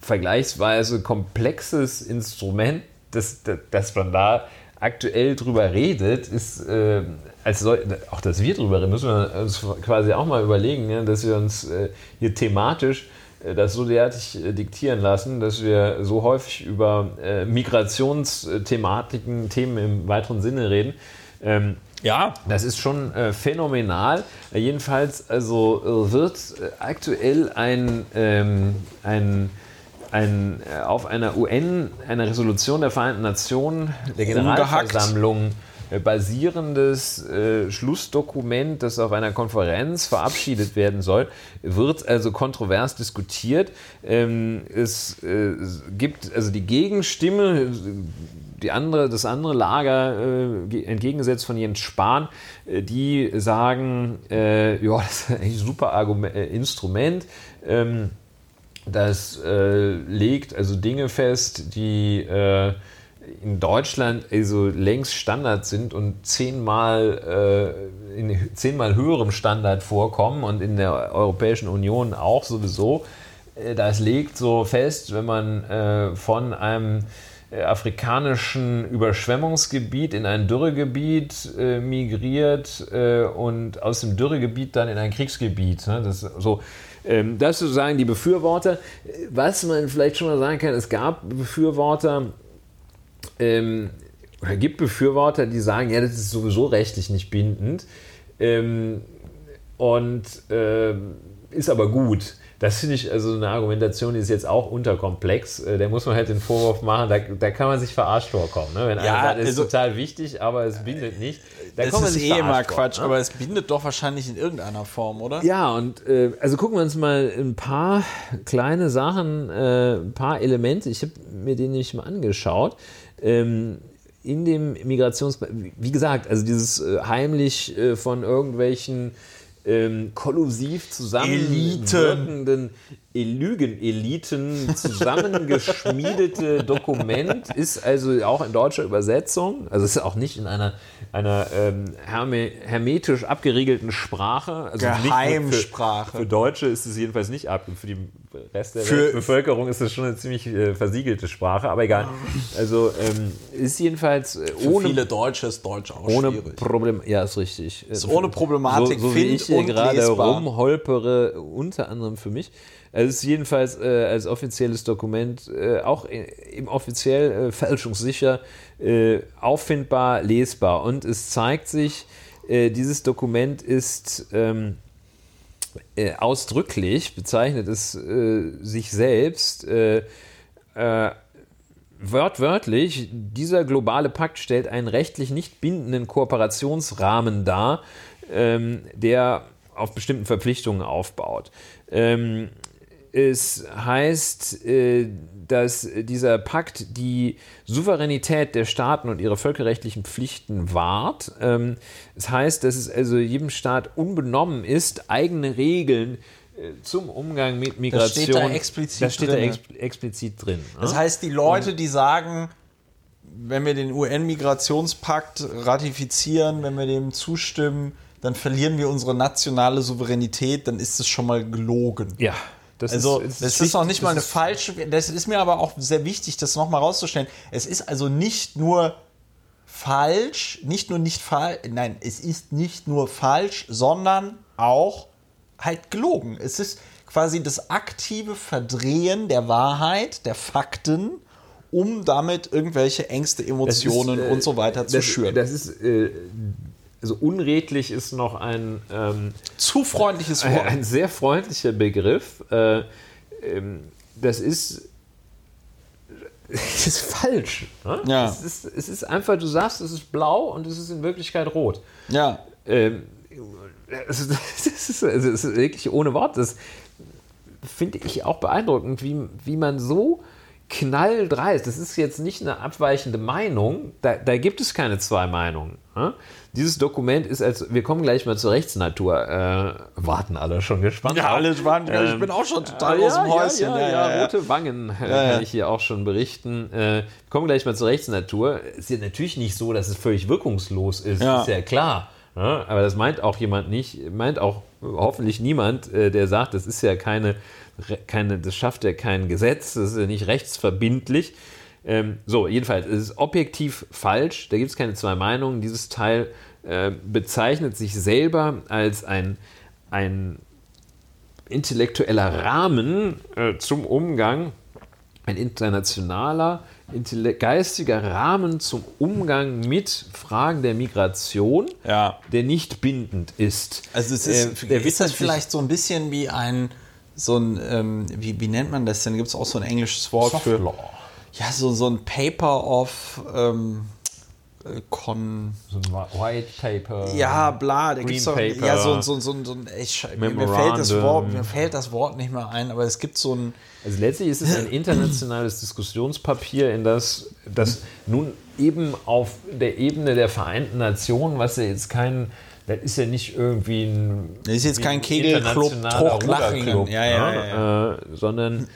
vergleichsweise komplexes Instrument, das, das, dass man da aktuell drüber redet, ist, äh, als soll, auch dass wir drüber reden, müssen wir uns quasi auch mal überlegen, ja, dass wir uns äh, hier thematisch äh, das so derartig äh, diktieren lassen, dass wir so häufig über äh, Migrationsthematiken, Themen im weiteren Sinne reden. Ähm, Ja. das ist schon äh, phänomenal. Äh, jedenfalls also, wird aktuell ein, ähm, ein, ein äh, auf einer UN, einer Resolution der Vereinten Nationen. Generalversammlung äh, basierendes äh, Schlussdokument, das auf einer Konferenz verabschiedet werden soll, wird also kontrovers diskutiert. Ähm, es, äh, gibt also die Gegenstimme, die andere, das andere Lager, äh, ge- entgegengesetzt von Jens Spahn, äh, die sagen, ja, [laughs] das ist eigentlich ein super Argument, Instrument. Ähm, das äh, legt also Dinge fest, die äh, in Deutschland also längst Standard sind und zehnmal, äh, in zehnmal höherem Standard vorkommen und in der Europäischen Union auch sowieso. Äh, Das legt so fest, wenn man äh, von einem äh, afrikanischen Überschwemmungsgebiet in ein Dürregebiet äh, migriert äh, und aus dem Dürregebiet dann in ein Kriegsgebiet. Ne? Das, so, ähm, das sozusagen die Befürworter. Äh, Was man vielleicht schon mal sagen kann, es gab Befürworter, ähm, oder gibt Befürworter, die sagen, ja, das ist sowieso rechtlich nicht bindend ähm, und ähm, ist aber gut. Das finde ich also eine Argumentation, die ist jetzt auch unterkomplex. Äh, da muss man halt den Vorwurf machen, da, da kann man sich verarscht vorkommen. Ne? Wenn einer Ja, sagt, es ist also- total wichtig, aber es bindet nicht. Da Das ist eh immer Quatsch, ne? aber es bindet doch wahrscheinlich in irgendeiner Form, oder? Ja, und äh, also gucken wir uns mal ein paar kleine Sachen, äh, ein paar Elemente, ich habe mir den nicht mal angeschaut. Ähm, in dem Migrations... Wie gesagt, also dieses äh, heimlich äh, von irgendwelchen ähm, kollusiv zusammenwirkenden Lügen-Eliten zusammengeschmiedete [laughs] Dokument ist also auch in deutscher Übersetzung, also es ist auch nicht in einer, einer ähm, herme, hermetisch abgeriegelten Sprache. Also Geheimsprache. Für, für Deutsche ist es jedenfalls nicht ab, für die Rest der Für- Bevölkerung ist es schon eine ziemlich äh, versiegelte Sprache, aber egal. Also ähm, ist jedenfalls äh, Für ohne viele Deutsche ist Deutsch auch ohne schwierig. Problem, ja, ist richtig. Ist ohne Problematik, So, so wie ich hier gerade lesbar. rumholpere, unter anderem für mich. Es ist jedenfalls äh, als offizielles Dokument äh, auch im offiziell äh, fälschungssicher äh, auffindbar, lesbar. Und es zeigt sich, äh, dieses Dokument ist ähm, äh, ausdrücklich, bezeichnet es sich selbst Wörtwörtlich, dieser globale Pakt stellt einen rechtlich nicht bindenden Kooperationsrahmen dar, ähm, der auf bestimmten Verpflichtungen aufbaut. Ähm, es heißt, äh, dass dieser Pakt die Souveränität der Staaten und ihre völkerrechtlichen Pflichten wahrt. Ähm, es heißt, dass es also jedem Staat unbenommen ist, eigene Regeln äh, zum Umgang mit Migration. steht da explizit das steht da drinne. ex explizit drin. ne? Das heißt, die Leute, die sagen, wenn wir den UN-Migrationspakt ratifizieren, wenn wir dem zustimmen, dann verlieren wir unsere nationale Souveränität, dann ist es schon mal gelogen. Ja, das Also, ist, das ist auch nicht mal eine falsche. Das ist mir aber auch sehr wichtig, das nochmal rauszustellen. Es ist also nicht nur falsch, nicht nur nicht falsch, nein, es ist nicht nur falsch, sondern auch halt gelogen. Es ist quasi das aktive Verdrehen der Wahrheit, der Fakten, um damit irgendwelche Ängste, Emotionen äh, und so weiter zu das, schüren. Das ist, äh, also unredlich ist noch ein, ähm, Zu freundliches ein, Wort. ein sehr freundlicher Begriff. Äh, ähm, das ist, [laughs] das ist falsch. Ne? Ja. Es, ist, es ist einfach, du sagst, es ist blau und es ist in Wirklichkeit rot. Ja. Ähm, das, [laughs] ist, das, ist, also das ist wirklich ohne Wort. Das finde ich auch beeindruckend, wie, wie man so knalldreist. Das ist jetzt nicht eine abweichende Meinung. Da, da gibt es keine zwei Meinungen. Ne? Dieses Dokument ist als, wir kommen gleich mal zur Rechtsnatur. Äh, warten alle schon gespannt. Ja, alle ich Ähm, bin auch schon total ja, aus dem Häuschen. Ja, ja, ja, rote Wangen äh, Ja, ja. kann ich hier auch schon berichten. Äh, wir kommen gleich mal zur Rechtsnatur. Es ist ja natürlich nicht so, dass es völlig wirkungslos ist. Ja. Ist ja klar. Ne? Aber das meint auch jemand nicht, meint auch hoffentlich niemand, äh, der sagt, das ist ja keine, keine, das schafft ja kein Gesetz, das ist ja nicht rechtsverbindlich. Ähm, so, jedenfalls, es ist objektiv falsch, da gibt es keine zwei Meinungen. Dieses Teil äh, bezeichnet sich selber als ein, ein intellektueller Rahmen äh, zum Umgang, ein internationaler, intelle geistiger Rahmen zum Umgang mit Fragen der Migration, Ja. der nicht bindend ist. Also es Äh, ist, der ist das vielleicht so ein bisschen wie ein, so ein, ähm, wie, wie nennt man das denn? Gibt es auch so ein englisches Wort Soft für? Ja, so, so ein Paper of ähm, äh, Con. So ein White Paper. Ja, bla, da doch, Paper. ja, so, so, so, so ein, ich, mir, fällt das. Wort, mir fällt das Wort nicht mehr ein, aber es gibt so ein, Also letztlich ist es ein internationales Diskussionspapier, in das, das nun eben auf der Ebene der Vereinten Nationen, was ja jetzt kein, das ist ja nicht irgendwie ein, Das ist jetzt kein ein Kegelclub, Truchtlachingen. Ja, ja, ne? ja, Äh, sondern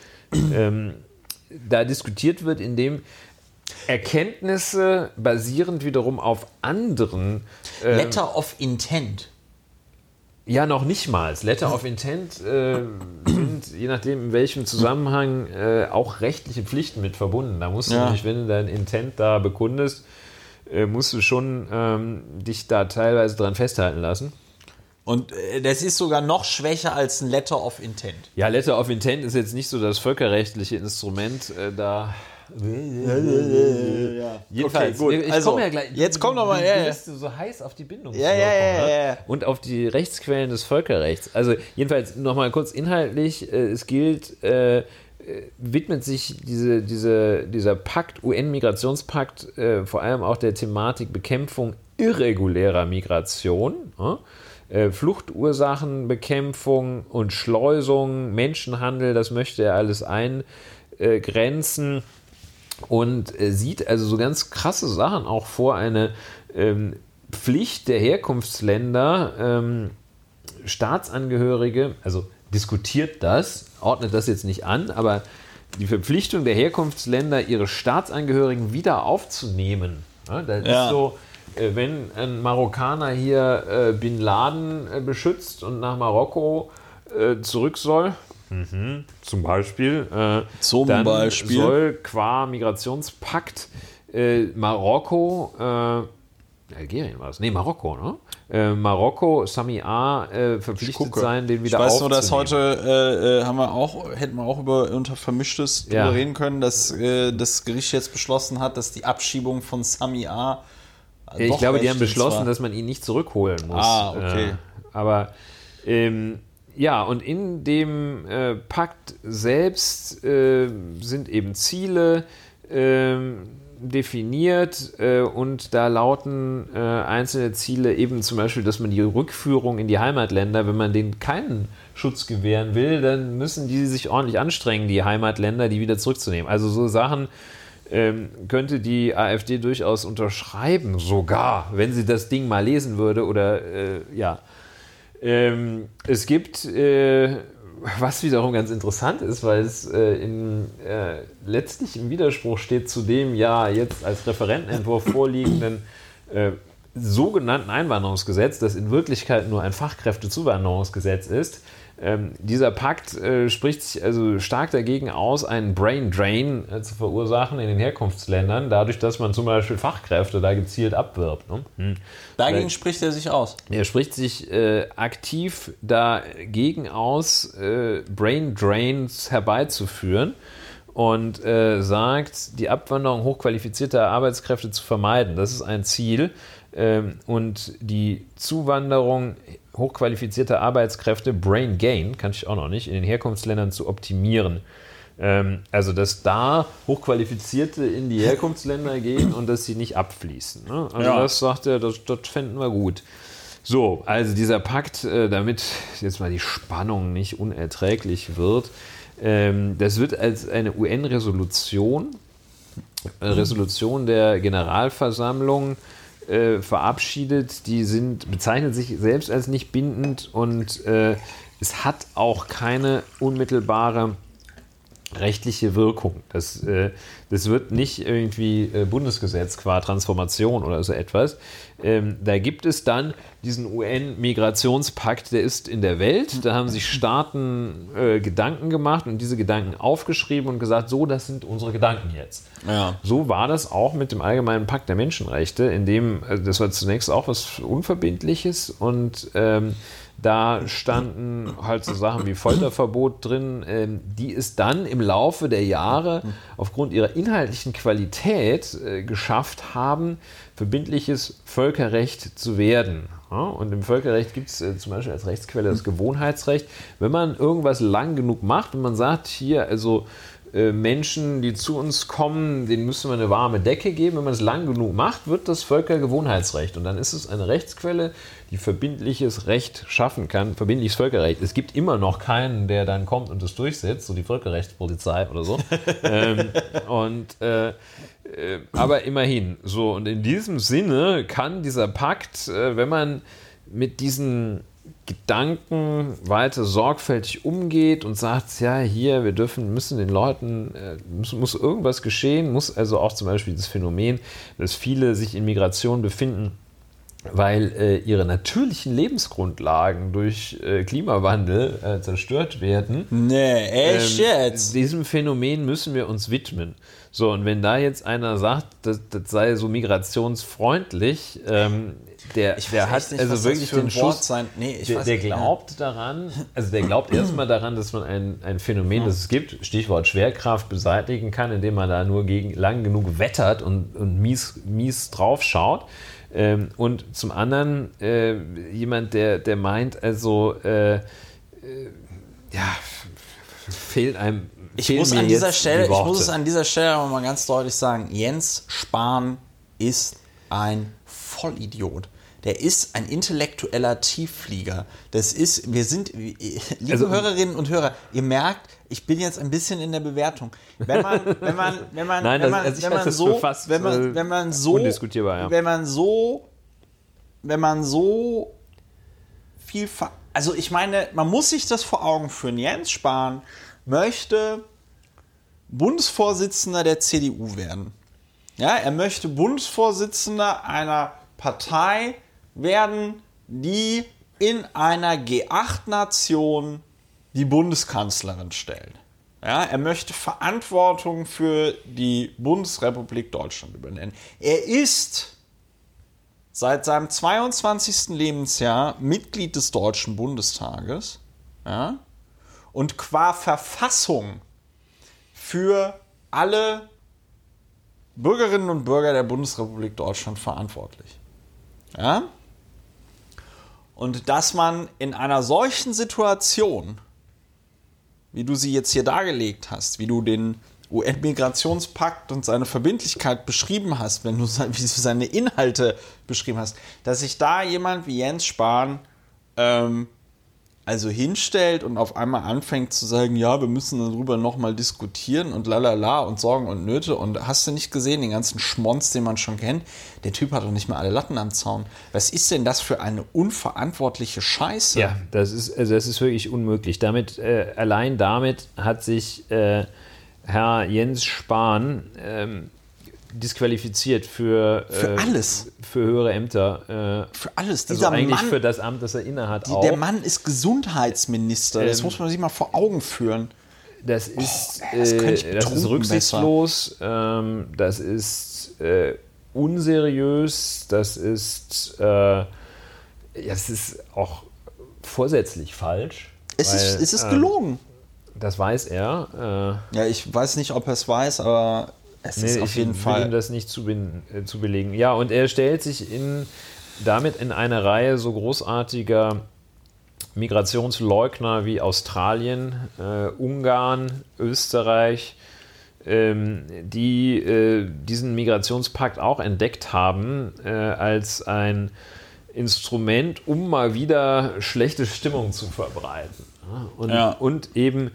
ähm, da diskutiert wird, indem Erkenntnisse basierend wiederum auf anderen äh, Letter of Intent. ja, noch nicht mal. Letter of Intent äh, sind, je nachdem in welchem Zusammenhang, äh, auch rechtliche Pflichten mit verbunden. Da musst du Ja. nämlich, wenn du dein Intent da bekundest, äh, musst du schon ähm, dich da teilweise dran festhalten lassen. Und äh, das ist sogar noch schwächer als ein Letter of Intent. Ja, Letter of Intent ist jetzt nicht so das völkerrechtliche Instrument äh, da. Jedenfalls, Okay, gut. ich Also, komme ja gleich. jetzt komm doch mal, du, ja, du ja. bist so heiß auf die Bindung. Ja, ja, ja, ja, ja. Und auf die Rechtsquellen des Völkerrechts. Also jedenfalls nochmal kurz inhaltlich, äh, es gilt, äh, äh, widmet sich diese, diese, dieser Pakt, UN-Migrationspakt, äh, vor allem auch der Thematik Bekämpfung irregulärer Migration. Ja? Äh, Fluchtursachenbekämpfung und Schleusung, Menschenhandel, das möchte er alles eingrenzen und äh, sieht also so ganz krasse Sachen auch vor, eine ähm, Pflicht der Herkunftsländer, ähm, Staatsangehörige, also diskutiert das, ordnet das jetzt nicht an, aber die Verpflichtung der Herkunftsländer, ihre Staatsangehörigen wieder aufzunehmen. Ja, das Ja. ist so, wenn ein Marokkaner hier äh, Bin Laden äh, beschützt und nach Marokko äh, zurück soll, mhm, zum Beispiel, äh, Zum dann Beispiel. soll qua Migrationspakt äh, Marokko, äh, Algerien war das, nee, Marokko, ne? Äh, Marokko, Sami A, äh, verpflichtet sein, den Ich wieder weiß nur, dass aufzunehmen. heute äh, äh, haben wir auch, hätten wir auch über unter Vermischtes Ja. drüber reden können, dass äh, das Gericht jetzt beschlossen hat, dass die Abschiebung von Sami A. Ich glaube, die haben beschlossen, dass man ihn nicht zurückholen muss. Ah, okay. Äh, aber ähm, ja, und in dem äh, Pakt selbst äh, sind eben Ziele ähm, definiert äh, und da lauten äh, einzelne Ziele eben zum Beispiel, dass man die Rückführung in die Heimatländer, wenn man denen keinen Schutz gewähren will, dann müssen die sich ordentlich anstrengen, die Heimatländer, die wieder zurückzunehmen. Also so Sachen, ähm, könnte die AfD durchaus unterschreiben, sogar, wenn sie das Ding mal lesen würde oder äh, ja. Ähm, es gibt, äh, was wiederum ganz interessant ist, weil es äh, in, äh, letztlich im Widerspruch steht zu dem ja jetzt als Referentenentwurf vorliegenden äh, sogenannten Einwanderungsgesetz, das in Wirklichkeit nur ein Fachkräftezuwanderungsgesetz ist. Ähm, dieser Pakt äh, spricht sich also stark dagegen aus, einen Brain Drain äh, zu verursachen in den Herkunftsländern, dadurch, dass man zum Beispiel Fachkräfte da gezielt abwirbt. Ne? Hm. Dagegen Weil- spricht er sich aus. er spricht sich äh, aktiv dagegen aus, äh, Brain Drains herbeizuführen und äh, sagt, die Abwanderung hochqualifizierter Arbeitskräfte zu vermeiden. Das ist ein Ziel. Ähm, und die Zuwanderung hochqualifizierter Arbeitskräfte, Brain Gain, kann ich auch noch nicht, in den Herkunftsländern zu optimieren. Ähm, also, dass da Hochqualifizierte in die Herkunftsländer gehen und dass sie nicht abfließen. Ne? Also, Ja. das sagt er, das, das fänden wir gut. So, also dieser Pakt, äh, damit jetzt mal die Spannung nicht unerträglich wird, Ähm, das wird als eine UN-Resolution, äh, Resolution der Generalversammlung äh, verabschiedet. Die sind, bezeichnet sich selbst als nicht bindend und äh, es hat auch keine unmittelbare rechtliche Wirkung. Das, äh, das wird nicht irgendwie äh, Bundesgesetz qua Transformation oder so etwas. Ähm, da gibt es dann diesen UN-Migrationspakt, der ist in der Welt. Da haben sich Staaten äh, Gedanken gemacht und diese Gedanken aufgeschrieben und gesagt, so, das sind unsere Gedanken jetzt. Ja. So war das auch mit dem Allgemeinen Pakt der Menschenrechte, in dem, also das war zunächst auch was Unverbindliches und ähm, da standen halt so Sachen wie Folterverbot drin, ähm, die es dann im Laufe der Jahre aufgrund ihrer inhaltlichen Qualität äh, geschafft haben, verbindliches Völkerrecht zu werden. Und im Völkerrecht gibt es äh, zum Beispiel als Rechtsquelle das Gewohnheitsrecht. Wenn man irgendwas lang genug macht, wenn man sagt, hier, also Menschen, die zu uns kommen, denen müssen wir eine warme Decke geben. Wenn man es lang genug macht, wird das Völkergewohnheitsrecht. Und dann ist es eine Rechtsquelle, die verbindliches Recht schaffen kann, verbindliches Völkerrecht. Es gibt immer noch keinen, der dann kommt und das durchsetzt, so die Völkerrechtspolizei oder so. [laughs] ähm, und äh, äh, aber immerhin, so und in diesem Sinne kann dieser Pakt, äh, wenn man mit diesen Gedanken weiter sorgfältig umgeht und sagt, ja, hier, wir dürfen, müssen den Leuten, äh, muss, muss irgendwas geschehen, muss also auch zum Beispiel das Phänomen, dass viele sich in Migration befinden, weil äh, ihre natürlichen Lebensgrundlagen durch äh, Klimawandel äh, zerstört werden. Nee, echt Ähm, jetzt? Diesem Phänomen müssen wir uns widmen. So, und wenn da jetzt einer sagt, das, das sei so migrationsfreundlich, ähm, der, Ich der hat nicht, also wirklich den Schuss. sein- nee, ich der, weiß der nicht, glaubt daran, also der glaubt erstmal daran, dass man ein, ein Phänomen, das es gibt, Stichwort Schwerkraft, beseitigen kann, indem man da nur gegen, lang genug wettert und, und mies, mies drauf schaut. Ähm, und zum anderen äh, jemand, der, der meint, also äh, äh, ja, fehlt einem. Ich muss, an dieser Stelle, die ich muss es an dieser Stelle aber mal ganz deutlich sagen: Jens Spahn ist ein Vollidiot. Der ist ein intellektueller Tiefflieger. Das ist, wir sind, liebe Also- Hörerinnen und Hörer, ihr merkt, ich bin jetzt ein bisschen in der Bewertung. Wenn man, wenn man, wenn man, Nein, wenn das- man, also ich wenn halte man das so, für fast, wenn man, äh, wenn man so, undiskutierbar, ja. wenn man so, wenn man so viel, ver also ich meine, man muss sich das vor Augen führen. Jens Spahn möchte Bundesvorsitzender der CDU werden. Ja, er möchte Bundesvorsitzender einer Partei werden, die in einer G8-Nation die Bundeskanzlerin stellt. Ja, er möchte Verantwortung für die Bundesrepublik Deutschland übernehmen. Er ist seit seinem 22. Lebensjahr Mitglied des Deutschen Bundestages ja, und qua Verfassung für alle Bürgerinnen und Bürger der Bundesrepublik Deutschland verantwortlich. Ja? Und dass man in einer solchen Situation, wie du sie jetzt hier dargelegt hast, wie du den UN-Migrationspakt und seine Verbindlichkeit beschrieben hast, wenn du seine Inhalte beschrieben hast, dass sich da jemand wie Jens Spahn ähm, also hinstellt und auf einmal anfängt zu sagen, ja, wir müssen darüber nochmal diskutieren und lalala und Sorgen und Nöte und hast du nicht gesehen, den ganzen Schmonz, den man schon kennt, der Typ hat doch nicht mehr alle Latten am Zaun. Was ist denn das für eine unverantwortliche Scheiße? Ja, das ist, also das ist wirklich unmöglich. Damit, äh, allein damit hat sich äh, Herr Jens Spahn ähm, disqualifiziert für, Für äh, alles. Für höhere Ämter. Äh, Für alles. also Dieser eigentlich Mann, für das Amt, das er innehat, die, auch. der Mann ist Gesundheitsminister. Das Ähm, muss man sich mal vor Augen führen. Das ist, das könnte äh, das ist rücksichtslos, ähm, das ist äh, unseriös, das ist, äh, ja, das ist auch vorsätzlich falsch. Es ist, weil, es ist ähm, gelogen. Das weiß er. Ja, ich weiß nicht, ob er es weiß, aber es nee, ist auf ich jeden will Fall. ihm das nicht zu, äh, zu belegen. Ja, und er stellt sich in, damit in eine Reihe so großartiger Migrationsleugner wie Australien, äh, Ungarn, Österreich, ähm, die äh, diesen Migrationspakt auch entdeckt haben äh, als ein Instrument, um mal wieder schlechte Stimmung zu verbreiten. Und, Ja. und eben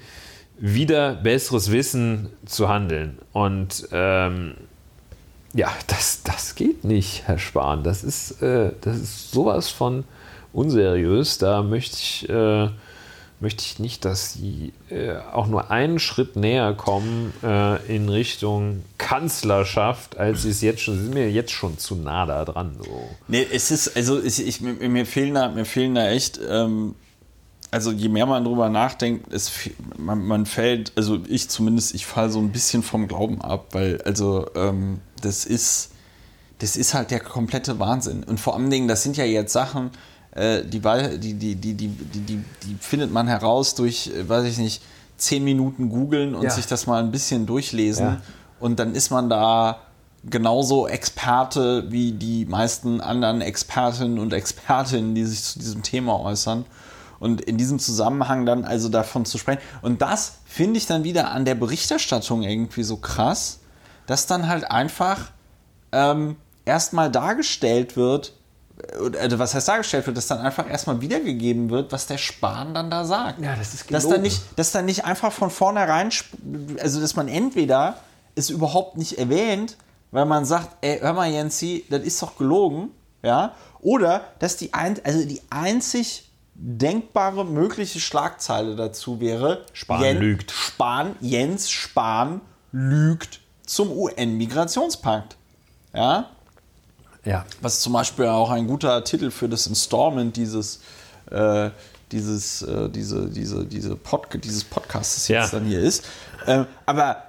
wieder besseres Wissen zu handeln. Und ähm, ja, das, das geht nicht, Herr Spahn. Das ist, äh, das ist sowas von unseriös. Da möchte ich, äh, möchte ich nicht, dass Sie äh, auch nur einen Schritt näher kommen äh, in Richtung Kanzlerschaft, als Sie es jetzt schon, Sie sind mir jetzt schon zu nah da dran. So. Nee, es ist, also ich, ich, mir, mir, fehlen da, mir fehlen da echt, ähm, also je mehr man drüber nachdenkt, es, man, man fällt, also ich zumindest, ich falle so ein bisschen vom Glauben ab, weil, also ähm, das ist, das ist halt der komplette Wahnsinn. Und vor allen Dingen, das sind ja jetzt Sachen, äh, die, die, die, die, die, die, die findet man heraus durch, äh, weiß ich nicht, zehn Minuten googeln und Ja. sich das mal ein bisschen durchlesen. Ja. Und dann ist man da genauso Experte wie die meisten anderen Expertinnen und Expertinnen, die sich zu diesem Thema äußern. Und in diesem Zusammenhang dann also davon zu sprechen. Und das finde ich dann wieder an der Berichterstattung irgendwie so krass, dass dann halt einfach ähm, erstmal dargestellt wird, oder, also was heißt dargestellt wird, dass dann einfach erstmal wiedergegeben wird, was der Spahn dann da sagt. Ja, das ist dass dann nicht, dass dann nicht einfach von vornherein, also dass man entweder es überhaupt nicht erwähnt, weil man sagt, ey, hör mal Jensi, das ist doch gelogen, ja, oder dass die, ein, also die einzig denkbare mögliche Schlagzeile dazu wäre, Spahn lügt. Spahn, Jens Spahn lügt zum UN-Migrationspakt. Ja, Ja. was zum Beispiel auch ein guter Titel für das Installment dieses, äh, dieses, äh, diese, diese, diese Pod dieses Podcasts jetzt Ja. dann hier ist. Ähm, aber,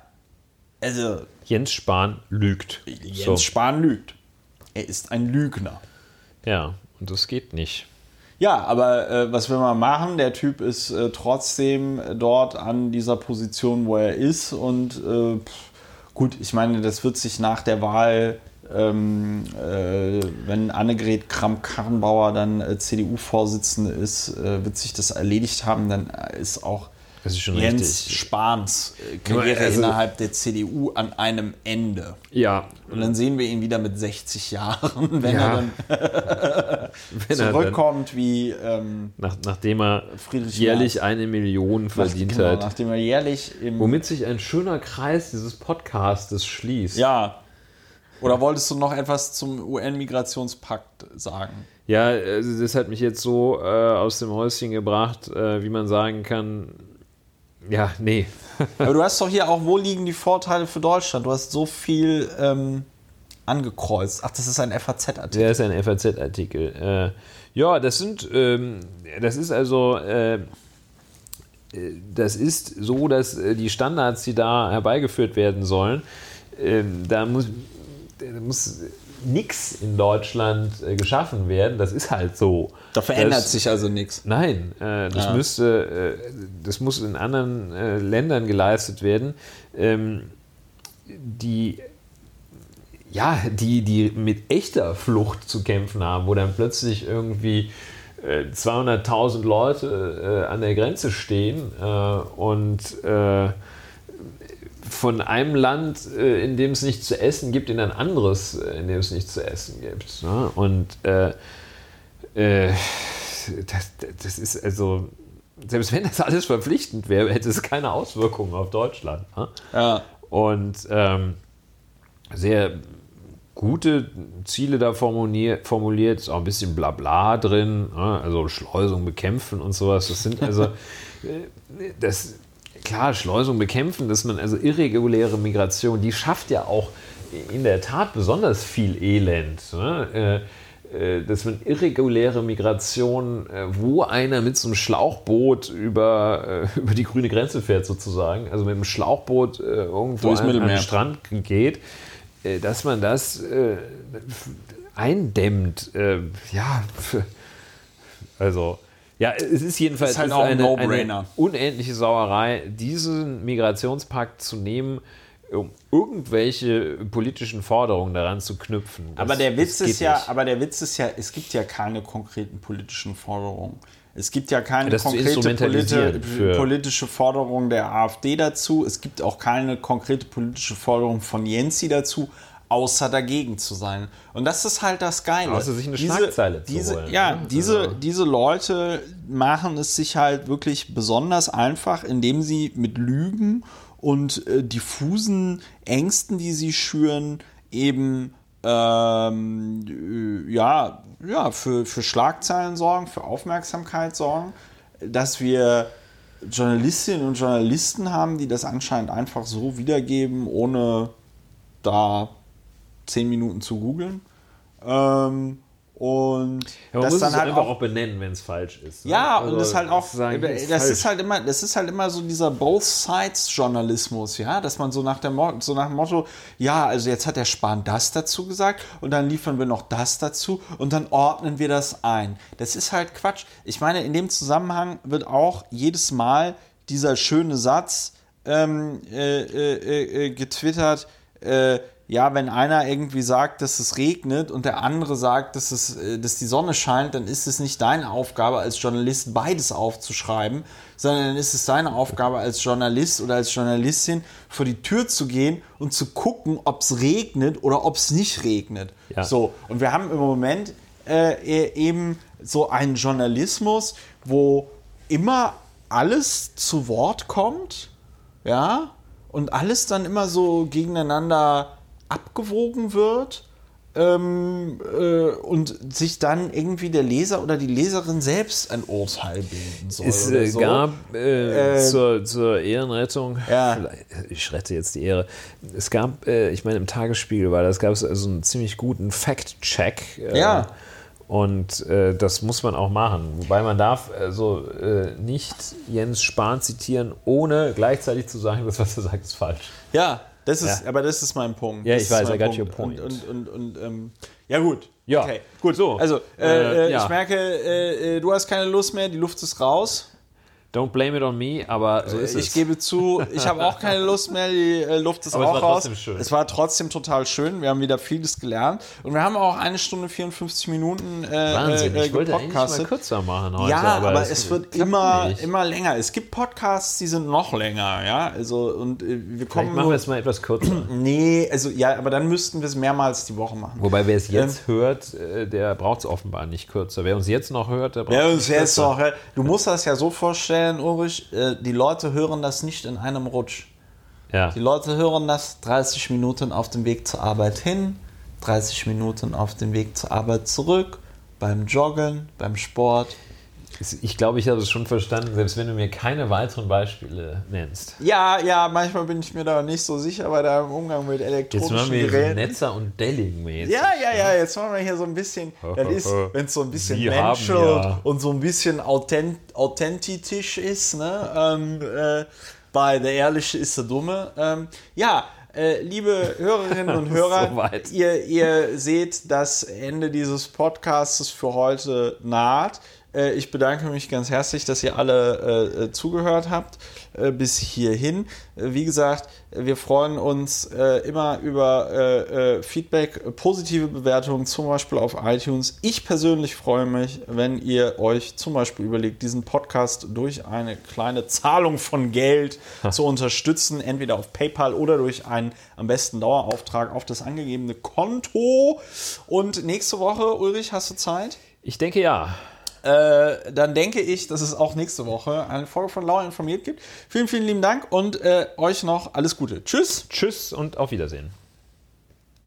also, Jens Spahn lügt. Jens So. Spahn lügt. Er ist ein Lügner. Ja, und das geht nicht. Ja, aber äh, was will man machen? Der Typ ist äh, trotzdem dort an dieser Position, wo er ist. Und äh, gut, ich meine, das wird sich nach der Wahl, ähm, äh, wenn Annegret Kramp-Karrenbauer dann äh, CDU-Vorsitzende ist, äh, wird sich das erledigt haben. Dann ist auch Das ist schon Jens richtig. Spahns äh, Karriere Also- innerhalb der CDU an einem Ende. Ja, Und dann sehen wir ihn wieder mit 60 Jahren, [laughs] wenn Ja. er dann [laughs] wenn er dann, zurückkommt wie ähm, nach, nachdem er Friedrich jährlich Merz. eine Million verdient genau, hat. nachdem er jährlich Womit sich ein schöner Kreis dieses Podcastes schließt. ja. Oder wolltest du noch etwas zum UN-Migrationspakt sagen? Ja, also das hat mich jetzt so äh, aus dem Häuschen gebracht, äh, wie man sagen kann, ja, nee. Aber du hast doch hier auch, wo liegen die Vorteile für Deutschland? Du hast so viel ähm, angekreuzt. Ach, das ist ein FAZ-Artikel. Der ist ein FAZ-Artikel. Äh, ja, das sind, ähm, das ist also, äh, äh, das ist so, dass äh, die Standards, die da herbeigeführt werden sollen, ähm, da muss, da muss nichts in Deutschland äh, geschaffen werden. Das ist halt so. Da verändert das, sich also nichts. Nein, äh, das Ja. müsste, äh, das muss in anderen äh, Ländern geleistet werden, ähm, die ja, die, die mit echter Flucht zu kämpfen haben, wo dann plötzlich irgendwie äh, 200.000 Leute äh, an der Grenze stehen äh, und äh, von einem Land, äh, in dem es nichts zu essen gibt, in ein anderes, äh, in dem es nichts zu essen gibt. Ne? Und äh, äh, das, das ist also, selbst wenn das alles verpflichtend wäre, hätte es keine Auswirkungen auf Deutschland. Ne? Ja. Und ähm, sehr gute Ziele da formuliert, formuliert, ist auch ein bisschen Blabla drin, ne? also Schleusung bekämpfen und sowas. Das sind also, [laughs] äh, das, klar, Schleusung bekämpfen, dass man also irreguläre Migration, die schafft ja auch in der Tat besonders viel Elend. Ne? Äh, äh, dass man irreguläre Migration, äh, wo einer mit so einem Schlauchboot über, äh, [laughs] über die grüne Grenze fährt sozusagen, also mit einem Schlauchboot irgendwo an, an den. Strand geht, dass man das eindämmt. Ja, also ja, es ist jedenfalls Ist halt es auch ein eine, eine unendliche Sauerei, diesen Migrationspakt zu nehmen, um irgendwelche politischen Forderungen daran zu knüpfen. Das- Aber der Witz ist ja, nicht. aber der Witz ist ja, es gibt ja keine konkreten politischen Forderungen. Es gibt ja keine Das konkrete politi politische Forderung der AfD dazu. Es gibt auch keine konkrete politische Forderung von Jensi dazu. Außer dagegen zu sein. Und das ist halt das Geile. Außer sich eine Schlagzeile zu diese, holen, Ja, ne? diese, Also- diese Leute machen es sich halt wirklich besonders einfach, indem sie mit Lügen und äh, diffusen Ängsten, die sie schüren, eben ähm, äh, ja, ja, für, für Schlagzeilen sorgen, für Aufmerksamkeit sorgen, dass wir Journalistinnen und Journalisten haben, die das anscheinend einfach so wiedergeben, ohne da zehn Minuten zu googeln. Ähm, und Ja, das muss dann halt einfach auch auch benennen, wenn es falsch ist. ne? ja, Also und das halt auch, sagen, das, ist falsch. ist halt immer, das ist halt immer so dieser Both Sides Journalismus, ja, dass man so nach dem Mo- so nach dem Motto, ja, also jetzt hat der Spahn das dazu gesagt und dann liefern wir noch das dazu und dann ordnen wir das ein. Das ist halt Quatsch. Ich meine, in dem Zusammenhang wird auch jedes Mal dieser schöne Satz ähm, äh, äh, äh, getwittert, äh, ja, wenn einer irgendwie sagt, dass es regnet und der andere sagt, dass, es, äh, dass die Sonne scheint, dann ist es nicht deine Aufgabe als Journalist, beides aufzuschreiben, sondern dann ist es deine Aufgabe als Journalist oder als Journalistin, vor die Tür zu gehen und zu gucken, ob es regnet oder ob es nicht regnet. Ja. So, und wir haben im Moment äh, eben so einen Journalismus, wo immer alles zu Wort kommt, ja, und alles dann immer so gegeneinander abgewogen wird ähm, äh, und sich dann irgendwie der Leser oder die Leserin selbst ein Urteil bilden soll. Es äh, so. gab äh, Äh, zur, zur Ehrenrettung, Ja. ich rette jetzt die Ehre, es gab, äh, ich meine im Tagesspiegel war das, gab es also einen ziemlich guten Fact-Check. Äh, Ja. Und äh, das muss man auch machen. Wobei man darf also äh, nicht Jens Spahn zitieren, ohne gleichzeitig zu sagen, das, was er sagt, ist falsch. Ja, das ist, Ja. aber das ist mein Punkt. Ja, Das ich weiß, I got your point. Und, und, und, und ähm, ja, gut. Ja. Okay, gut. So. Also, äh, Äh, äh, ja. ich merke, äh, äh, du hast keine Lust mehr, die Luft ist raus. Don't blame it on me, aber so ist ich es. gebe zu, ich habe auch keine Lust mehr, die äh, Luft ist Aber es auch war raus. trotzdem schön. Es war trotzdem total schön. Wir haben wieder vieles gelernt. Und wir haben auch eine Stunde 54 Minuten äh, Wahnsinn, äh, ich wollte eigentlich mal kürzer machen heute. Ja, aber, es, es wird immer, nicht. immer länger. Es gibt Podcasts, die sind noch länger, ja. Also und äh, wir Vielleicht kommen. machen wir es mal etwas kürzer. [clears throat] nee, also ja, aber dann müssten wir es mehrmals die Woche machen. Wobei, wer es jetzt hört, äh, der braucht es offenbar nicht kürzer. Wer uns jetzt noch hört, der braucht es uns nicht jetzt kürzer. noch, äh, du musst das ja so vorstellen, Ulrich, äh, die Leute hören das nicht in einem Rutsch. Ja. Die Leute hören das 30 Minuten auf dem Weg zur Arbeit hin, 30 Minuten auf dem Weg zur Arbeit zurück, beim Joggen, beim Sport. Ich glaube, ich habe es schon verstanden, selbst wenn du mir keine weiteren Beispiele nennst. Ja, ja, manchmal bin ich mir da nicht so sicher bei deinem Umgang mit Jetzt elektronischen machen wir hier so Geräten. Netzer und Delling mäßig. Ja, ja, ja, jetzt machen wir hier so ein bisschen, [laughs] das ist, wenn es so ein bisschen Sie menschelt ja- und so ein bisschen authent, authentisch ist, ne? Ähm, äh, bei der Ehrliche ist der Dumme. Ähm, ja, äh, liebe Hörerinnen und [laughs] Hörer, Soweit. ihr, ihr seht, das Ende dieses Podcasts für heute naht. Äh, Ich bedanke mich ganz herzlich, dass ihr alle äh, äh, zugehört habt äh, bis hierhin. Äh, wie gesagt, wir freuen uns äh, immer über Feedback, positive Bewertungen, zum Beispiel auf iTunes. Ich persönlich freue mich, wenn ihr euch zum Beispiel überlegt, diesen Podcast durch eine kleine Zahlung von Geld zu unterstützen, entweder auf PayPal oder durch einen am besten Dauerauftrag auf das angegebene Konto. Und nächste Woche, Ulrich, hast du Zeit? Ich denke ja. Äh, dann denke ich, dass es auch nächste Woche eine Folge von Lauer informiert gibt. Vielen, vielen lieben Dank und äh, euch noch alles Gute. Tschüss. Tschüss und auf Wiedersehen.